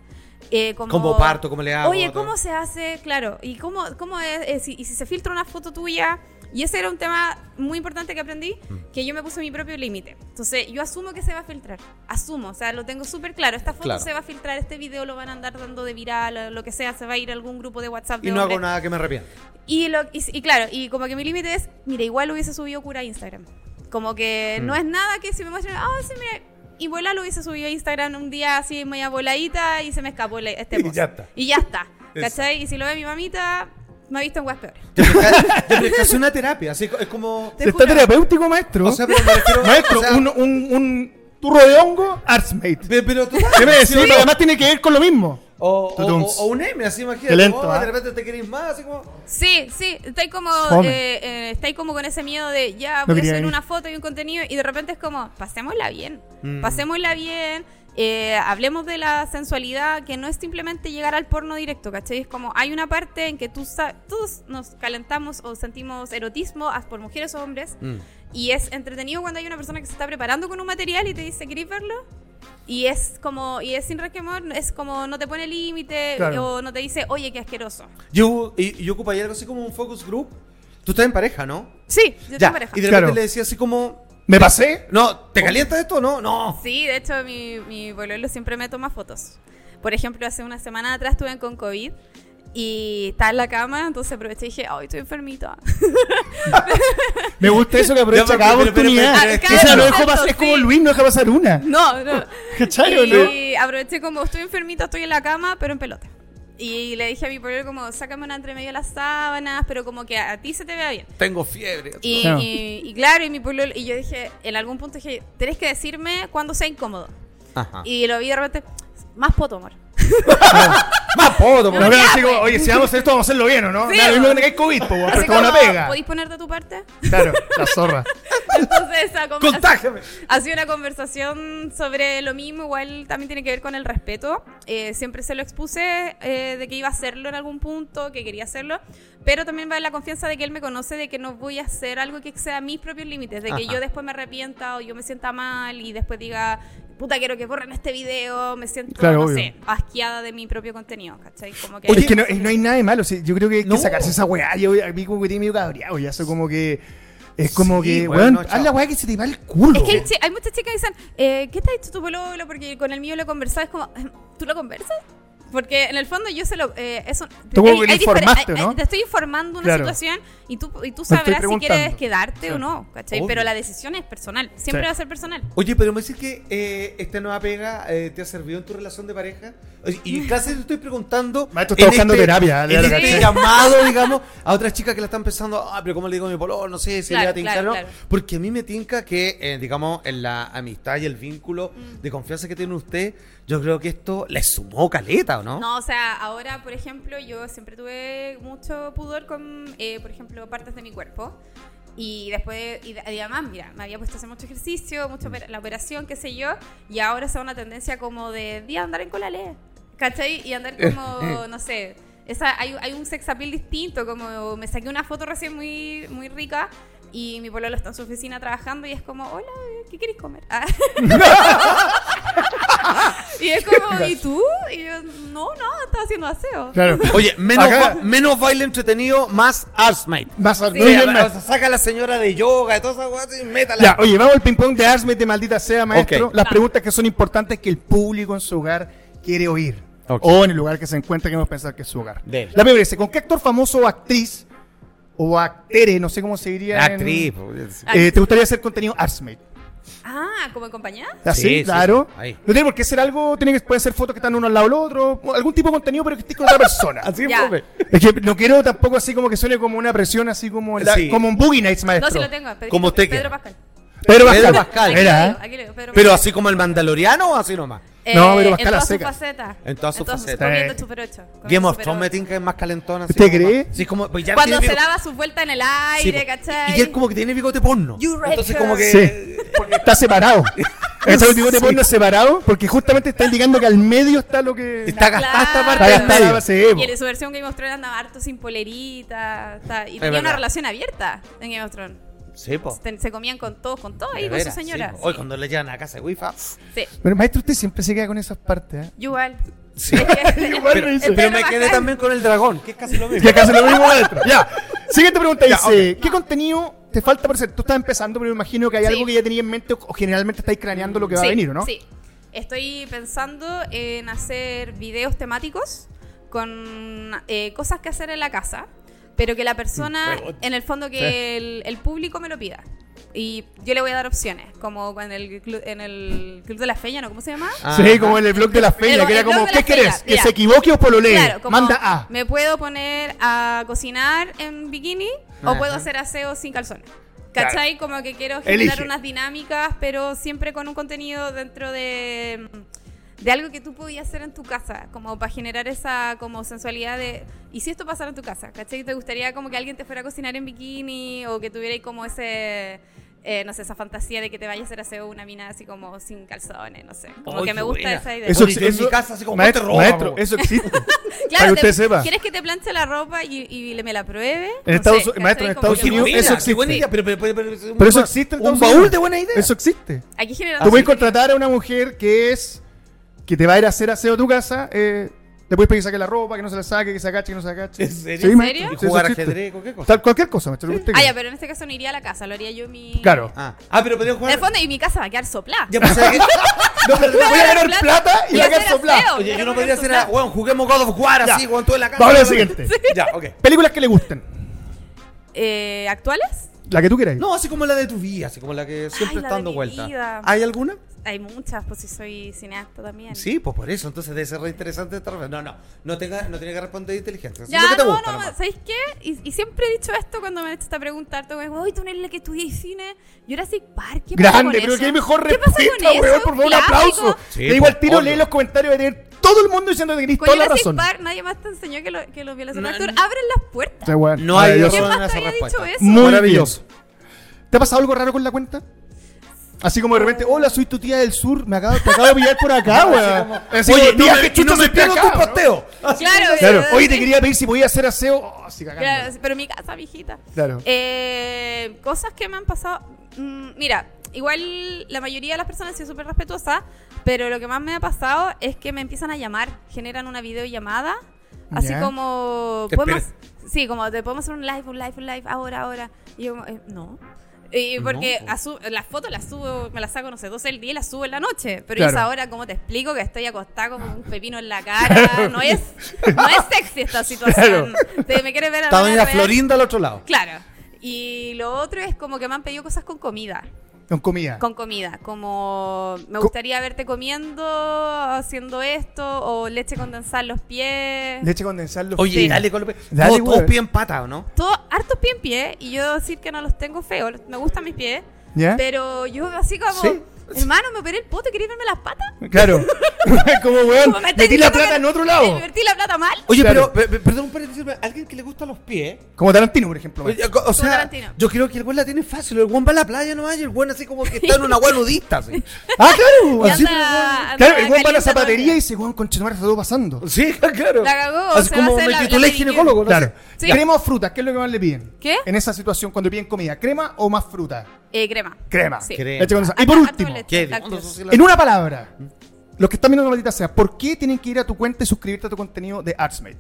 Eh, como, ¿Cómo parto? ¿Cómo le hago? Oye, Todo. ¿cómo se hace? Claro, ¿y cómo, cómo es? eh, si- y si se filtra una foto tuya. Y ese era un tema muy importante que aprendí, Mm. que yo me puse mi propio límite. Entonces, yo asumo que se va a filtrar. Asumo, o sea, lo tengo súper claro. Esta foto Claro. se va a filtrar, este video lo van a andar dando de viral, lo que sea, se va a ir a algún grupo de WhatsApp. De Y no hago hombres. nada que me arrepienta. Y, lo, y, y claro, y como que mi límite es, mira, igual lo hubiese subido cura a Instagram. Como que Mm. no es nada que si me muestran, ah, sí, mira, y vuela lo hubiese subido a Instagram un día así media voladita y se me escapó este Y post. ya está. Y ya está. Eso. ¿Cachai? Y si lo ve mi mamita, me ha visto en weas peores. Casi una terapia, así es como... Te Está juro. terapéutico, maestro. O sea, pero me refiero- maestro, o sea- un, un, un- turro de hongo, Artsmate. Pero, pero tú ¿Qué me decís? Pero además tiene que ver con lo mismo. O, o, o- o un M, así imagínate. Qué lento, oh, ¿ah? De repente te querés más, así como. Sí, sí, estáis como, Fome. eh, eh, estáis como con ese miedo de ya No voy a quería subir venir. una foto y un contenido y de repente es como, pasémosla bien, Mm. pasémosla bien, eh, hablemos de la sensualidad, que no es simplemente llegar al porno directo, ¿cachai? Es como, hay una parte en que tú todos nos calentamos o sentimos erotismo as- por mujeres o hombres Mm. y es entretenido cuando hay una persona que se está preparando con un material y te dice, ¿queréis verlo? Y es como, y es sin resquemor, es como no te pone límite Claro. o no te dice, oye, qué asqueroso. Yo, y, yo ocuparía algo así como un focus group. Tú estás en pareja, ¿no? Sí, yo ya. tengo pareja. Y de repente Claro. le decía así como. ¿Me pasé? No, ¿te calienta esto? No, no. Sí, de hecho, mi, mi pololo siempre me toma fotos. Por ejemplo, hace una semana atrás estuve con COVID y estaba en la cama, entonces aproveché y dije, ay, estoy enfermita. Me gusta eso que aprovecha Ya, pero- cada pero- pero- oportunidad. pero- pero- o sea, no dejó pasar- es como. Luis, no deja pasar una. No, no. ¿Cachai o no? Y aproveché como, estoy enfermita, estoy en la cama, pero en pelota. Y le dije a mi pololo como, sácame una entre medio de las sábanas, pero como que a ti se te vea bien. Tengo fiebre. Y, Claro. y- y claro, y mi pololo, y yo dije, en algún punto dije, tenés que decirme cuando sea incómodo. Ajá. Y lo vi de repente, más poto, amor. Más poto, No, No, así como, pues. oye, si vamos a hacer esto, vamos a hacerlo bien, ¿o no? Sí, Claro, lo mismo pues. que hay COVID, po, weón, pero como una pega. ¿Podéis poner de tu parte? Claro, la zorra. Entonces, esa Contágiame. Ha sido una conversación sobre lo mismo, igual también tiene que ver con el respeto. Eh, siempre se lo expuse eh, de que iba a hacerlo en algún punto, que quería hacerlo, pero también va en la confianza de que él me conoce, de que no voy a hacer algo que exceda mis propios límites, de que Ajá. yo después me arrepienta o yo me sienta mal y después diga, puta, quiero que borren este video, me siento, Claro, no obvio. sé, asqueada de mi propio contenido, ¿cachai? Como que Oye, es que no, no hay nada de malo. sí, yo creo que hay que No. sacarse esa weá. Yo a mí como que tiene medio cabreado. Ya eso como que. Es como Sí, que, bueno, weón, no, haz la weá que se te va el culo. Es que hay, hay muchas chicas que dicen, eh, ¿qué te ha dicho tu pololo? Porque con el mío lo he conversado. Es como, ¿tú lo conversas? Porque en el fondo yo se lo... Eh, eso, Tú le diferen- informaste, hay- ¿no? hay- Te estoy informando una Claro. situación y tú, y tú sabrás si quieres quedarte o no, ¿cachai? Obvio. Pero la decisión es personal. Siempre Sí. va a ser personal. Oye, pero me decís que eh, esta nueva pega eh, te ha servido en tu relación de pareja. Y casi te estoy preguntando. Maestro, está en buscando terapia, ya En este caché. llamado, digamos, a otras chicas que la están pensando, ah, pero ¿cómo le digo a mi pololo? No sé si le Claro, va a tincar claro, o no. claro. Porque a mí me tinca que, eh, digamos, en la amistad y el vínculo Mm. de confianza que tiene usted, yo creo que esto le sumó caleta, ¿o no? No, o sea, ahora, por ejemplo, yo siempre tuve mucho pudor con, eh, por ejemplo, partes de mi cuerpo. Y después, y, además, mira, me había puesto a hacer mucho ejercicio, mucho la operación, qué sé yo, y ahora es una tendencia como de, de andar en colale, ¿cachai? Y andar como, no sé, esa, hay, hay un sex appeal distinto, como me saqué una foto recién muy, muy rica y mi pololo está en su oficina trabajando y es como, hola, ¿qué queréis comer? Ah. y es como, ¿y tú? Y yo, no, no, estaba haciendo aseo. Claro. Oye, menos, ba- menos baile entretenido, más Arsmate. Más al- Sí, no O sea, saca a la señora de yoga y todas esas cosas y métala. Ya, oye, vamos al ping-pong de Arsmet de maldita sea, maestro. Las Va. preguntas que son importantes que el público en su hogar quiere oír. O en el lugar que se encuentra, que hemos pensado que es su hogar. Dele. La primera dice, ¿con qué actor famoso o actriz o actere, no sé cómo se diría? Actriz. pues, eh, ¿Te gustaría hacer contenido Arsmet? Ah, ¿como en compañía? ¿Así? Sí, sí, claro. No tiene por qué ser algo, tiene que, pueden ser fotos que están uno al lado del otro, algún tipo de contenido, pero que estés con otra persona. Así. Es que no quiero tampoco así como que suene como una presión, así como, la- Sí. como un Boogie Nights, maestro. No, si lo tengo. Pedrito- Como usted Pedro. Pascal. Pedro Pascal. Pedro Pascal. Aquí lo Era, digo, aquí lo digo, Pedro Pero Pascal. así como el mandaloriano o así nomás. No, Eh, Pedro en Pascal a todas sus facetas. En todas sus facetas. Comiendo. Super 8. Game of Thrones me tinca que es más calentona. así ¿Usted como cree? más- Sí, como, pues ya Cuando se daba su vuelta en el aire. ¿cachai? Y es como que tiene bigote porno. You Entonces her. como que... Sí, está separado. Ese último de Sí. porno separado porque justamente está indicando que al medio está lo que. Está gastada esta parte. Está gastada, sí. Y en su versión Game of Thrones andaba harto sin polerita. está- y tenía verdad. una relación abierta en Game of Thrones. Sí, po. Se, se comían con todos, con todo ahí, con su señora. sí. Hoy Sí. cuando le llegan a casa de wifi. Sí. Pero maestro, usted siempre se queda con esas partes. ¿eh? Yo igual. Sí. Es Igual Pero, me pero me quedé también con el dragón, que es casi lo mismo. Que acá se lo mismo maestro. Ya. Siguiente pregunta Ya, dice: ¿Qué contenido te falta por hacer? Tú estás empezando, pero me imagino que hay Sí. algo que ya tenías en mente o, generalmente estáis craneando lo que va Sí, a venir, ¿o ¿no? Sí. Estoy pensando en hacer videos temáticos con eh, cosas que hacer en la casa, pero que la persona, en el fondo, que el, el público me lo pida. Y yo le voy a dar opciones, como en el, clu- en el Club de la Feña, ¿no? ¿Cómo se llama? Ah. Sí, como en el blog de la feña, El- que era como, ¿qué querés? feña, ¿Que mira. se equivoque o pololee? Claro, como Manda A. me puedo poner a cocinar en bikini Ajá. o puedo hacer aseo sin calzones. ¿Cachai? Como que quiero generar Elige. unas dinámicas, pero siempre con un contenido dentro de, de algo que tú podías hacer en tu casa, como para generar esa como sensualidad de... ¿Y si esto pasara en tu casa? ¿Cachai? ¿Te gustaría como que alguien te fuera a cocinar en bikini o que tuviera ahí como ese... eh, no sé, esa fantasía de que te vaya a hacer aseo una mina así como sin calzones, no sé. Como que me gusta buena. esa idea. Eso, yo en eso- mi casa así como, maestro, maestro, eso existe. para que Claro, usted te- sepa. ¿quieres que te planche la ropa y, y le- me la pruebe? En No Estados- sé, maestro, en Estados Unidos eso existe. buena idea, pero, pero, pero, pero- Pero eso existe en Un baúl de buena idea. Eso existe. Aquí genera Tú puedes contratar a una mujer que es que te va a ir a hacer aseo a tu casa. Eh, le puedes pedir que saque la ropa, que no se la saque, que se agache, que no se agache. ¿En serio? Sí, ¿En serio? sí, eso Jugar ajedrez, cualquier cosa. Tal, cualquier cosa, maestro. usted Ah, ya, pero en este caso no iría a la casa, lo haría yo en mi... Claro. Ah, ah, pero podría En jugar. el fondo, y mi casa va a quedar soplada. Ya pensé que. No, pero voy a ganar plata y y va a quedar. Oye, yo no podría hacer. Weón, juguemos God of War así, con todo en la casa. Vamos a la siguiente. Ya, ok. Películas que le gusten. Eh, ¿Actuales? La que tú quieras. No, así como la de tu vida, así como la que siempre Ay, la está de dando mi vuelta. vida. ¿Hay alguna? Hay muchas, pues si soy cineasta también. Sí, pues por eso, entonces debe ser re interesante esta respuesta. No, no, no, tenga, no tiene que responder inteligente. Ya, lo que te no, gusta no, nomás. ¿sabéis qué? Y, y siempre he dicho esto cuando me han hecho esta pregunta. harto, como, Uy, tú no eres la que estudié cine. Jurassic Park, ¿qué Grande, con pero eso? hay mejor ¿Qué pasa con respuesta, eso? weón. Por favor, un Clásico. aplauso. Sí, Te digo al tiro, obvio. lee los comentarios de tener todo el mundo diciendo que tenés toda la razón. Park nadie más te enseñó que, lo, que los No, velociraptors no. abren las puertas. Sí. No hay. ¿Quién más te había dicho eso? Muy Maravilloso. ¿Te ha pasado algo raro con la cuenta? Así como de repente, hola, soy tu tía del sur, me acabo, te acabo de pillar por acá, weón. Así Oye, como, no tía, me, qué y chucha no me pierdo tu posteo. Claro, Claro, oye, te quería pedir si podía hacer aseo. Oh, cagando. Claro, sí, pero mi casa, mijita. Claro. Eh, cosas que me han pasado. mm, mira, igual la mayoría de las personas han sido súper respetuosas, pero lo que más me ha pasado es que me empiezan a llamar, generan una videollamada, así Ya. como. Te Podemos, sí, como te podemos hacer un live, un live, un live, ahora, ahora. Y yo, como, eh, no. Y porque No. las fotos las subo, me las saco, no sé, 12 del día y las subo en la noche. Pero Claro. es ahora, como te explico, que estoy acostada con un pepino en la cara. No es, no es sexy esta situación. Te- me quiere ver a Está la doña. Florinda al otro lado. Claro. Y lo otro es como que me han pedido cosas con comida. Con comida. Con comida. Como me Co- gustaría verte comiendo, haciendo esto, o leche condensada en los pies. Leche condensada. los- Oye, Sí. dale con los pies. Dale, Todos, pie en pata, ¿o no? Todo, hartos pie en pie, y yo decir que no los tengo feos, me gustan mis pies. ¿Ya? Pero yo así como, Sí. Hermano, me operé el pote, ¿queréis verme las patas? Claro. como, weón, Como me estáis metí la plata en otro lado. Invertí la plata mal. Oye, Claro. pero, pe- pe- perdón, un paréntesis, pero alguien que le gusta los pies. Como Tarantino, por ejemplo. Oye, o sea, Tarantino. yo creo que el güey la tiene fácil. El güey va a la playa nomás y el güey así como que está en una agua nudista. Así. Ah, claro. Y así, anda- anda claro, el weón va a la caliente zapatería todo y el dice, weón, está todo pasando. Sí, claro. La cagó, Así se va a como hacer me la- la titulé ginecólogo. ¿no? Claro. Sí. ¿Crema o fruta? ¿Qué es lo que más le piden? ¿Qué? En esa situación, cuando piden comida, ¿crema o más fruta? Eh, crema. Crema. Sí. Crema. Leche condensada. Y por Harto último, leche, ¿Qué? lácteos. ¿Dónde sos la- en una palabra, los que están viendo la maldita sea, ¿por qué tienen que ir a tu cuenta y suscribirte a tu contenido de Artsmate?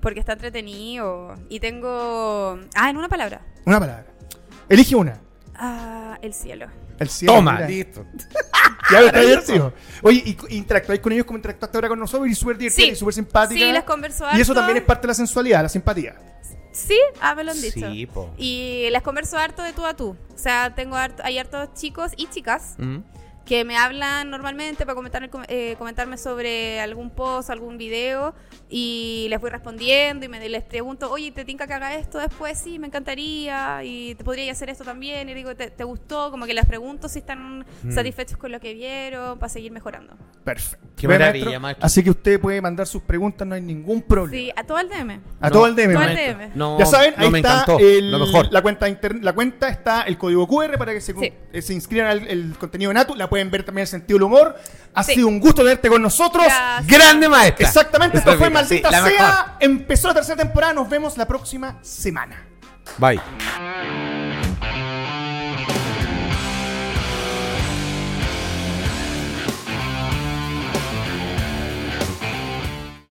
Porque está entretenido. Y tengo. Ah, en una palabra. Una palabra. Elige una. Ah, el cielo. El cielo. Toma, mira. listo. Ya está divertido. Oye, ¿y interactuáis con ellos como interactuaste ahora con nosotros? Y súper divertida Sí. y súper simpática. Sí, les converso Y eso también es parte de la sensualidad, la simpatía. Sí, ah, me lo han dicho. Sí, po. Y les converso harto de tú a tú. O sea, tengo harto, hay hartos chicos y chicas Mm. Que me hablan normalmente para comentarme, eh, comentarme sobre algún post, algún video y les voy respondiendo y me, les pregunto, oye, ¿te tinca que haga esto después? Sí, me encantaría y te podría hacer esto también y digo, ¿te, te gustó? Como que les pregunto si están Mm. satisfechos con lo que vieron para seguir mejorando. Perfecto. Qué Ve, maravilla, maestro. Así que usted puede mandar sus preguntas, no hay ningún problema. Sí, a todo el DM. A No, todo el DM. todo el maestro. DM. No, ya saben, no ahí me está encantó. el- Lo mejor. La, cuenta la cuenta está el código QR para que se, Sí. eh, se inscriban al el contenido de Natu. La pueden ver también el sentido del humor. Ha Sí. sido un gusto tenerte con nosotros. Gracias. Grande maestra. Exactamente, esto fue Maldita Sea. mejor. Empezó la tercera temporada. Nos vemos la próxima semana. Bye.